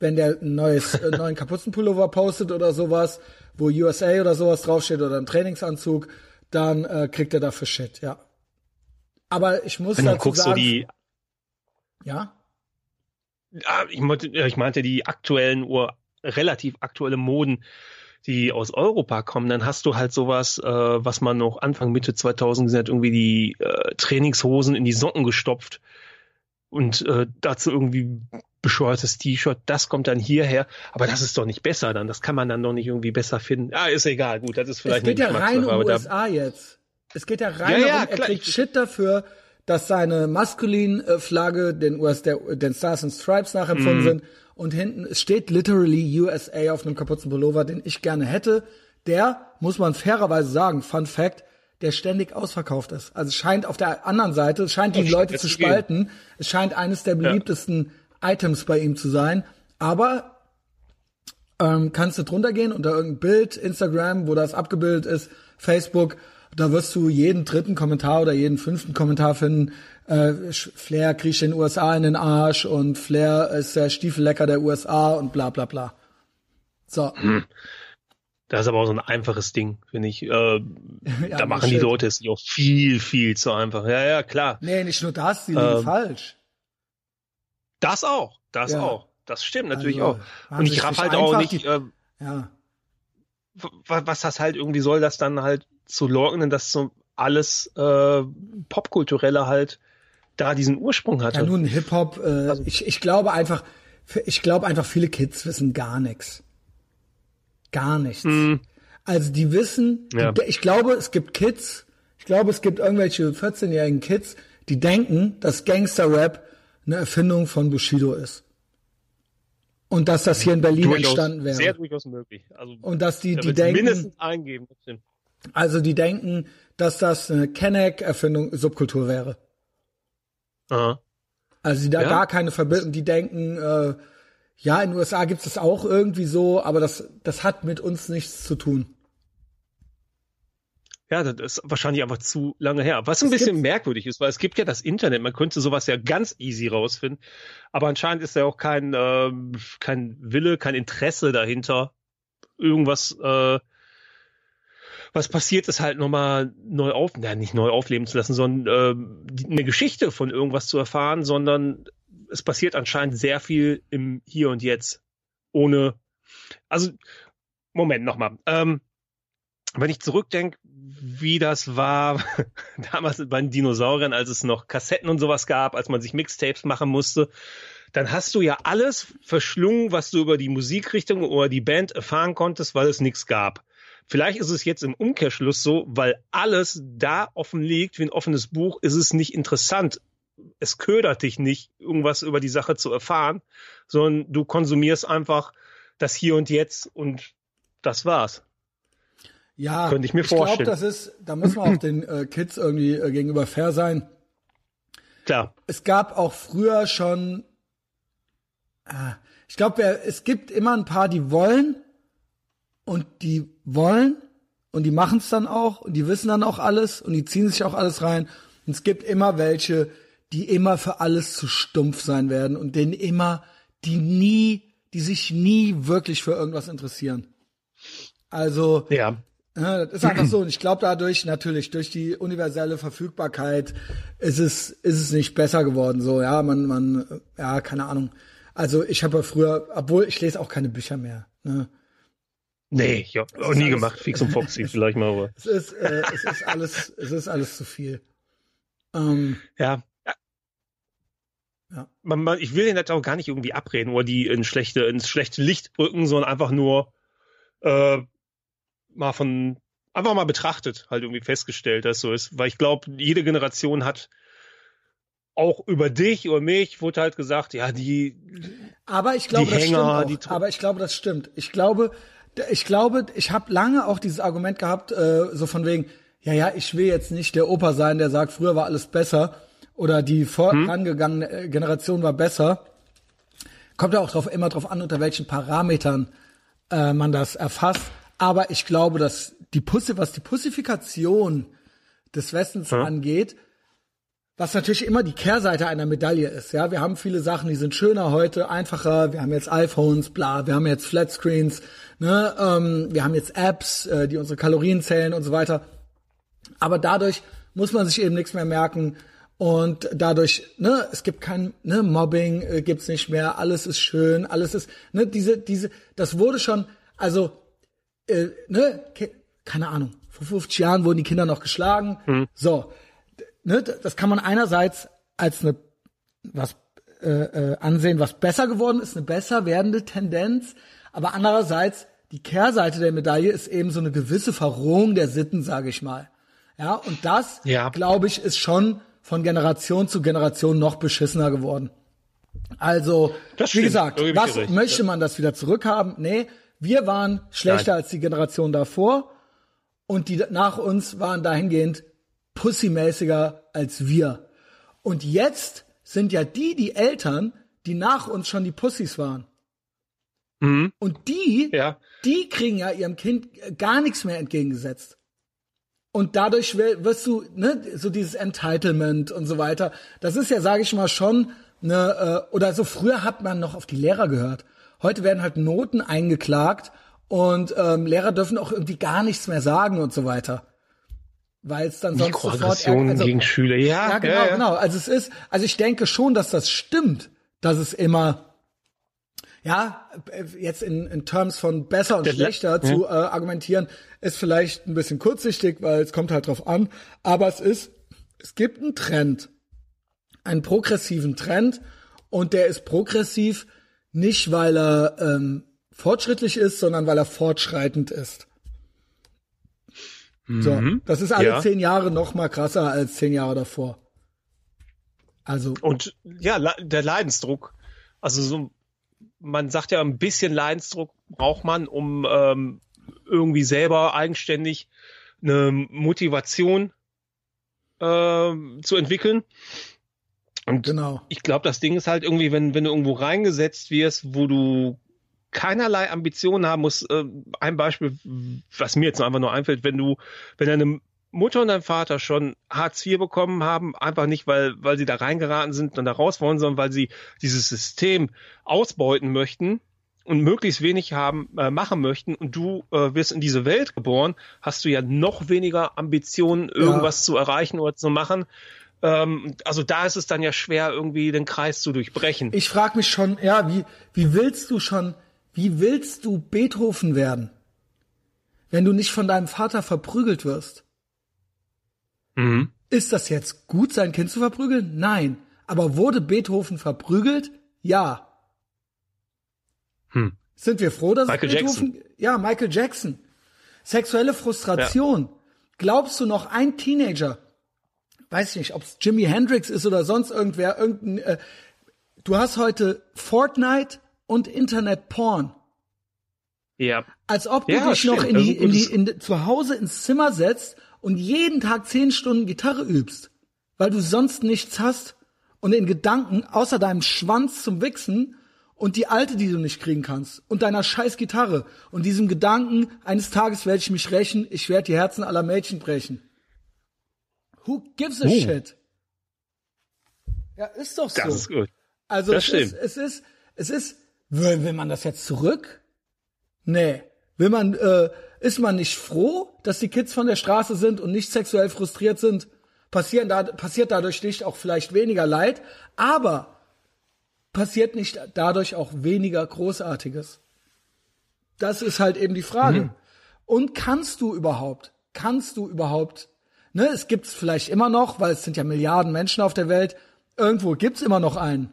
[SPEAKER 1] wenn der ein neues äh, neuen Kapuzenpullover postet oder sowas, wo USA oder sowas draufsteht oder ein Trainingsanzug, dann äh, kriegt er dafür Shit. Ja. Aber ich muss
[SPEAKER 2] wenn du guckst, sagen, so die
[SPEAKER 1] ja.
[SPEAKER 2] Ich meinte, ich meinte die aktuellen Uhr relativ aktuelle Moden, die aus Europa kommen, dann hast du halt sowas, äh, was man noch Anfang Mitte 2000 gesehen hat, irgendwie die äh, Trainingshosen in die Socken gestopft und äh, dazu irgendwie bescheuertes T-Shirt, das kommt dann hierher, aber das ist doch nicht besser dann, das kann man dann doch nicht irgendwie besser finden. Ah, ist egal, gut, das ist vielleicht
[SPEAKER 1] Es geht ja rein um USA jetzt. Es geht ja rein
[SPEAKER 2] ja, ja,
[SPEAKER 1] darum, er kriegt Shit dafür, dass seine maskulinen äh, Flagge den US der, den Stars and Stripes nachempfunden mm. sind und hinten, steht literally USA auf einem kaputten Pullover, den ich gerne hätte. Der, muss man fairerweise sagen, Fun Fact, der ständig ausverkauft ist. Also scheint auf der anderen Seite, scheint die oh, Leute zu spalten. Gehen. Es scheint eines der beliebtesten. Items bei ihm zu sein. Aber ähm, kannst du drunter gehen unter irgendein Bild, Instagram, wo das abgebildet ist, Facebook, da wirst du jeden dritten Kommentar oder jeden fünften Kommentar finden, äh, Flair kriecht den USA in den Arsch und Flair ist der Stiefellecker der USA und bla bla bla. So. Hm.
[SPEAKER 2] Das ist aber auch so ein einfaches Ding, finde ich. Äh, ja, da machen die Leute es sich auch viel, viel zu einfach. Ja, ja, klar.
[SPEAKER 1] Nee, nicht nur das, die liegen ähm, falsch.
[SPEAKER 2] Das auch, das ja. auch. Das stimmt natürlich also, auch. Und ich raff halt auch nicht, die, äh, ja. was das halt irgendwie soll, das dann halt zu leugnen, dass so alles äh, Popkulturelle halt da diesen Ursprung hatte.
[SPEAKER 1] Ja, nun Hip-Hop, äh, also, ich, ich glaube einfach, ich glaube einfach, viele Kids wissen gar nichts. Gar nichts. Mm. Also die wissen, ja. die, ich glaube, es gibt Kids, ich glaube, es gibt irgendwelche 14-jährigen Kids, die denken, dass Gangster-Rap eine Erfindung von Bushido ist. Und dass das hier in Berlin durchaus, entstanden wäre.
[SPEAKER 2] Sehr durchaus möglich. Also,
[SPEAKER 1] und dass die, die denken.
[SPEAKER 2] Mindestens eingeben.
[SPEAKER 1] Also die denken, dass das eine Kenneck-Erfindung, Subkultur wäre. Aha. Also die da ja? gar keine Verbindung, die denken, äh, ja, in den USA gibt es das auch irgendwie so, aber das, das hat mit uns nichts zu tun.
[SPEAKER 2] Ja, das ist wahrscheinlich einfach zu lange her. Was ein es bisschen merkwürdig ist, weil es gibt ja das Internet, man könnte sowas ja ganz easy rausfinden, aber anscheinend ist ja auch kein, äh, kein Wille, kein Interesse dahinter, irgendwas äh, was passiert ist, halt nochmal neu auf, ja, nicht neu aufleben zu lassen, sondern äh, eine Geschichte von irgendwas zu erfahren, sondern es passiert anscheinend sehr viel im Hier und Jetzt. Ohne, also, Moment nochmal. Ähm, wenn ich zurückdenke, wie das war damals bei den Dinosauriern, als es noch Kassetten und sowas gab, als man sich Mixtapes machen musste, dann hast du ja alles verschlungen, was du über die Musikrichtung oder die Band erfahren konntest, weil es nichts gab. Vielleicht ist es jetzt im Umkehrschluss so, weil alles da offen liegt wie ein offenes Buch, ist es nicht interessant. Es ködert dich nicht, irgendwas über die Sache zu erfahren, sondern du konsumierst einfach das Hier und Jetzt und das war's.
[SPEAKER 1] Ja, könnte ich mir ich vorstellen. Ich glaube, das ist, da muss man auch den äh, Kids irgendwie äh, gegenüber fair sein.
[SPEAKER 2] Klar.
[SPEAKER 1] Es gab auch früher schon, äh, ich glaube, es gibt immer ein paar, die wollen und die wollen und die machen es dann auch und die wissen dann auch alles und die ziehen sich auch alles rein. Und es gibt immer welche, die immer für alles zu stumpf sein werden und denen immer, die nie, die sich nie wirklich für irgendwas interessieren. Also,
[SPEAKER 2] ja.
[SPEAKER 1] Ja, das ist einfach so. Und ich glaube dadurch natürlich, durch die universelle Verfügbarkeit ist es, ist es nicht besser geworden. So, ja, man, man, ja, keine Ahnung. Also ich habe ja früher, obwohl ich lese auch keine Bücher mehr. Ne?
[SPEAKER 2] Nee, ich habe auch nie alles, gemacht. Fix und Foxy vielleicht mal. Aber.
[SPEAKER 1] Es ist, äh, es ist alles, es ist alles zu viel. Ähm,
[SPEAKER 2] ja. ja. man, man, ich will den das auch gar nicht irgendwie abreden oder die in schlechte, ins schlechte Licht rücken, sondern einfach nur äh, mal von einfach mal betrachtet, halt irgendwie festgestellt, dass so ist. Weil ich glaube, jede Generation hat auch über dich oder mich wurde halt gesagt, ja, die.
[SPEAKER 1] Aber ich glaube, das Hänger, stimmt auch. Aber ich glaube, das stimmt. Ich glaube, ich glaube, ich habe lange auch dieses Argument gehabt, äh, so von wegen, ja, ja, ich will jetzt nicht der Opa sein, der sagt, früher war alles besser oder die vorangegangene hm? Generation war besser. Kommt ja auch drauf, immer drauf an, unter welchen Parametern äh, man das erfasst. Aber ich glaube, dass die Pusse, was die Pussifikation des Westens hm? angeht, was natürlich immer die Kehrseite einer Medaille ist. Ja, wir haben viele Sachen, die sind schöner heute, einfacher. Wir haben jetzt iPhones, bla, wir haben jetzt Flatscreens, ne, ähm, wir haben jetzt Apps, äh, die unsere Kalorien zählen und so weiter. Aber dadurch muss man sich eben nichts mehr merken und dadurch, ne, es gibt kein ne, Mobbing, äh, gibt's nicht mehr. Alles ist schön, alles ist, ne, diese, diese, das wurde schon, also, äh, ne, keine Ahnung, vor 50 Jahren wurden die Kinder noch geschlagen. Mhm. So, ne, das kann man einerseits als eine was äh, äh, ansehen, was besser geworden ist, eine besser werdende Tendenz, aber andererseits die Kehrseite der Medaille ist eben so eine gewisse Verrohung der Sitten, sage ich mal. Ja, und das, ja. glaube ich, ist schon von Generation zu Generation noch beschissener geworden. Also, wie gesagt, was möchte man das wieder zurückhaben? Nee, wir waren schlechter Nein. als die Generation davor und die nach uns waren dahingehend pussymäßiger als wir. Und jetzt sind ja die die Eltern, die nach uns schon die Pussys waren. Mhm. Und die, ja. die kriegen ja ihrem Kind gar nichts mehr entgegengesetzt. Und dadurch wirst du, ne, so dieses Entitlement und so weiter. Das ist ja, sage ich mal, schon ne, oder so früher hat man noch auf die Lehrer gehört. Heute werden halt Noten eingeklagt und ähm, Lehrer dürfen auch irgendwie gar nichts mehr sagen und so weiter weil es dann sonst sofort
[SPEAKER 2] also, gegen Schüler. Ja,
[SPEAKER 1] ja genau, ja, ja. genau. Also es ist, also ich denke schon, dass das stimmt, dass es immer ja, jetzt in, in Terms von besser und Der, schlechter ja. zu äh, argumentieren, ist vielleicht ein bisschen kurzsichtig, weil es kommt halt drauf an. Aber es ist, es gibt einen Trend, einen progressiven Trend und der ist progressiv nicht, weil er ähm, fortschrittlich ist, sondern weil er fortschreitend ist. So, mhm. das ist alle ja. zehn Jahre noch mal krasser als zehn Jahre davor. Also
[SPEAKER 2] und ja, der Leidensdruck. Also so, man sagt ja, ein bisschen Leidensdruck braucht man, um ähm, irgendwie selber eigenständig eine Motivation äh, zu entwickeln. Und genau. ich glaube, das Ding ist halt irgendwie, wenn, wenn du irgendwo reingesetzt wirst, wo du keinerlei Ambitionen haben muss. Äh, ein Beispiel, was mir jetzt einfach nur einfällt, wenn du, wenn deine Mutter und dein Vater schon Hartz IV bekommen haben, einfach nicht, weil, weil sie da reingeraten sind und da raus wollen, sondern weil sie dieses System ausbeuten möchten und möglichst wenig haben, äh, machen möchten und du äh, wirst in diese Welt geboren, hast du ja noch weniger Ambitionen, irgendwas ja. zu erreichen oder zu machen. Ähm, also da ist es dann ja schwer, irgendwie den Kreis zu durchbrechen.
[SPEAKER 1] Ich frage mich schon, ja, wie, wie willst du schon wie willst du Beethoven werden, wenn du nicht von deinem Vater verprügelt wirst? Mhm. Ist das jetzt gut, sein Kind zu verprügeln? Nein. Aber wurde Beethoven verprügelt? Ja. Hm. Sind wir froh, dass
[SPEAKER 2] Michael
[SPEAKER 1] Beethoven,
[SPEAKER 2] Jackson.
[SPEAKER 1] ja, Michael Jackson. Sexuelle Frustration. Ja. Glaubst du noch ein Teenager, weiß ich nicht, ob es Jimi Hendrix ist oder sonst irgendwer, irgendein, äh, du hast heute Fortnite und Internet-Porn.
[SPEAKER 2] Ja.
[SPEAKER 1] Als ob du ja, dich noch in die, in die, in, zu Hause ins Zimmer setzt und jeden Tag zehn Stunden Gitarre übst, weil du sonst nichts hast und in Gedanken außer deinem Schwanz zum Wichsen und die alte, die du nicht kriegen kannst und deiner scheiß Gitarre und diesem Gedanken, eines Tages werde ich mich rächen, ich werde die Herzen aller Mädchen brechen. Who gives a uh. shit? Ja, ist doch so.
[SPEAKER 2] Das ist gut.
[SPEAKER 1] Also das es, stimmt. Ist, es ist, es ist, Will, will man das jetzt zurück? Nee. Will man, äh, ist man nicht froh, dass die Kids von der Straße sind und nicht sexuell frustriert sind? Passieren da, passiert dadurch nicht auch vielleicht weniger Leid, aber passiert nicht dadurch auch weniger Großartiges? Das ist halt eben die Frage. Mhm. Und kannst du überhaupt, kannst du überhaupt, ne, es gibt's vielleicht immer noch, weil es sind ja Milliarden Menschen auf der Welt, irgendwo gibt's immer noch einen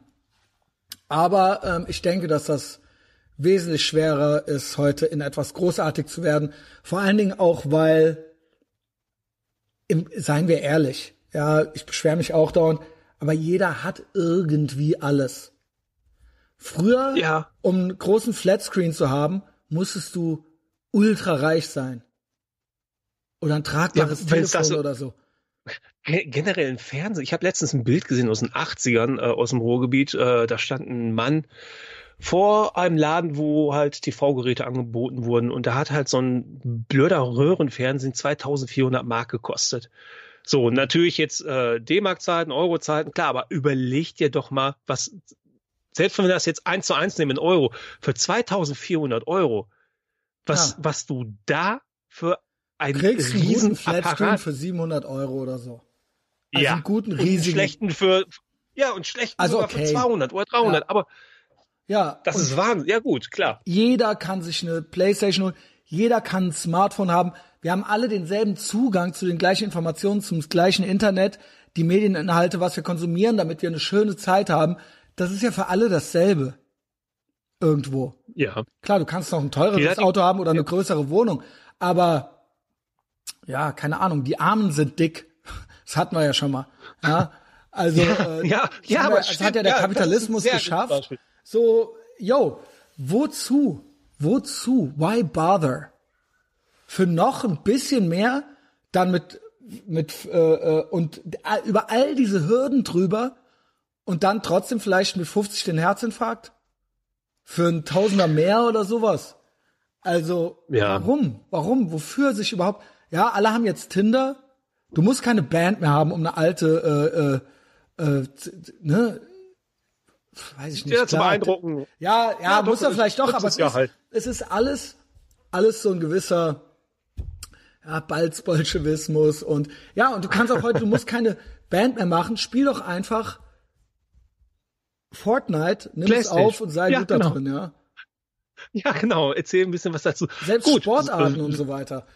[SPEAKER 1] Aber ähm, ich denke, dass das wesentlich schwerer ist, heute in etwas großartig zu werden. Vor allen Dingen auch, weil, im, seien wir ehrlich, ja, ich beschwere mich auch dauernd, aber jeder hat irgendwie alles. Früher,
[SPEAKER 2] Ja.
[SPEAKER 1] um einen großen Flatscreen zu haben, musstest du ultra reich sein. Oder ein tragbares
[SPEAKER 2] Ja,
[SPEAKER 1] Telefon
[SPEAKER 2] so-
[SPEAKER 1] oder so.
[SPEAKER 2] Ge- Generell im Fernsehen. Ich habe letztens ein Bild gesehen aus den 80ern, äh, aus dem Ruhrgebiet. Äh, da stand ein Mann vor einem Laden, wo halt TV-Geräte angeboten wurden. Und da hat halt so ein blöder Röhrenfernsehen 2400 Mark gekostet. So, natürlich jetzt äh, D-Mark-Zeiten, Euro-Zeiten, klar, aber überleg dir doch mal, was, selbst wenn wir das jetzt eins zu eins nehmen in Euro, für 2400 Euro, was,
[SPEAKER 1] Ja.
[SPEAKER 2] was du da für ein
[SPEAKER 1] Kriegst einen guten Flatscreen für 700 Euro oder so. Also
[SPEAKER 2] ja.
[SPEAKER 1] einen guten,
[SPEAKER 2] Und einen
[SPEAKER 1] riesigen.
[SPEAKER 2] schlechten für, ja, und schlechten
[SPEAKER 1] Also
[SPEAKER 2] sogar
[SPEAKER 1] okay.
[SPEAKER 2] für 200 oder 300.
[SPEAKER 1] Ja.
[SPEAKER 2] Aber
[SPEAKER 1] Ja,
[SPEAKER 2] das ist Wahnsinn. Ja gut, klar.
[SPEAKER 1] jeder kann sich eine Playstation holen, jeder kann ein Smartphone haben. Wir haben alle denselben Zugang zu den gleichen Informationen, zum gleichen Internet, die Medieninhalte, was wir konsumieren, damit wir eine schöne Zeit haben. Das ist ja für alle dasselbe. Irgendwo.
[SPEAKER 2] Ja.
[SPEAKER 1] Klar, du kannst noch ein teureres Auto haben oder eine größere Wohnung, aber ja, keine Ahnung, die Armen sind dick. Das hatten wir ja schon mal. Ja, also äh,
[SPEAKER 2] ja,
[SPEAKER 1] das
[SPEAKER 2] ja,
[SPEAKER 1] haben
[SPEAKER 2] aber
[SPEAKER 1] das
[SPEAKER 2] stimmt,
[SPEAKER 1] hat ja der
[SPEAKER 2] ja,
[SPEAKER 1] Kapitalismus geschafft. So, yo, wozu? Wozu? Why bother? Für noch ein bisschen mehr, dann mit mit äh, äh, und über all diese Hürden drüber und dann trotzdem vielleicht mit 50 den Herzinfarkt für ein Tausender mehr oder sowas. Also
[SPEAKER 2] Ja.
[SPEAKER 1] warum? Warum? Wofür sich überhaupt? Ja, alle haben jetzt Tinder. Du musst keine Band mehr haben, um eine alte, äh, äh, äh, ne? Weiß ich nicht.
[SPEAKER 2] Ja, zu
[SPEAKER 1] klar.
[SPEAKER 2] beeindrucken.
[SPEAKER 1] Ja, ja,
[SPEAKER 2] Ja,
[SPEAKER 1] muss er vielleicht doch, aber es
[SPEAKER 2] ja
[SPEAKER 1] ist,
[SPEAKER 2] halt.
[SPEAKER 1] es ist alles, alles so ein gewisser ja, Balzbolschewismus und ja, und du kannst auch heute, du musst keine Band mehr machen, spiel doch einfach Fortnite, nimm es auf und sei
[SPEAKER 2] Ja,
[SPEAKER 1] gut da
[SPEAKER 2] genau.
[SPEAKER 1] drin, ja.
[SPEAKER 2] Ja, genau. Erzähl ein bisschen was dazu.
[SPEAKER 1] Selbst
[SPEAKER 2] Gut.
[SPEAKER 1] Sportarten und so weiter.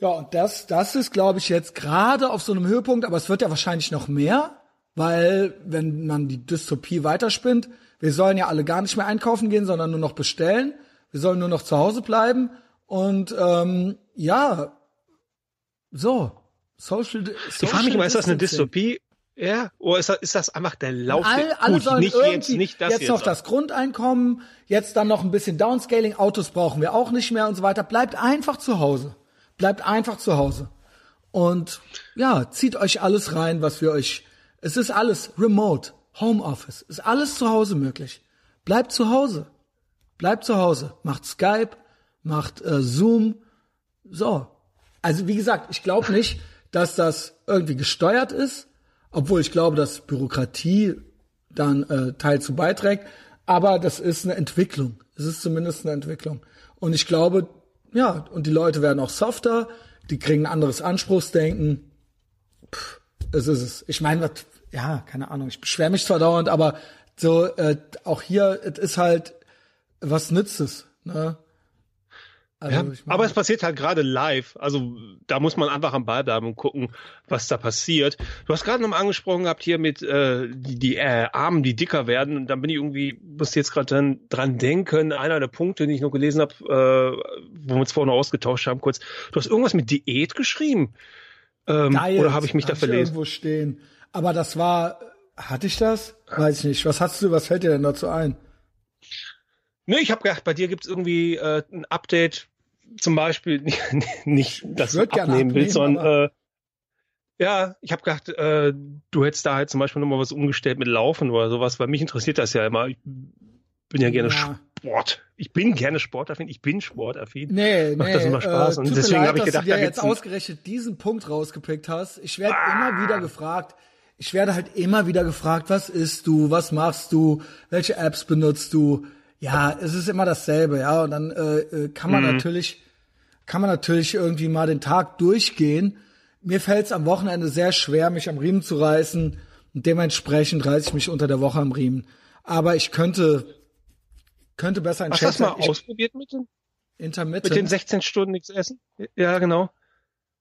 [SPEAKER 1] Ja, und das, das ist, glaube ich, jetzt gerade auf so einem Höhepunkt, aber es wird ja wahrscheinlich noch mehr, weil, wenn man die Dystopie weiterspinnt, wir sollen ja alle gar nicht mehr einkaufen gehen, sondern nur noch bestellen. Wir sollen nur noch zu Hause bleiben. Und ähm, ja, so. Social,
[SPEAKER 2] Ich frage mich immer, ist das eine. Dystopie? Ja. Oder ist das, ist das einfach der Lauf?
[SPEAKER 1] All,
[SPEAKER 2] der,
[SPEAKER 1] alle sollen
[SPEAKER 2] nicht
[SPEAKER 1] irgendwie
[SPEAKER 2] jetzt, nicht das
[SPEAKER 1] jetzt, noch das Grundeinkommen, jetzt dann noch ein bisschen Downscaling, Autos brauchen wir auch nicht mehr und so weiter. Bleibt einfach zu Hause. Bleibt einfach zu Hause. Und ja, zieht euch alles rein, was wir euch. Es ist alles remote, Homeoffice, ist alles zu Hause möglich. Bleibt zu Hause. Bleibt zu Hause. Macht Skype, macht äh, Zoom. So. Also wie gesagt, ich glaube nicht, dass das irgendwie gesteuert ist, obwohl ich glaube, dass Bürokratie dann äh, Teil zu beiträgt. Aber das ist eine Entwicklung. Es ist zumindest eine Entwicklung. Und ich glaube, ja, und die Leute werden auch softer, die kriegen ein anderes Anspruchsdenken. Pff, es ist es. Ich meine, ja, keine Ahnung, ich beschwere mich zwar dauernd, aber so, äh, auch hier, es ist halt, was nützt es? Ne? Also,
[SPEAKER 2] Ja,
[SPEAKER 1] ich mein-
[SPEAKER 2] aber es passiert halt gerade live. Also da muss man einfach am Ball bleiben und gucken, was da passiert. Du hast gerade noch mal angesprochen gehabt hier mit äh, die, die äh, Armen, die dicker werden. Und dann bin ich irgendwie, musste jetzt gerade dran, dran denken, einer der Punkte, den ich noch gelesen habe, äh, wo wir uns vorhin noch ausgetauscht haben, kurz. Du hast irgendwas mit Diät geschrieben. Ähm,
[SPEAKER 1] Diet
[SPEAKER 2] oder habe ich mich da verlesen?
[SPEAKER 1] irgendwo stehen. Aber das war, hatte ich das? Weiß ich nicht. Was hast du, was fällt dir denn dazu ein?
[SPEAKER 2] Nee, ich habe gedacht, bei dir gibt es irgendwie äh, ein Update, zum Beispiel nicht, dass
[SPEAKER 1] gerne
[SPEAKER 2] abnehmen
[SPEAKER 1] abnehmen,
[SPEAKER 2] sondern äh, ja, ich habe gedacht, äh, du hättest da halt zum Beispiel nochmal was umgestellt mit Laufen oder sowas, weil mich interessiert das ja immer. Ich bin ja gerne
[SPEAKER 1] Ja.
[SPEAKER 2] Sport. Ich bin gerne sportaffin, ich bin sportaffin.
[SPEAKER 1] Nee,
[SPEAKER 2] Macht
[SPEAKER 1] nee.
[SPEAKER 2] das immer Spaß.
[SPEAKER 1] Äh,
[SPEAKER 2] und deswegen habe ich
[SPEAKER 1] dass
[SPEAKER 2] gedacht,
[SPEAKER 1] du dir jetzt ausgerechnet diesen Punkt rausgepickt hast. Ich werde
[SPEAKER 2] Ah.
[SPEAKER 1] immer wieder gefragt. Ich werde halt immer wieder gefragt, was isst du, was machst du, welche Apps benutzt du? Ja, es ist immer dasselbe, ja. Und dann äh, äh, kann
[SPEAKER 2] Mhm.
[SPEAKER 1] man natürlich, kann man natürlich irgendwie mal den Tag durchgehen. Mir fällt es am Wochenende sehr schwer, mich am Riemen zu reißen. Und dementsprechend reiße ich mich unter der Woche am Riemen. Aber ich könnte, könnte besser
[SPEAKER 2] hast du das mal ausprobiert mit den,
[SPEAKER 1] Intermittent.
[SPEAKER 2] mit den 16 Stunden nichts essen? Ja, genau.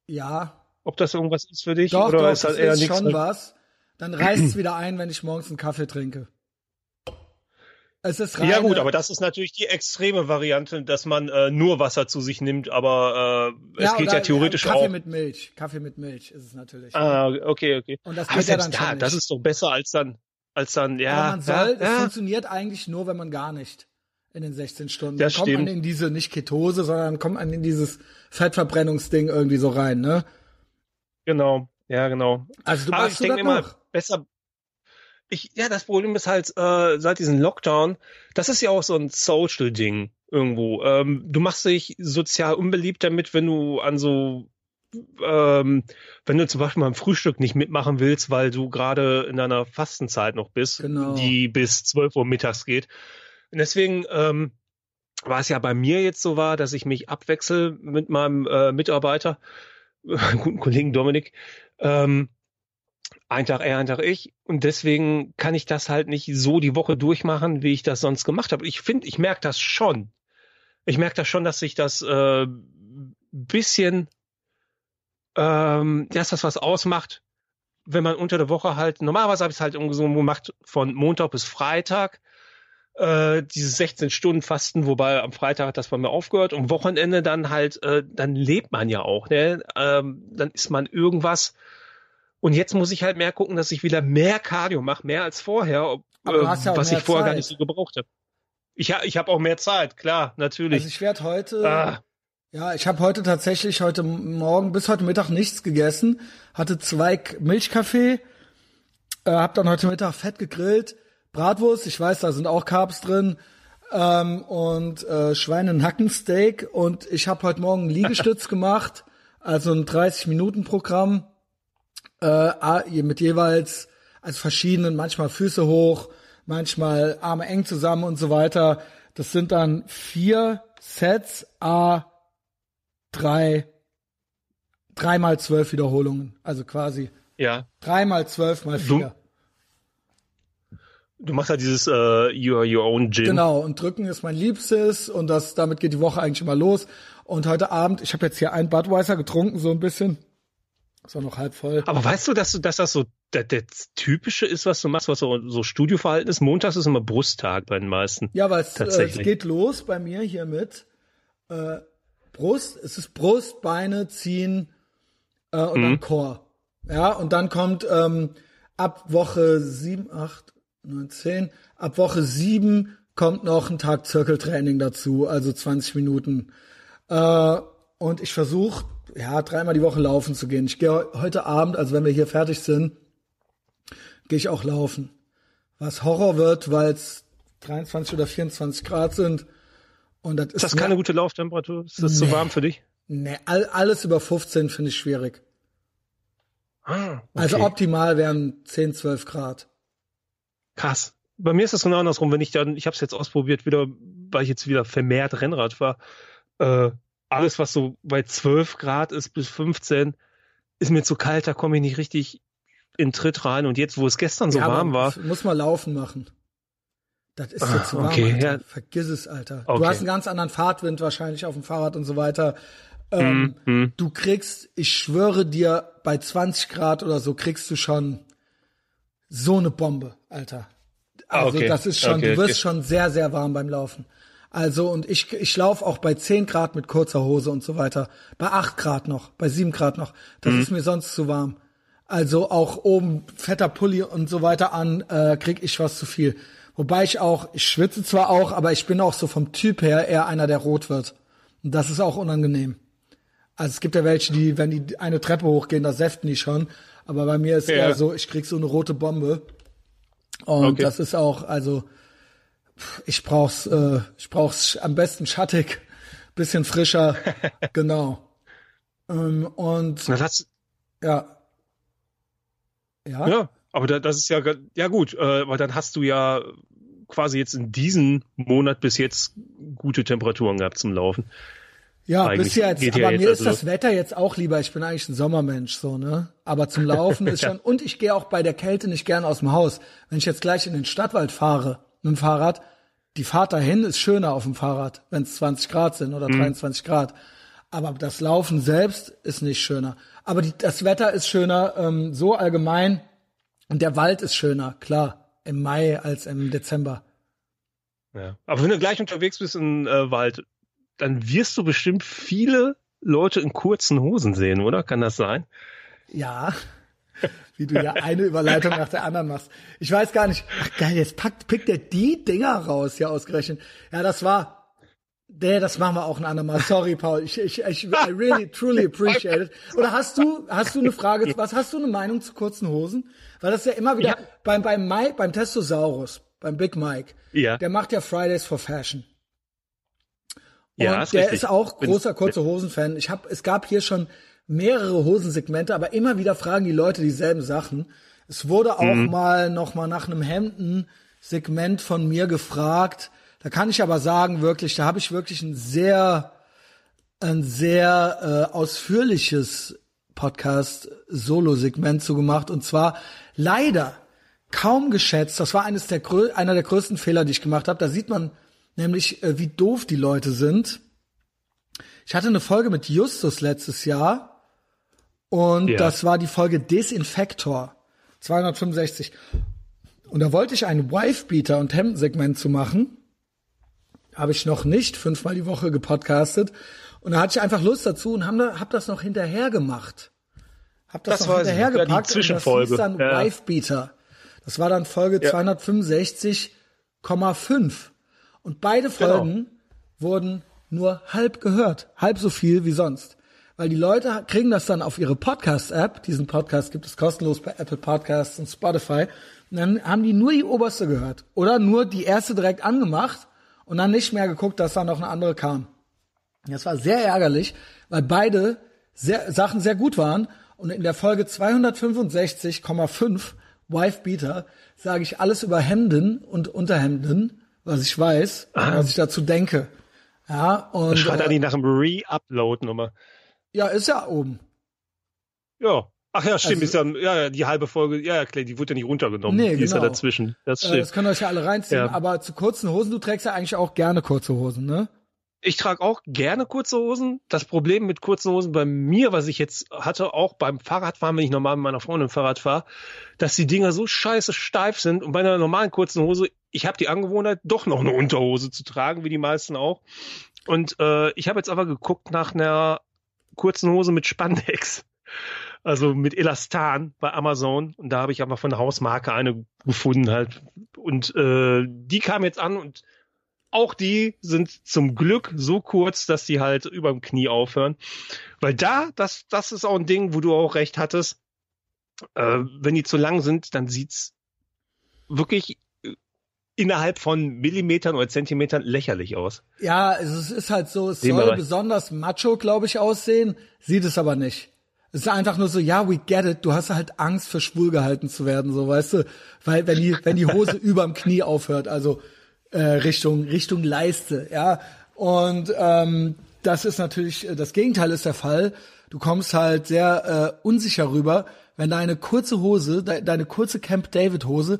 [SPEAKER 1] ja,
[SPEAKER 2] Ob das irgendwas ist für dich
[SPEAKER 1] Doch,
[SPEAKER 2] oder
[SPEAKER 1] doch,
[SPEAKER 2] ist das
[SPEAKER 1] das
[SPEAKER 2] eher
[SPEAKER 1] ist schon was. Dann reißt es wieder ein, wenn ich morgens einen Kaffee trinke. Es ist reine,
[SPEAKER 2] Ja gut, aber das ist natürlich die extreme Variante, dass man äh, nur Wasser zu sich nimmt, aber äh, es geht
[SPEAKER 1] oder,
[SPEAKER 2] ja theoretisch
[SPEAKER 1] Kaffee
[SPEAKER 2] auch.
[SPEAKER 1] mit Milch. Kaffee mit Milch ist es natürlich.
[SPEAKER 2] Ah, okay, okay.
[SPEAKER 1] Und das
[SPEAKER 2] aber
[SPEAKER 1] geht ja dann schon
[SPEAKER 2] da, das ist doch besser als dann, als dann, ja.
[SPEAKER 1] aber man soll,
[SPEAKER 2] ja,
[SPEAKER 1] es
[SPEAKER 2] ja.
[SPEAKER 1] funktioniert eigentlich nur, wenn man gar nicht in den 16 Stunden.
[SPEAKER 2] Das
[SPEAKER 1] kommt man
[SPEAKER 2] stimmt.
[SPEAKER 1] in diese, nicht Ketose, sondern kommt man in dieses Fettverbrennungsding irgendwie so rein, ne?
[SPEAKER 2] Genau, ja, genau.
[SPEAKER 1] Also du
[SPEAKER 2] Aber
[SPEAKER 1] machst
[SPEAKER 2] ich denke immer, besser. Ich, ja, das Problem ist halt, äh, seit diesem Lockdown, das ist ja auch so ein Social-Ding irgendwo. Ähm, du machst dich sozial unbeliebt damit, wenn du an so, ähm, wenn du zum Beispiel mal im Frühstück nicht mitmachen willst, weil du gerade in deiner Fastenzeit noch bist,
[SPEAKER 1] Genau.
[SPEAKER 2] die bis 12 Uhr mittags geht. Und deswegen, ähm, war es ja bei mir jetzt so war, dass ich mich abwechsel mit meinem äh, Mitarbeiter, guten Kollegen Dominik, ähm, ein Tag er, ein Tag ich. Und deswegen kann ich das halt nicht so die Woche durchmachen, wie ich das sonst gemacht habe. Ich finde, ich merke das schon. Ich merke das schon, dass sich das äh, bisschen, ähm, dass das was ausmacht, wenn man unter der Woche halt, normalerweise habe ich es halt irgendwie so gemacht von Montag bis Freitag, äh, diese 16 Stunden Fasten, wobei am Freitag hat das bei mir aufgehört und Wochenende dann halt, äh, dann lebt man ja auch, ne? Ähm, dann ist man irgendwas. Und jetzt muss ich halt mehr gucken, dass ich wieder mehr Cardio mache, mehr als vorher, ob, äh,
[SPEAKER 1] ja
[SPEAKER 2] was ich vorher gar
[SPEAKER 1] Zeit.
[SPEAKER 2] nicht so gebraucht habe. Ich, ich habe auch mehr Zeit, klar, natürlich.
[SPEAKER 1] Also ich werde heute,
[SPEAKER 2] ah,
[SPEAKER 1] ja, ich habe heute tatsächlich heute Morgen bis heute Mittag nichts gegessen, hatte zwei Milchkaffee, äh, habe dann heute Mittag fett gegrillt, Bratwurst, ich weiß, da sind auch Carbs drin ähm, und äh, Schweinenackensteak und ich habe heute Morgen Liegestütz gemacht, also ein 30 Minuten Programm äh, mit jeweils also verschiedenen, manchmal Füße hoch, manchmal Arme eng zusammen und so weiter. Das sind dann vier Sets, a drei, dreimal zwölf Wiederholungen. Also quasi
[SPEAKER 2] ja.
[SPEAKER 1] dreimal zwölf mal vier.
[SPEAKER 2] Du machst halt dieses äh, Your Your Own Gym.
[SPEAKER 1] Genau, und drücken ist mein Liebstes und das damit geht die Woche eigentlich immer los. Und heute Abend, ich habe jetzt hier ein Budweiser getrunken, so ein bisschen. Ist auch noch halb voll.
[SPEAKER 2] Aber weißt du, dass du, dass das so der, der typische ist, was du machst, was so, so Studioverhalten ist? Montags ist immer Brusttag bei den meisten.
[SPEAKER 1] Ja, weil es, äh, es geht los bei mir hier mit äh, Brust. Es ist Brust, Beine, Ziehen äh, und
[SPEAKER 2] Mhm.
[SPEAKER 1] dann Chor. Ja, und dann kommt ähm, ab Woche sieben, acht, neun, zehn. Ab Woche sieben kommt noch ein Tag Zirkeltraining dazu, also 20 Minuten. Äh, und ich versuche, ja, dreimal die Woche laufen zu gehen. Ich gehe heu- heute Abend, also wenn wir hier fertig sind, gehe ich auch laufen. Was Horror wird, weil es 23 oder 24 Grad sind. Und das ist,
[SPEAKER 2] Ist das keine gute Lauftemperatur? Ist das zu
[SPEAKER 1] Nee.
[SPEAKER 2] warm für dich?
[SPEAKER 1] Nee, all, alles über 15 finde ich schwierig.
[SPEAKER 2] Ah, okay.
[SPEAKER 1] Also optimal wären 10, 12 Grad.
[SPEAKER 2] Krass. Bei mir ist das genau andersrum. Wenn ich dann, ich habe es jetzt ausprobiert, wieder, weil ich jetzt wieder vermehrt Rennrad fahre. Äh, alles, was so bei 12 Grad ist bis 15, ist mir zu kalt, da komme ich nicht richtig in Tritt rein. Und jetzt, wo es gestern so
[SPEAKER 1] Ja,
[SPEAKER 2] warm war,
[SPEAKER 1] Muss man laufen machen. Das ist
[SPEAKER 2] Ah,
[SPEAKER 1] jetzt zu warm,
[SPEAKER 2] okay,
[SPEAKER 1] Alter.
[SPEAKER 2] ja.
[SPEAKER 1] Vergiss es, Alter.
[SPEAKER 2] Okay.
[SPEAKER 1] Du hast einen ganz anderen Fahrtwind wahrscheinlich auf dem Fahrrad und so weiter. Ähm,
[SPEAKER 2] hm.
[SPEAKER 1] Du kriegst, ich schwöre dir, bei 20 Grad oder so kriegst du schon so eine Bombe, Alter.
[SPEAKER 2] Ah,
[SPEAKER 1] Also
[SPEAKER 2] okay.
[SPEAKER 1] das ist schon,
[SPEAKER 2] Okay,
[SPEAKER 1] du wirst schon sehr, sehr warm beim Laufen. Also und ich, ich laufe auch bei 10 Grad mit kurzer Hose und so weiter. Bei 8 Grad noch, bei 7 Grad noch. Das
[SPEAKER 2] Mhm.
[SPEAKER 1] ist mir sonst zu warm. Also auch oben fetter Pulli und so weiter an, äh, krieg ich was zu viel. Wobei ich auch, ich schwitze zwar auch, aber ich bin auch so vom Typ her eher einer, der rot wird. Und das ist auch unangenehm. Also es gibt ja welche, die, wenn die eine Treppe hochgehen, da säften die schon. Aber bei mir ist
[SPEAKER 2] Ja.
[SPEAKER 1] eher so, ich krieg so eine rote Bombe. Und
[SPEAKER 2] Okay.
[SPEAKER 1] das ist auch, also ich brauch's, äh, ich brauch's am besten schattig, bisschen frischer, genau. Ähm, und
[SPEAKER 2] das hat's,
[SPEAKER 1] ja. Ja,
[SPEAKER 2] Ja, aber da, das ist ja, ja gut, äh, aber dann hast du ja quasi jetzt in diesem Monat bis jetzt gute Temperaturen gehabt zum Laufen.
[SPEAKER 1] ja
[SPEAKER 2] eigentlich
[SPEAKER 1] bis jetzt. Aber
[SPEAKER 2] ja
[SPEAKER 1] mir
[SPEAKER 2] jetzt
[SPEAKER 1] ist
[SPEAKER 2] also-
[SPEAKER 1] das Wetter jetzt auch lieber. Ich bin eigentlich ein Sommermensch, so, ne? Aber zum Laufen ist schon, und ich gehe auch bei der Kälte nicht gern aus dem Haus. Wenn ich jetzt gleich in den Stadtwald fahre mit dem Fahrrad, die Fahrt dahin ist schöner auf dem Fahrrad, wenn es 20 Grad sind oder 23 Grad. Aber das Laufen selbst ist nicht schöner. Aber die, das Wetter ist schöner, ähm, so allgemein. Und der Wald ist schöner, klar, im Mai als im Dezember.
[SPEAKER 2] Ja. Aber wenn du gleich unterwegs bist im äh, Wald, dann wirst du bestimmt viele Leute in kurzen Hosen sehen, oder? Kann das sein?
[SPEAKER 1] Ja. Wie du ja eine Überleitung nach der anderen machst. Ich weiß gar nicht. Ach geil, jetzt packt, pickt er die Dinger raus, ja, ausgerechnet. Ja, das war. Nee, das machen wir auch ein andermal. Sorry, Paul. Ich, ich, ich I really, truly appreciate it. Oder hast du, hast du eine Frage, was hast du eine Meinung zu kurzen Hosen? Weil das ja immer wieder
[SPEAKER 2] Ja.
[SPEAKER 1] beim, beim Mike, beim Testosaurus, beim Big Mike,
[SPEAKER 2] Ja.
[SPEAKER 1] der macht ja Fridays for Fashion. Und
[SPEAKER 2] Ja, ist
[SPEAKER 1] der
[SPEAKER 2] richtig.
[SPEAKER 1] ist auch großer kurze Hosen-Fan. Ich hab, es gab hier schon mehrere Hosensegmente, aber immer wieder fragen die Leute dieselben Sachen. Es wurde auch
[SPEAKER 2] Mhm.
[SPEAKER 1] mal noch mal nach einem Hemden-Segment von mir gefragt. Da kann ich aber sagen, wirklich, da habe ich wirklich ein sehr, ein sehr äh, ausführliches Podcast-Solo-Segment zu gemacht. Und zwar leider kaum geschätzt. Das war eines der einer der größten Fehler, die ich gemacht habe. Da sieht man nämlich, äh, wie doof die Leute sind. Ich hatte eine Folge mit Justus letztes Jahr und
[SPEAKER 2] Ja.
[SPEAKER 1] das war die Folge Desinfektor 265. Und da wollte ich einen Wife-Beater und Hemdensegment zu machen. Habe ich noch nicht fünfmal die Woche gepodcastet. Und da hatte ich einfach Lust dazu und hab, hab das noch hinterher gemacht. Hab das,
[SPEAKER 2] Das
[SPEAKER 1] noch hinterher
[SPEAKER 2] Ja, die
[SPEAKER 1] gepackt und das hieß dann
[SPEAKER 2] Ja.
[SPEAKER 1] Wife-Beater. Das war dann Folge 265,5. Und beide
[SPEAKER 2] Genau.
[SPEAKER 1] Folgen wurden nur halb gehört. Halb so viel wie sonst. Weil die Leute kriegen das dann auf ihre Podcast-App. Diesen Podcast gibt es kostenlos bei Apple Podcasts und Spotify. Und dann haben die nur die oberste gehört. Oder nur die erste direkt angemacht und dann nicht mehr geguckt, dass da noch eine andere kam. Das war sehr ärgerlich, weil beide sehr, Sachen sehr gut waren. Und in der Folge 265,5 Wife Beater sage ich alles über Hemden und Unterhemden, was ich weiß, und was ich dazu denke. Ja, und
[SPEAKER 2] Schreit
[SPEAKER 1] äh,
[SPEAKER 2] eigentlich nach einem Re-Upload nochmal.
[SPEAKER 1] Ja, ist ja oben.
[SPEAKER 2] Ja. Ach ja, stimmt,
[SPEAKER 1] Also-
[SPEAKER 2] ist ja, ja, die halbe Folge, ja, ja, klar, die wurde ja nicht runtergenommen.
[SPEAKER 1] Nee,
[SPEAKER 2] die ist ja
[SPEAKER 1] genau.
[SPEAKER 2] dazwischen. Das
[SPEAKER 1] Äh,
[SPEAKER 2] stimmt.
[SPEAKER 1] das könnt ihr euch ja alle reinziehen,
[SPEAKER 2] Ja.
[SPEAKER 1] aber zu kurzen Hosen, du trägst ja eigentlich auch gerne kurze Hosen, ne?
[SPEAKER 2] Ich trage auch gerne kurze Hosen. Das Problem mit kurzen Hosen bei mir, was ich jetzt hatte, auch beim Fahrradfahren, wenn ich normal mit meiner Freundin Fahrrad fahre, dass die Dinger so scheiße steif sind und bei einer normalen kurzen Hose, ich habe die Angewohnheit, doch noch eine Unterhose zu tragen, wie die meisten auch. Und äh, ich habe jetzt aber geguckt nach einer kurzen Hose mit Spandex. Also mit Elastan bei Amazon. Und da habe ich aber von der Hausmarke eine gefunden halt. Und äh, die kam jetzt an und auch die sind zum Glück so kurz, dass die halt über dem Knie aufhören. Weil da, das, das ist auch ein Ding, wo du auch recht hattest. Äh, wenn die zu lang sind, dann sieht's wirklich innerhalb von Millimetern oder Zentimetern lächerlich aus.
[SPEAKER 1] Ja, es ist, halt so, es
[SPEAKER 2] Dem
[SPEAKER 1] soll besonders macho, glaube ich, aussehen, sieht es aber nicht. Es ist einfach nur so, ja, we get it, du hast halt Angst, für schwul gehalten zu werden, so, weißt du, weil, wenn die, wenn die Hose überm Knie aufhört, also, äh, Richtung, Richtung Leiste, ja, und, ähm, das ist natürlich, äh, das Gegenteil ist der Fall. Du kommst halt sehr äh, unsicher rüber, wenn deine kurze Hose, de deine kurze Camp David Hose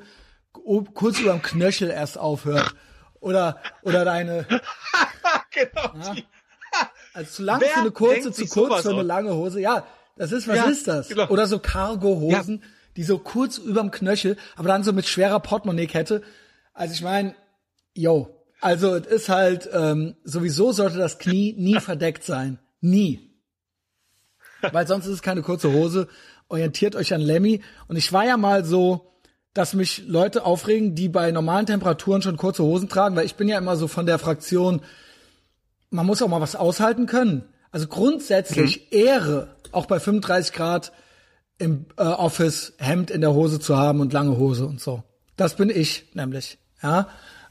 [SPEAKER 1] kurz überm Knöchel erst aufhört. Oder, oder deine,
[SPEAKER 2] genau. Die,
[SPEAKER 1] also zu lang
[SPEAKER 2] Wer
[SPEAKER 1] für eine kurze, zu kurz für eine lange Hose. Ja, das ist, was
[SPEAKER 2] Ja,
[SPEAKER 1] ist das?
[SPEAKER 2] genau.
[SPEAKER 1] Oder so Cargo-Hosen, die so kurz überm Knöchel, aber dann so mit schwerer Portemonnaie-Kette. Also ich meine, yo, also es ist halt, ähm, sowieso sollte das Knie nie verdeckt sein. Nie. Weil sonst ist es keine kurze Hose. Orientiert euch an Lemmy. Und ich war ja mal so, dass mich Leute aufregen, die bei normalen Temperaturen schon kurze Hosen tragen, weil ich bin ja immer so von der Fraktion, man muss auch mal was aushalten können. Also grundsätzlich Ehre, auch bei 35 Grad im äh, Office Hemd in der Hose zu haben und lange Hose und so. Das bin ich nämlich. Ja,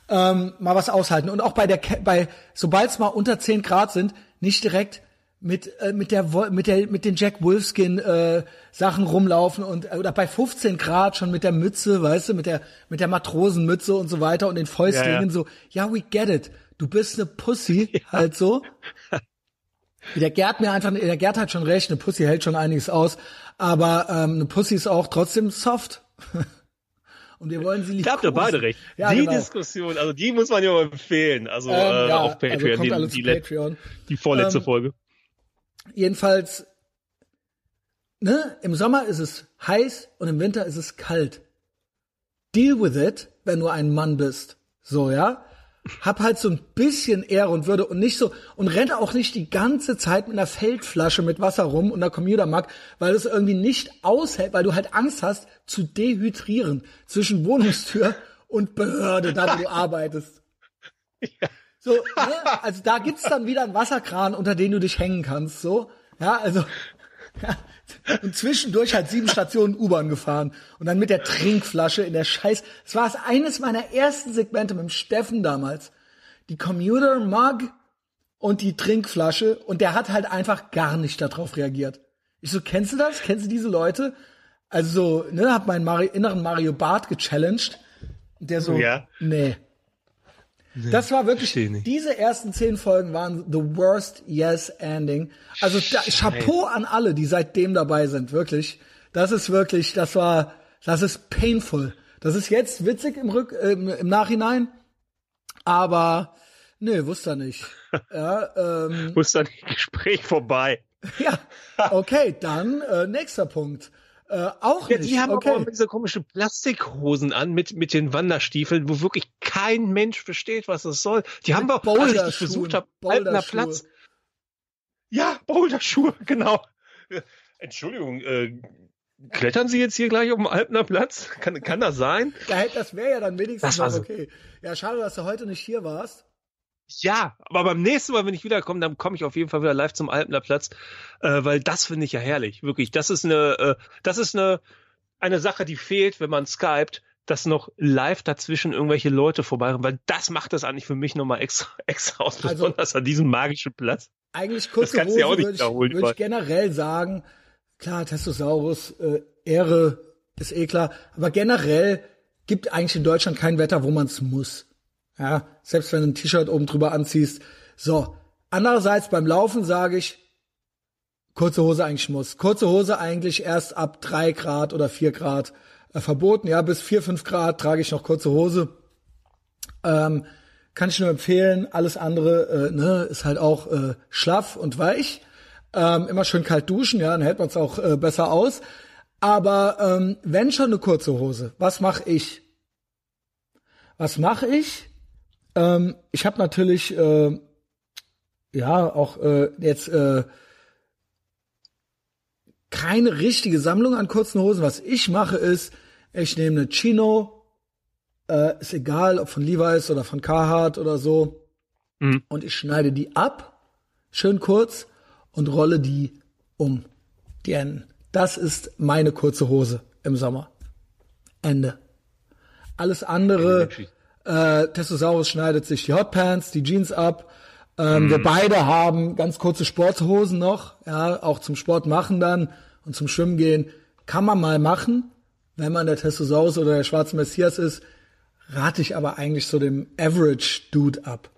[SPEAKER 1] ähm, mal was aushalten und auch bei der Ke- bei sobald es mal unter 10 Grad sind, nicht direkt mit äh, mit der mit der mit den Jack Wolfskin äh, Sachen rumlaufen und äh, oder bei 15 Grad schon mit der Mütze, weißt du, mit der mit der Matrosenmütze und so weiter und den Fäustlingen
[SPEAKER 2] Ja, ja.
[SPEAKER 1] so, ja, we get it. Du bist eine Pussy, halt so. Der Gerd mir einfach, der Gerd hat schon recht, eine Pussy hält schon einiges aus, aber ähm, eine Pussy ist auch trotzdem soft. Und wir wollen sie nicht.
[SPEAKER 2] da habt ihr beide recht.
[SPEAKER 1] Ja,
[SPEAKER 2] die
[SPEAKER 1] genau.
[SPEAKER 2] Diskussion, also die muss man ja empfehlen. Also
[SPEAKER 1] Ähm,
[SPEAKER 2] äh,
[SPEAKER 1] ja,
[SPEAKER 2] auf Patreon,
[SPEAKER 1] also
[SPEAKER 2] die, die,
[SPEAKER 1] Patreon.
[SPEAKER 2] die vorletzte
[SPEAKER 1] Ähm,
[SPEAKER 2] Folge.
[SPEAKER 1] Jedenfalls, ne, im Sommer ist es heiß und im Winter ist es kalt. Deal with it, wenn du ein Mann bist. So, ja? hab halt so ein bisschen Ehre und Würde und nicht so und renne auch nicht die ganze Zeit mit einer Feldflasche mit Wasser rum und einer Commutermark, weil es irgendwie nicht aushält, weil du halt Angst hast zu dehydrieren zwischen Wohnungstür und Behörde, da wo du arbeitest. Ja. So, ne? also da gibt's dann wieder einen Wasserkran, unter den du dich hängen kannst, so. Ja, also ja, und zwischendurch halt sieben Stationen U-Bahn gefahren und dann mit der Trinkflasche in der Scheiß. Es war eines meiner ersten Segmente mit dem Steffen damals. Die Commuter Mug und die Trinkflasche und der hat halt einfach gar nicht darauf reagiert. Ich so, kennst du das? Kennst du diese Leute? Also so, ne, hab meinen Mario, inneren Mario Bart gechallenged. Der so, ja. nee, Nee, das war wirklich, diese ersten zehn Folgen waren the worst yes ending. Also da, Chapeau an alle, die seitdem dabei sind, wirklich. Das ist wirklich, das war, das ist painful. Das ist jetzt witzig im Rück, äh, im Nachhinein, aber nee, wusste er nicht.
[SPEAKER 2] Ja, ähm, wusste er nicht, Gespräch vorbei.
[SPEAKER 1] Ja, okay, dann äh, nächster Punkt. Äh, auch ja,
[SPEAKER 2] nicht. Die haben okay. aber diese komischen Plastikhosen an mit, mit den Wanderstiefeln, wo wirklich kein Mensch versteht, was das soll. Die mit haben wir, als ich versucht habe, Altener Platz. Ja, Boulderschuhe, genau. Entschuldigung, äh, klettern Sie jetzt hier gleich auf dem Alpener Platz? Kann, kann das sein?
[SPEAKER 1] Ja, das wäre ja dann wenigstens noch okay. Ja, schade, dass du heute nicht hier warst.
[SPEAKER 2] Ja, aber beim nächsten Mal, wenn ich wiederkomme, dann komme ich auf jeden Fall wieder live zum Alpener Platz, äh, weil das finde ich ja herrlich, wirklich. Das ist eine, äh, das ist eine eine Sache, die fehlt, wenn man skypt, dass noch live dazwischen irgendwelche Leute vorbeikommen, weil das macht das eigentlich für mich nochmal extra, extra aus, also, besonders an diesem magischen Platz.
[SPEAKER 1] Eigentlich das Hose würde ich, würd ich generell sagen, klar, Testosaurus, äh, Ehre ist eh klar, aber generell gibt eigentlich in Deutschland kein Wetter, wo man es muss. Ja, selbst wenn du ein T-Shirt oben drüber anziehst. So. Andererseits beim Laufen sage ich, kurze Hose eigentlich muss. Kurze Hose eigentlich erst ab drei Grad oder vier Grad äh, verboten. Ja, bis vier fünf Grad trage ich noch kurze Hose. Ähm, kann ich nur empfehlen. Alles andere äh, ne, ist halt auch äh, schlaff und weich. Ähm, immer schön kalt duschen, ja, dann hält man es auch äh, besser aus. Aber ähm, wenn schon eine kurze Hose, was mache ich? Was mache ich? Ähm, ich habe natürlich äh, ja auch äh, jetzt äh, keine richtige Sammlung an kurzen Hosen. Was ich mache ist, ich nehme eine Chino, äh, ist egal, ob von Levi's oder von Carhartt oder so, mhm. und ich schneide die ab, schön kurz, und rolle die um die Enden. Das ist meine kurze Hose im Sommer. Ende. Alles andere äh, Testosaurus schneidet sich die Hotpants, die Jeans ab. Ähm, mm. Wir beide haben ganz kurze Sporthosen noch, ja, auch zum Sport machen dann und zum Schwimmen gehen. Kann man mal machen, wenn man der Testosaurus oder der schwarze Messias ist. Rate ich aber eigentlich so dem Average Dude ab.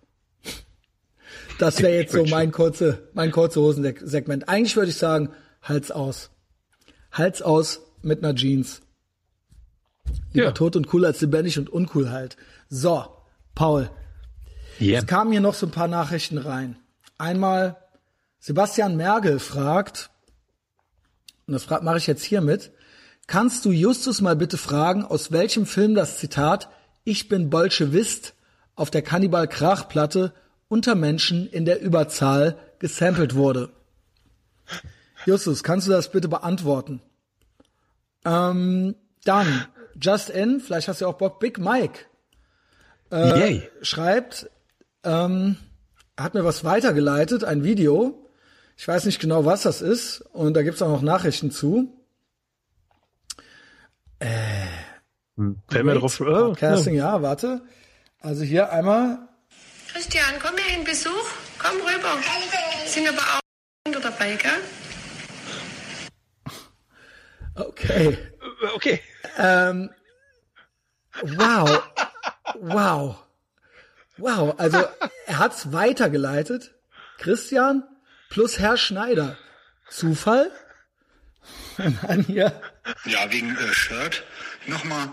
[SPEAKER 1] Das wäre jetzt so mein kurze, mein kurze Hosensegment. Eigentlich würde ich sagen, Hals aus. Hals aus mit einer Jeans. Lieber ja. tot und cool als lebendig und uncool halt. So, Paul. Yep. Es kamen hier noch so ein paar Nachrichten rein. Einmal Sebastian Mergel fragt, und das mache ich jetzt hiermit, kannst du Justus mal bitte fragen, aus welchem Film das Zitat Ich bin Bolschewist auf der Kannibal Krach Platte unter Menschen in der Überzahl gesampelt wurde? Justus, kannst du das bitte beantworten? Ähm, dann, Just In, vielleicht hast du auch Bock, Big Mike äh, schreibt, ähm, hat mir was weitergeleitet, ein Video. Ich weiß nicht genau, was das ist. Und da gibt's auch noch Nachrichten zu.
[SPEAKER 2] Äh, Fällt mir drauf. Oh,
[SPEAKER 1] Casting, ja. ja, warte. Also hier einmal.
[SPEAKER 5] Christian, komm hier in Besuch. Komm rüber. Sind aber auch Kinder dabei, gell?
[SPEAKER 1] Okay.
[SPEAKER 2] Okay.
[SPEAKER 1] Ähm, wow. Wow. Wow, also er hat's weitergeleitet. Christian plus Herr Schneider. Zufall?
[SPEAKER 6] Dann hier. Ja, wegen äh, Shirt. Nochmal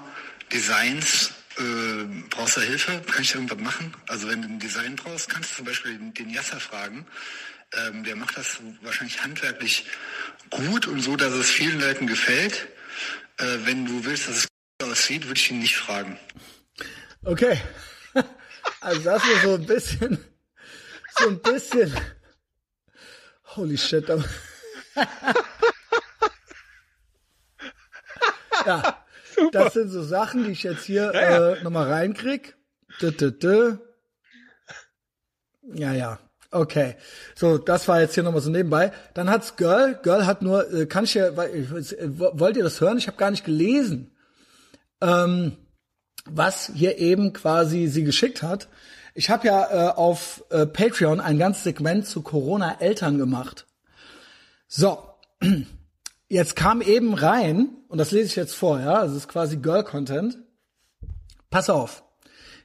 [SPEAKER 6] Designs. Äh, brauchst du Hilfe? Kann ich da irgendwas machen? Also wenn du ein Design brauchst, kannst du zum Beispiel den Jasser fragen. Ähm, der macht das wahrscheinlich handwerklich gut und so, dass es vielen Leuten gefällt. Äh, wenn du willst, dass es gut aussieht, würde ich ihn nicht fragen.
[SPEAKER 1] Okay. Also das ist so ein bisschen, so ein bisschen, holy shit. ja, das sind so Sachen, die ich jetzt hier ja, ja. äh, nochmal reinkrieg. Ja, ja. Okay, so das war jetzt hier nochmal so nebenbei. Dann hat's Girl. Girl hat nur, äh, kann ich ja, wollt ihr das hören? Ich habe gar nicht gelesen, ähm, was hier eben quasi sie geschickt hat. Ich habe ja äh, auf äh, Patreon ein ganzes Segment zu Corona-Eltern gemacht. So, jetzt kam eben rein und das lese ich jetzt vor, ja, das ist quasi Girl-Content. Pass auf,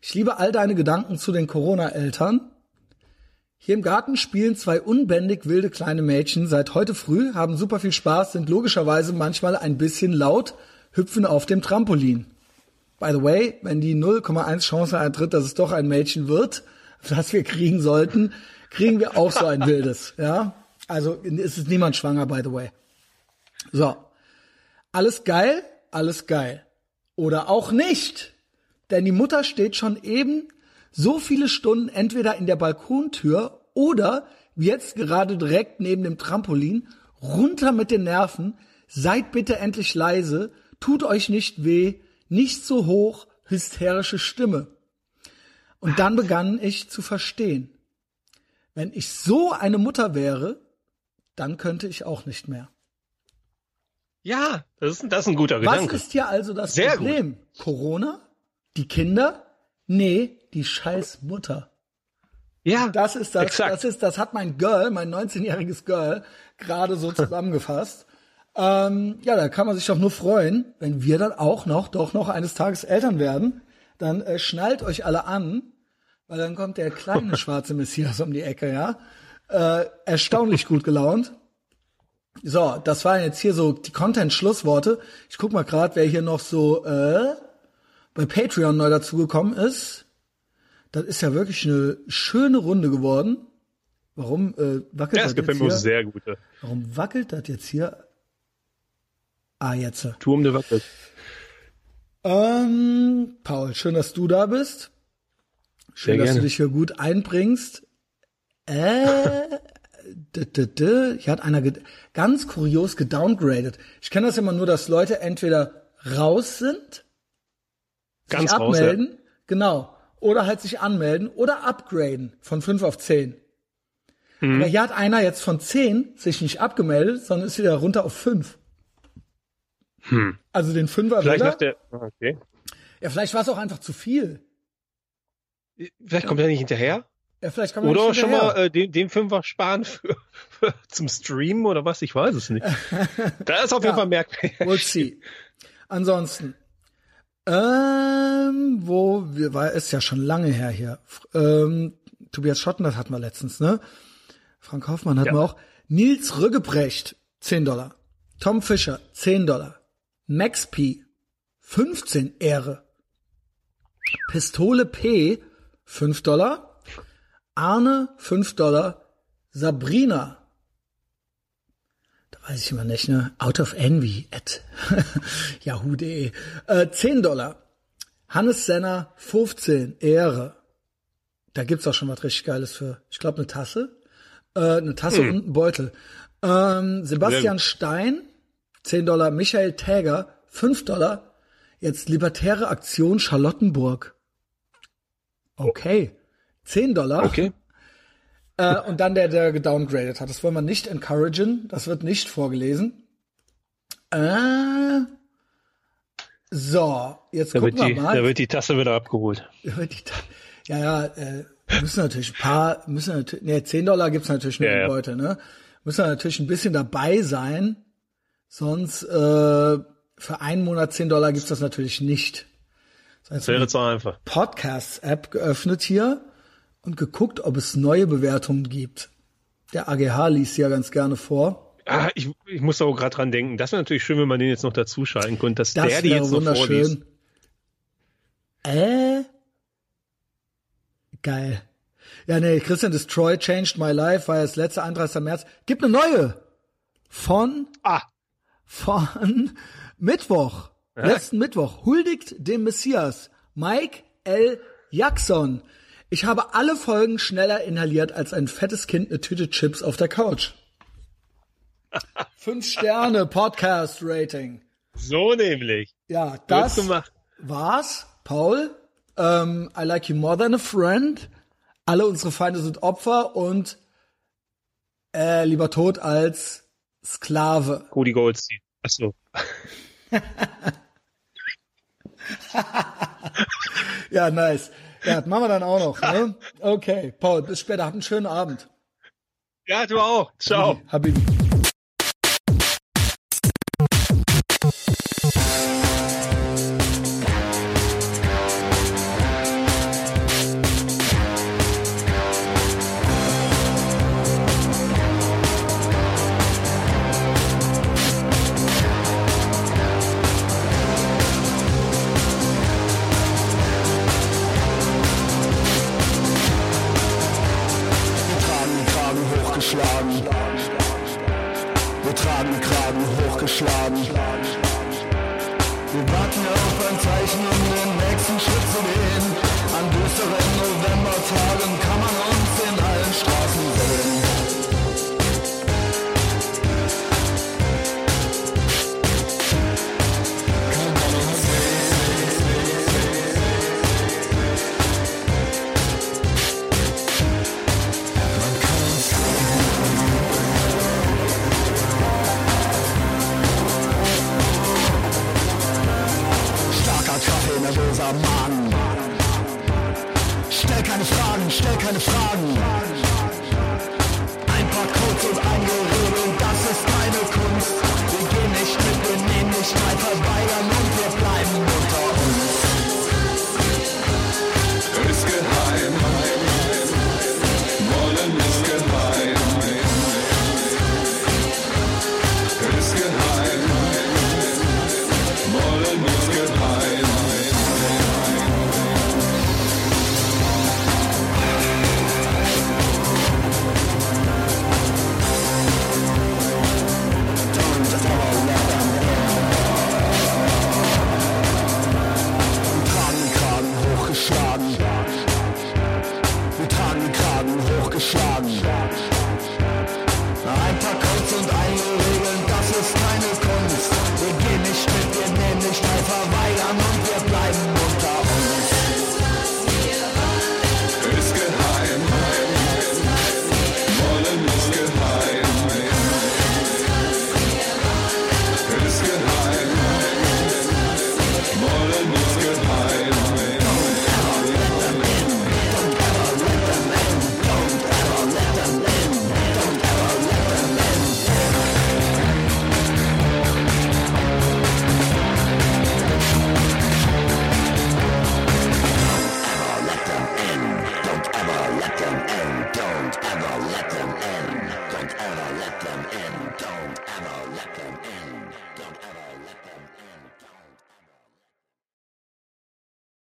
[SPEAKER 1] ich liebe all deine Gedanken zu den Corona-Eltern hier im Garten spielen zwei unbändig wilde kleine Mädchen seit heute früh, haben super viel Spaß, sind logischerweise manchmal ein bisschen laut, hüpfen auf dem Trampolin. By the way, wenn die 0,1 Chance eintritt, dass es doch ein Mädchen wird, das wir kriegen sollten, kriegen wir auch so ein wildes, ja? Also ist es niemand schwanger, by the way. So. Alles geil, alles geil. Oder auch nicht. Denn die Mutter steht schon eben so viele Stunden entweder in der Balkontür oder wie jetzt gerade direkt neben dem Trampolin, runter mit den Nerven, seid bitte endlich leise, tut euch nicht weh, nicht so hoch, hysterische Stimme. Und dann begann ich zu verstehen. Wenn ich so eine Mutter wäre, dann könnte ich auch nicht mehr.
[SPEAKER 2] Ja, das ist, das ist ein guter Gedanke.
[SPEAKER 1] Was ist hier also das Sehr Problem? Gut. Corona? Die Kinder? Nee, die scheiß Mutter. Ja, das ist das, exakt. das ist, das hat mein Girl, mein 19-jähriges Girl, gerade so zusammengefasst. ähm, ja, da kann man sich doch nur freuen, wenn wir dann auch noch, doch noch eines Tages Eltern werden. Dann äh, schnallt euch alle an, weil dann kommt der kleine schwarze Messias um die Ecke, ja. Äh, erstaunlich gut gelaunt. So, das waren jetzt hier so die Content-Schlussworte. Ich guck mal gerade, wer hier noch so äh, bei Patreon neu dazugekommen ist. Das ist ja wirklich eine schöne Runde geworden. Warum äh, wackelt ja, das
[SPEAKER 2] gefällt mir sehr gut.
[SPEAKER 1] Warum wackelt das jetzt hier? Ah, jetzt.
[SPEAKER 2] Turm der wackelt.
[SPEAKER 1] Ähm, Paul, schön, dass du da bist. Schön, dass du dich hier gut einbringst. Äh, hier hat einer ganz kurios gedowngradet. Ich kenne das immer nur, dass Leute entweder raus sind,
[SPEAKER 2] ganz sich abmelden, raus, ja.
[SPEAKER 1] genau, oder halt sich anmelden oder upgraden von 5 auf 10. Mhm. Aber hier hat einer jetzt von 10 sich nicht abgemeldet, sondern ist wieder runter auf 5. Hm. Also den Fünfer
[SPEAKER 2] vielleicht wieder. Der, okay.
[SPEAKER 1] Ja, vielleicht war es auch einfach zu viel.
[SPEAKER 2] Vielleicht kommt er nicht hinterher.
[SPEAKER 1] Ja, vielleicht kann man
[SPEAKER 2] oder schon mal äh, den, den Fünfer sparen für, für, zum Streamen oder was, ich weiß es nicht. da ist auf jeden ja, Fall merkwürdig.
[SPEAKER 1] We'll see. Ansonsten, ähm, wo wir, war, ist ja schon lange her hier. Ähm, Tobias Schotten, das hatten wir letztens, ne? Frank Hoffmann hatten ja. wir auch. Nils Rüggebrecht, 10 Dollar. Tom Fischer, 10 Dollar. Max P, 15 Ehre. Pistole P, 5 Dollar. Arne, 5 Dollar. Sabrina, weiß ich immer nicht, ne? Out of Envy at yahoo.de. Äh, 10 Dollar. Hannes Senner, 15, Ehre. Da gibt's auch schon was richtig Geiles für. Ich glaube, eine Tasse. Äh, eine Tasse hm. und ein Beutel. Ähm, Sebastian Stein, 10 Dollar. Michael Täger, 5 Dollar. Jetzt Libertäre Aktion Charlottenburg. Okay. 10 Dollar.
[SPEAKER 2] Okay.
[SPEAKER 1] Äh, und dann der, der gedowngradet hat. Das wollen wir nicht encouragen. Das wird nicht vorgelesen. Äh, so, jetzt
[SPEAKER 2] da
[SPEAKER 1] gucken wir
[SPEAKER 2] die,
[SPEAKER 1] mal.
[SPEAKER 2] Da wird die Tasse wieder abgeholt.
[SPEAKER 1] ja, ja, äh, müssen natürlich ein paar, müssen natürlich, ne, 10 Dollar gibt's natürlich nur ja, Leute, ne? Müssen natürlich ein bisschen dabei sein. Sonst, äh, für einen Monat 10 Dollar gibt's das natürlich nicht.
[SPEAKER 2] Das wäre zu einfach.
[SPEAKER 1] Podcasts-App geöffnet hier und geguckt, ob es neue Bewertungen gibt. Der AGH liest ja ganz gerne vor.
[SPEAKER 2] Ah, ich, ich muss auch gerade dran denken. Das wäre natürlich schön, wenn man den jetzt noch dazu schalten könnte, dass das der die jetzt noch vorliest.
[SPEAKER 1] Äh? Geil. Ja, nee, Christian Destroy Changed My Life war das letzte 31. März. Gibt eine neue. Von,
[SPEAKER 2] ah.
[SPEAKER 1] von Mittwoch. Äh? Letzten Mittwoch. Huldigt dem Messias. Mike L. Jackson.
[SPEAKER 7] Ich habe alle Folgen schneller inhaliert als ein fettes Kind eine Tüte Chips auf der Couch. Fünf Sterne Podcast Rating.
[SPEAKER 2] So nämlich.
[SPEAKER 7] Ja, das war's. Paul, ähm, I like you more than a friend. Alle unsere Feinde sind Opfer und äh, lieber tot als Sklave.
[SPEAKER 2] Rudi Goldstein. Achso.
[SPEAKER 7] ja, nice. Ja, das machen wir dann auch noch. Ne? Okay, Paul, bis später. Habt einen schönen Abend.
[SPEAKER 2] Ja, du auch. Ciao.
[SPEAKER 7] Habibi.
[SPEAKER 1] Streit